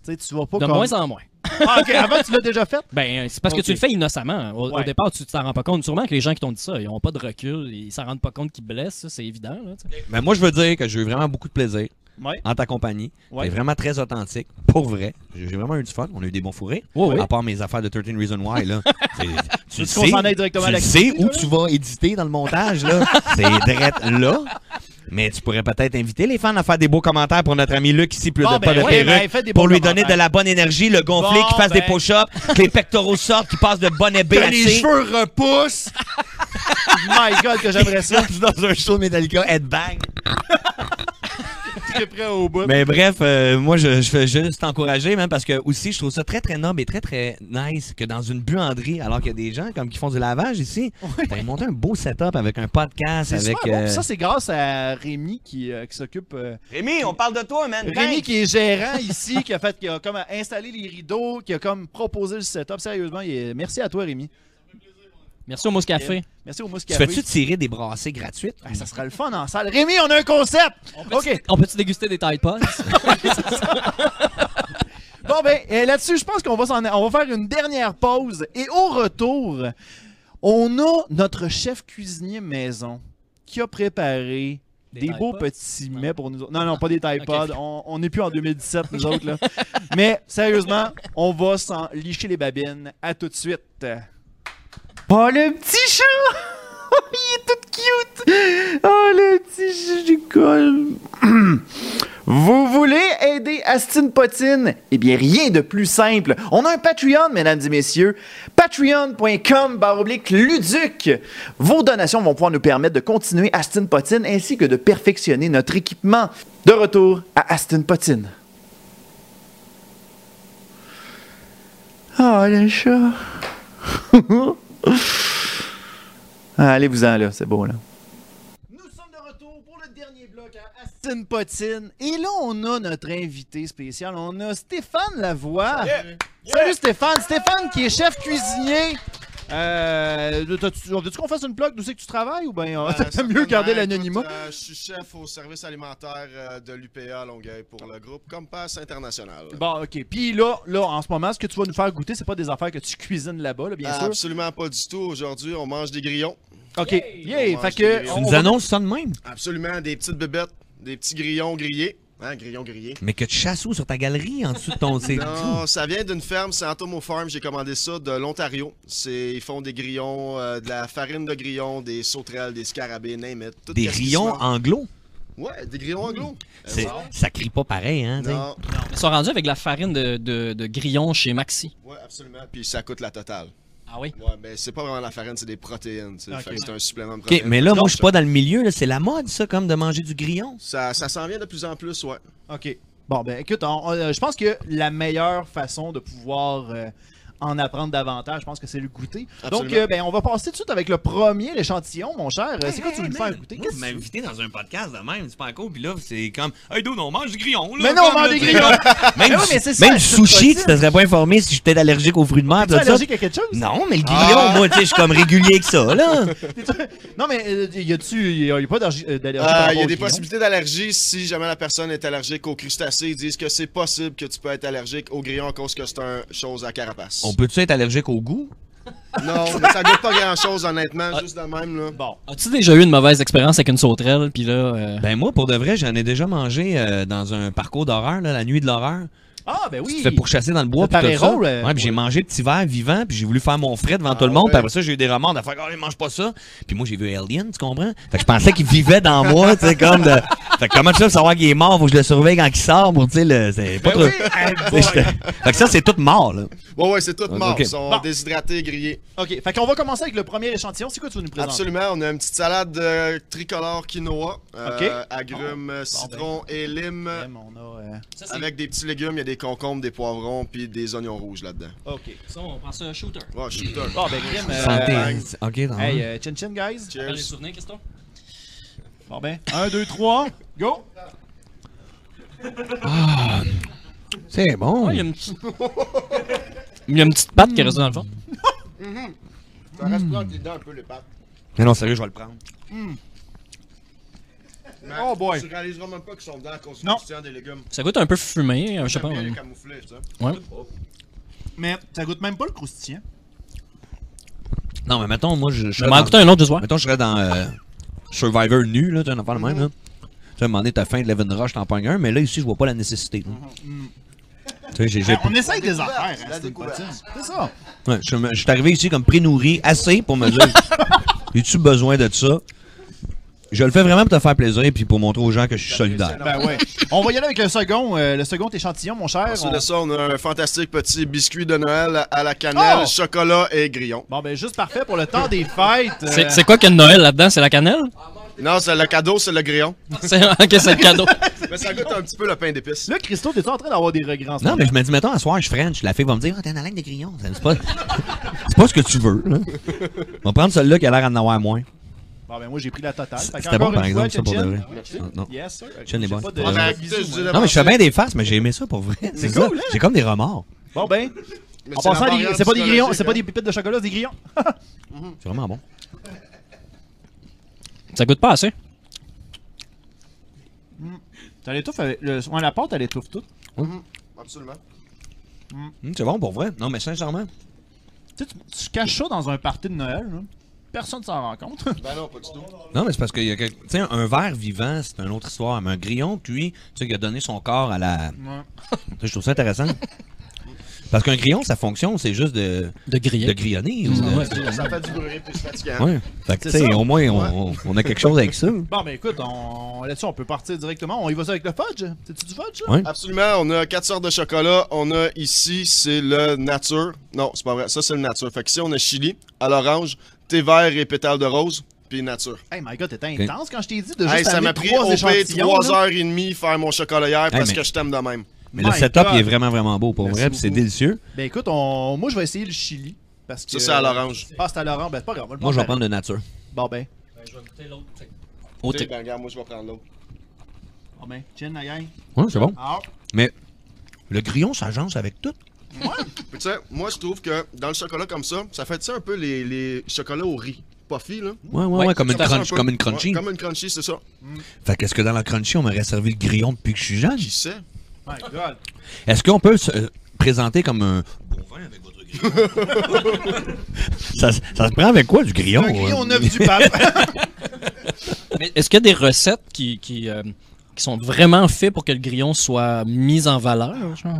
Tu sais, tu vas pas De comme... moins en moins. Ah, ok, avant, tu l'as déjà fait? Ben, c'est parce que tu le fais innocemment. Au, départ, tu t'en rends pas compte. Sûrement que les gens qui t'ont dit ça, ils ont pas de recul, ils s'en rendent pas compte qu'ils blessent, ça, c'est évident. Là. Mais moi, je veux dire que j'ai eu vraiment beaucoup de plaisir Ouais. en ta compagnie. Ouais. C'est vraiment très authentique. Pour vrai. J'ai vraiment eu du fun. On a eu des bons fourrés. Ouais, ouais. À part mes affaires de 13 Reasons Why, là. C'est- tu le sais, directement tu où là? tu vas éditer dans le montage, là. C'est direct là. Mais tu pourrais peut-être inviter les fans à faire des beaux commentaires pour notre ami Luc ici, plus Bon, de ben pas de ouais, perruque, ben, pour lui donner de la bonne énergie, le gonfler, Bon, qu'il fasse des ben. push-ups, que les pectoraux sortent, qu'il passe de bonnet B Que les cheveux repoussent! My God, que j'aimerais ça. dans un show de Metallica, headbang. Très prêt au bout. Mais bref, euh, moi, je, je fais juste t'encourager, même, parce que aussi, je trouve ça très, très noble et très, très nice que dans une buanderie, alors qu'il y a des gens comme qui font du lavage ici, t'as monté un beau setup avec un podcast, C'est avec... super bon. euh, Ça, c'est grâce à Rémi qui, euh, qui s'occupe. euh, Rémi, on parle de toi, man. Rémi qui est gérant ici, qui a fait, qui a comme installé les rideaux, qui a comme proposé le setup. Sérieusement, il est- merci à toi, Rémi. Merci au Mousse Café. Merci au Mousse Tu Café. fais-tu tirer des brassées gratuites? Ah, ça sera le fun en salle. Rémi, on a un concept! OK. On peut-tu déguster des Tide Pods? Bon, ben, euh, là-dessus, je pense qu'on va, s'en- on va faire une dernière pause. Et au retour, on a notre chef cuisinier maison qui a préparé Des beaux petits mets pour nous autres. Non, non, pas des Tide. Pods. On- On n'est plus en 2017, nous autres. Là. Mais sérieusement, on va s'en licher les babines. À tout de suite. Oh, le petit chat! Il est tout cute! Oh, le petit chat du col! Vous voulez aider Astin Potine? Eh bien, rien de plus simple. On a un Patreon, mesdames et messieurs. Patreon.com baroblique Luduc. Vos donations vont pouvoir nous permettre de continuer Astin Potine ainsi que de perfectionner notre équipement. De retour à Astin Potine. Oh, le chat. Ah, Allez-vous-en, là. C'est beau, là. Nous sommes de retour pour le dernier bloc à Astin Potine. Et là, on a notre invité spécial. On a Stéphane Lavoie. Salut Stéphane. Stéphane qui est chef cuisinier. Euh, t'as-tu- Veux-tu qu'on fasse une plug d'où c'est que tu travailles ou bien Euh, t'as mieux garder l'anonymat? Écoute, euh, je suis chef au service alimentaire euh, de l'UPA à Longueuil pour le groupe Compass International. Bon, ok. Puis là, là, en ce moment, ce que tu vas nous faire goûter, c'est pas des affaires que tu cuisines là-bas, là, bien sûr. Absolument pas du tout. Aujourd'hui, on mange des grillons. Ok. On Yeah. mange Fait que. Tu on nous annonces ça de même? Absolument des petites bébêtes, des petits grillons grillés. Hein, grillons grillés. Mais que tu chasses où? Sur ta galerie en dessous de ton... c'est- Non, ça vient d'une ferme, c'est Antomo Farm. J'ai commandé ça de l'Ontario. C'est, ils font des grillons, euh, de la farine de grillons, des sauterelles, des scarabées, name it. Tout Des mange. anglo? Ouais, des grillons anglo. Euh, Ça crie pas pareil, hein? Non, Ils sont rendus avec la farine de, de, de grillon chez Maxi. ouais, absolument. Puis ça coûte la totale. Ah oui? Ouais, mais c'est pas vraiment la farine, c'est des protéines. tu sais. Ok. Fait que c'est un supplément de OK, protéines. mais là, moi, je suis pas dans le milieu. là. C'est la mode, ça, comme de manger du grillon. Ça, ça s'en vient de plus en plus, ouais. OK. Bon, ben écoute, on- on- euh, je pense que la meilleure façon de pouvoir euh, en apprendre davantage, je pense que c'est le goûter. Donc, euh, ben, on va passer tout de suite avec le premier échantillon, mon cher. C'est quoi tu veux nous faire goûter? Moi, vous tu- m'invitez dans un podcast de même, c'est pas cool. Puis là, c'est comme, hey, dude, on mange du grillon. Là, Mais non, on mange des tu grillons. Même, Mais oui, mais c'est ça, même du c'est sushi, tu te serais pas informé si je suis peut-être allergique aux fruits de mer. Ça? allergique à quelque chose? Non, mais le grillon, moi, tu sais, je suis comme régulier que ça, là. Non, mais euh, y a-tu. Y a, y a pas d'allergie euh, d'allergie Il y a des possibilités d'allergie si jamais la personne est allergique aux crustacés. Ils disent que c'est possible que tu peux être allergique au grillon à cause que c'est une chose à carapace. On peut-tu être allergique au goût? Non, mais ça goûte pas grand-chose, honnêtement, juste de même. Là. Bon. As-tu déjà eu une mauvaise expérience avec une sauterelle? Puis là, euh, Ben, moi, pour de vrai, j'en ai déjà mangé euh, dans un parcours d'horreur, là, la nuit de l'horreur. Ah, ben Tu oui. te fais pourchasser dans le bois. Le puis tout ça. Parero, euh, ouais, puis j'ai mangé le petit verre vivant, puis j'ai voulu faire mon frais devant Ah tout le monde. ouais. Puis après ça, j'ai eu des remords de faire, oh, il mange pas ça. Puis moi, j'ai vu Alien, tu comprends? Fait que je pensais qu'il vivait dans moi, tu sais, comme de. Fait que comment tu sais savoir qu'il est mort? Faut que je le surveille quand il sort pour, tu sais, le. C'est pas Ben trop. oui, Tu Fait que ça, c'est tout mort, là. Ouais, ouais, c'est tout mort. Ils sont Bon. déshydratés, grillés. OK. Fait qu'on va commencer avec le premier échantillon. C'est quoi tu veux nous présenter? Absolument. On a une petite salade euh, tricolore quinoa, euh, Ok. agrumes, citron et lime. On a. euh, ça, Avec des petits légumes, il y a des concombres, des poivrons, puis des oignons rouges là-dedans. OK. ça, on prend ça shooter. Ouais, shooter. Bon, ben, Grim. euh, Santé. Ok, dans Hey, euh, chin chin, guys. T'as les Cheers. souvenirs, Christo? Bon, ben, 1, 2, 3, go! C'est bon. Ouais, il y a une petite... il y a une petite patte qui est restée dans le fond. Ça reste blanc dedans un peu les pâtes. Mais non, sérieux, je vais le prendre. Oh boy. Tu réaliseras même pas qu'ils sont dedans à cause du Non. croustillant des légumes. Ça goûte un peu fumé, euh, je sais pas. Bien. Ouais. Mais ça goûte même pas le croustillant. Non, mais mettons, moi, je, je m'en dans- goûter un autre soir. Mettons, je serais dans euh, Survivor nu, là, tu un affaire de même, là. Tu sais, à un moment donné, t'as faim de Levin Rush, t'en pognes un, mais là, ici, je vois pas la nécessité. là. Tu sais, j'ai- on essaye des affaires, hein, La c'est ça. Ouais, je suis arrivé ici comme pré-nourri, assez pour me dire As-tu besoin de ça? Je le fais vraiment pour te faire plaisir et puis pour montrer aux gens que je suis solidaire. Ben ouais. On va y aller avec le second, euh, le second échantillon, mon cher. Ensuite On- de ça, on a un fantastique petit biscuit de Noël à la cannelle, Oh! chocolat et grillon. Bon, ben juste parfait pour le temps des fêtes. euh, C'est quoi qu'il y a de Noël là-dedans? C'est la cannelle? Non, c'est le cadeau, c'est le grillon. C'est ok, c'est le cadeau. Mais ça goûte un petit peu le pain d'épices. Là, Christo, t'es en train d'avoir des regrets en ce Non, mais je me dis, mettons, à soir, je French. La fille va me dire, ah, t'es dans la laine de grillon. C'est pas, c'est pas ce que tu veux. Là. On va prendre celle-là qui a l'air d'en avoir moins. Bon, ben moi, j'ai pris la totale. C'était bon, par exemple, ça pour de vrai. Non. Yes, sir. Est Ah, Non, mais je fais bien des faces, mais j'ai aimé ça pour vrai. C'est ça. cool, hein? J'ai comme des remords. Bon, ben, en passant, c'est pas des grillons, c'est pas hein. des pépites de chocolat, c'est des grillons. C'est vraiment bon. Ça goûte pas assez. T'as l'étouffe avec. Le... Ouais, la pâte, elle étouffe tout. Absolument. Hum, c'est bon pour vrai. Non, mais sincèrement. Tu sais, tu, tu caches ça dans un party de Noël, là. Personne s'en rend compte. Ben non, pas du tout. Non, mais c'est parce qu'il y a quelque... Tu sais, un verre vivant, c'est une autre histoire. Mais un grillon, lui, tu sais, il a donné son corps à la. Tu sais, Je trouve ça intéressant. Parce qu'un grillon, sa fonction, c'est juste de, De griller. de grillonner. Ouais. Ça fait du bruit plus fatigant. Ouais. Fait que, ça. au moins, on, a quelque chose avec ça. Bon, ben écoute, on... là-dessus, on peut partir directement. On y va ça avec le fudge. C'est-tu du fudge, ça? Ouais. Absolument, on a quatre sortes de chocolat. On a ici, c'est le nature. Non, c'est pas vrai. Ça, c'est le nature. Fait que ici, on a chili à l'orange, thé vert et pétale de rose, puis nature. Hey, my god, t'étais intense quand je t'ai dit de juste Hey, ça m'a pris trois au pire échantillons, 3 là. heures et demie faire mon chocolat hier parce mais- que je t'aime de même. Mais My le setup, God. il est vraiment, vraiment beau pour Merci vrai. puis C'est délicieux. Ben écoute, on... moi, je vais essayer le chili. Parce que... Ça, c'est à l'orange. Ah, c'est à l'orange. Ben, c'est pas grave. Moi, je vais prendre de nature. Bon, ben. Au Ok, thé. ben, regarde, moi, je vais prendre l'autre. Bon, ben. Chin, la gang. Ouais, c'est bon. Ah. Mais le grillon s'agence avec tout. Tu sais, moi, je trouve que dans le chocolat comme ça, ça fait, tu un peu les, les chocolats au riz. Puffy, là. Ouais, ouais, Ouais, ouais, comme une, un crunch, peu- comme une crunchy. Ouais, comme une crunchy, c'est ça. Fait qu'est-ce que dans la crunchy, on m'aurait servi le grillon depuis que je suis jeune? Qui sait? My god. Est-ce qu'on peut se euh, présenter comme un bon vin avec votre grillon? ça, ça se prend avec quoi, du grillon? Un grillon euh? neuf du pape. Mais Est-ce qu'il y a des recettes qui, qui, euh, qui sont vraiment faites pour que le grillon soit mis en valeur? genre?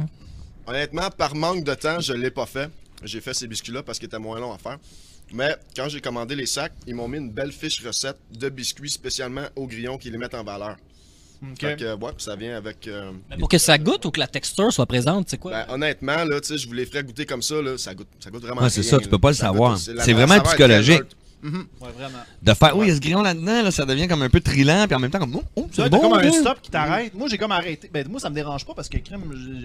Honnêtement, par manque de temps, je l'ai pas fait. J'ai fait ces biscuits-là parce qu'ils étaient moins longs à faire. Mais quand j'ai commandé les sacs, ils m'ont mis une belle fiche recette de biscuits spécialement au grillon qui les mettent en valeur. Fait que, ouais, ça vient avec. euh, Mais Pour que ça goûte ou que la texture soit présente, c'est quoi? ben, honnêtement, là, tu sais, je vous les ferais goûter comme ça, là, ça goûte, ça goûte vraiment Ouais, c'est ça, tu peux pas le Ça savoir. C'est vraiment psychologique. Ouais, vraiment. De faire, oui, il y a ce grillon là-dedans, là, ça devient comme un peu trillant, puis en même temps, comme, oh, oh, c'est bon. t'as comme un stop qui t'arrête. Moi, j'ai comme arrêté. Ben, moi, ça me dérange pas parce que crème,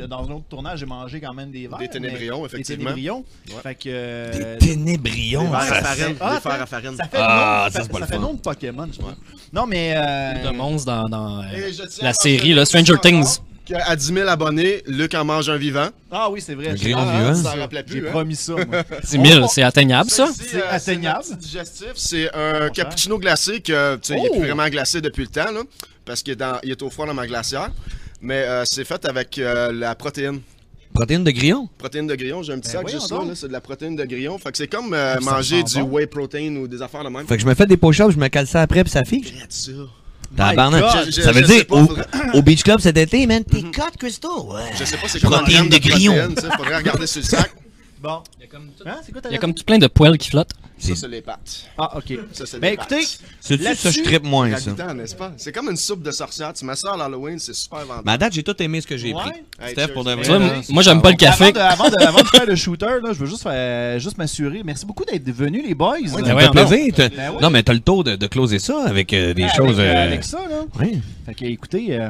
dans un autre tournage, j'ai mangé quand même des verres. Des ténébrions, mais- effectivement. Des ténébrions. Ouais. Fait que. euh, Des ténébrions. Des verres ça- à farine. Ah, Des fers à farine. Ça fait Ah, nom, ça, ça fait nom de Pokémon, je trouve. Non, mais. euh, de monstre dans, dans, euh, la série, là, Stranger Things. Qu'à 10 000 abonnés, Luc en mange un vivant. Ah oui, c'est vrai. Un ah, vivant. Ça, J'ai hein? promis ça, moi. 10 000, c'est atteignable, ça? C'est euh, atteignable. petit digestif, c'est un cappuccino glacé que, tu sais, il est Oh! plus vraiment glacé depuis le temps, là, parce qu'il est, dans- il est au froid dans ma glacière. Mais euh, c'est fait avec euh, la protéine. Protéines de grillon? Protéine de grillon, j'ai un petit Ben sac voyons juste là, c'est de la protéine de grillon. Fait que c'est comme euh, Ça manger du bon. whey protein ou des affaires de même. Fait que je me fais des push-ups, je me cale ça après, puis ça fiche. God. Ça veut dire, pas, au, faudrait- au Beach Club cet été, man, t'es cut, Crystal. Ouais. Je sais pas c'est Protéine de grillon. Faudrait regarder sur le sac. Bon. Hein, quoi Il y a comme tout plein de poils qui flottent. Ça, c'est les pâtes. Ah, ok. Ça, c'est Ben des écoutez, pâtes. C'est-tu ça, je trippe moins, ça? N'est-ce pas? C'est comme une soupe de sorcière. Tu ça à l'Halloween, c'est super vendu. Mais à date, j'ai tout aimé ce que j'ai Ouais. pris. Hey, Steph, cheers. pour de vrai. moi- là, moi, j'aime pas le café. Avant de, avant, de, avant de faire le shooter, là, je veux juste, faire- juste m'assurer. Merci beaucoup d'être venus, les boys. Ça Euh, fait non. plaisir. Ben ouais. Non, mais t'as le taux de, de closer ça avec euh, des avec, choses. euh, euh, avec ça, là. ouais. Fait que, écoutez, euh,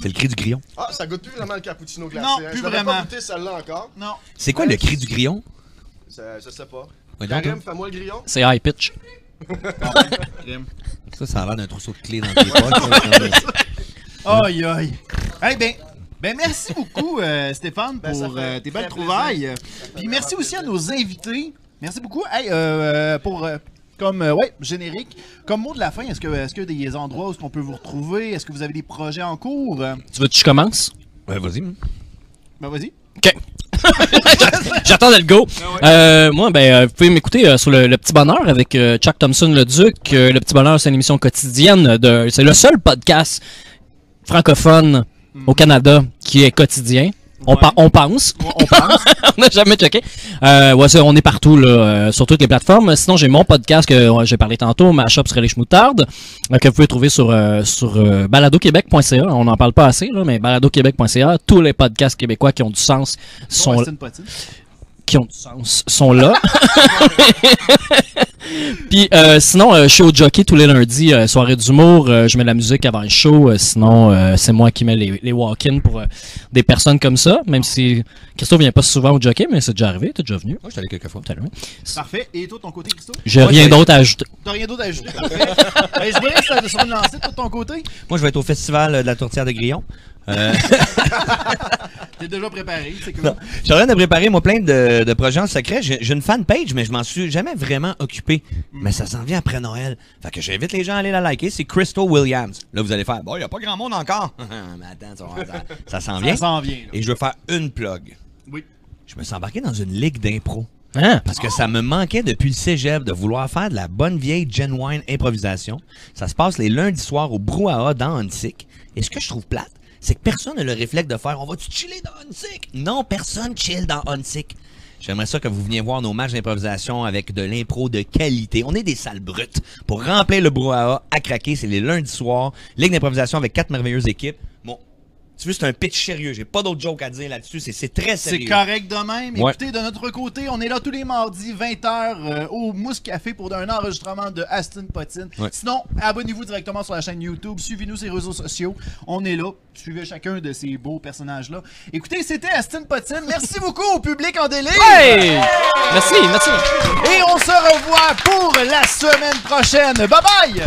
C'est le cri du grillon. Ah, ça goûte plus vraiment le cappuccino glacé. Non, hein. plus je vraiment. pas goûté celle-là encore. non. C'est quoi le cri du grillon? Ça, je sais pas. Ouais, donc, Karim, fais-moi le grillon. C'est high pitch. Ça, ça a l'air d'un trousseau de clés dans tes poches. Aïe, aïe. Hey, ben, ben merci beaucoup, euh, Stéphane, Ben, pour euh, tes belles trouvailles. Puis merci aussi à nos invités. Merci beaucoup. Hey, euh, pour euh, comme euh, ouais, générique, comme mot de la fin, est-ce que est-ce que des endroits où est-ce qu'on peut vous retrouver? Est-ce que vous avez des projets en cours? Tu veux que je commence? Ouais, vas-y. Ben vas-y. OK. J'attends le go. Euh, moi, ben, euh, vous pouvez m'écouter euh, sur le, Le Petit Bonheur avec euh, Chuck Thompson le Duc. Euh, le Petit Bonheur, c'est une émission quotidienne. De, c'est le seul podcast francophone au Canada qui est quotidien. On, Ouais. pa- on pense. On, on pense. on n'a jamais checké. Euh, ouais, ça, on est partout, là, euh, sur toutes les plateformes. Sinon, j'ai mon podcast que j'ai parlé tantôt, ma shop serait les chemoutardes, euh, que vous pouvez trouver sur, euh, sur euh, baladoquebec.ca. On n'en parle pas assez, là, mais baladoquebec.ca. Tous les podcasts québécois qui ont du sens sont, Bon. Qui ont du sens sont là. Puis euh, sinon, euh, je suis au jockey tous les lundis, euh, soirée d'humour. euh, je mets la musique avant le show. euh, sinon, euh, c'est moi qui mets les, les walk-ins pour euh, des personnes comme ça. Même si Christophe vient pas souvent au jockey, mais c'est déjà arrivé. T'es déjà venu. Moi, je suis allé quelques fois. Parfait. Et toi, ton côté, Christo J'ai rien d'autre à ajouter. T'as rien d'autre à ajouter Parfait. ben, je voudrais ça de ton côté. Moi, je vais être au festival de la tourtière de Grillon. Euh, T'es déjà préparé, c'est cool. Je suis en train de préparer, moi, plein de, de projets en secret. J'ai une fanpage, mais je m'en suis jamais vraiment occupé. Mais ça s'en vient après Noël. Fait que j'invite les gens à aller la liker. C'est Crystal Williams. Là, vous allez faire, bon, il n'y a pas grand monde encore. mais attends, ça, va- ça, ça s'en vient. Ça s'en vient. là. Et je veux faire une plug. Oui. Je me suis embarqué dans une ligue d'impro. Hein? Parce que ça me manquait depuis le cégep de vouloir faire de la bonne vieille genuine improvisation. Ça se passe les lundis soirs au Brouhaha dans Huntsic. Et ce que je trouve plate, c'est que personne n'a le réflexe de faire « On va-tu chiller dans Huntsic? » Non, personne chill dans Huntsic. J'aimerais ça que vous veniez voir nos matchs d'improvisation avec de l'impro de qualité. On est des salles brutes. Pour remplir le brouhaha à craquer, c'est les lundis soirs. Ligue d'improvisation avec quatre merveilleuses équipes. Tu veux, c'est un pitch sérieux. J'ai pas d'autre joke à dire là-dessus. C'est- C'est très C'est sérieux. correct de même. Ouais. Écoutez, de notre côté, on est là tous les mardis, 20h, au Mousse Café pour un enregistrement de Aston Potine. Ouais. Sinon, abonnez-vous directement sur la chaîne YouTube, suivez-nous sur les réseaux sociaux. On est là. Suivez chacun de ces beaux personnages-là. Écoutez, c'était Aston Potine. Merci beaucoup au public en délire. Hey! Merci, merci. Et on se revoit pour la semaine prochaine. Bye bye!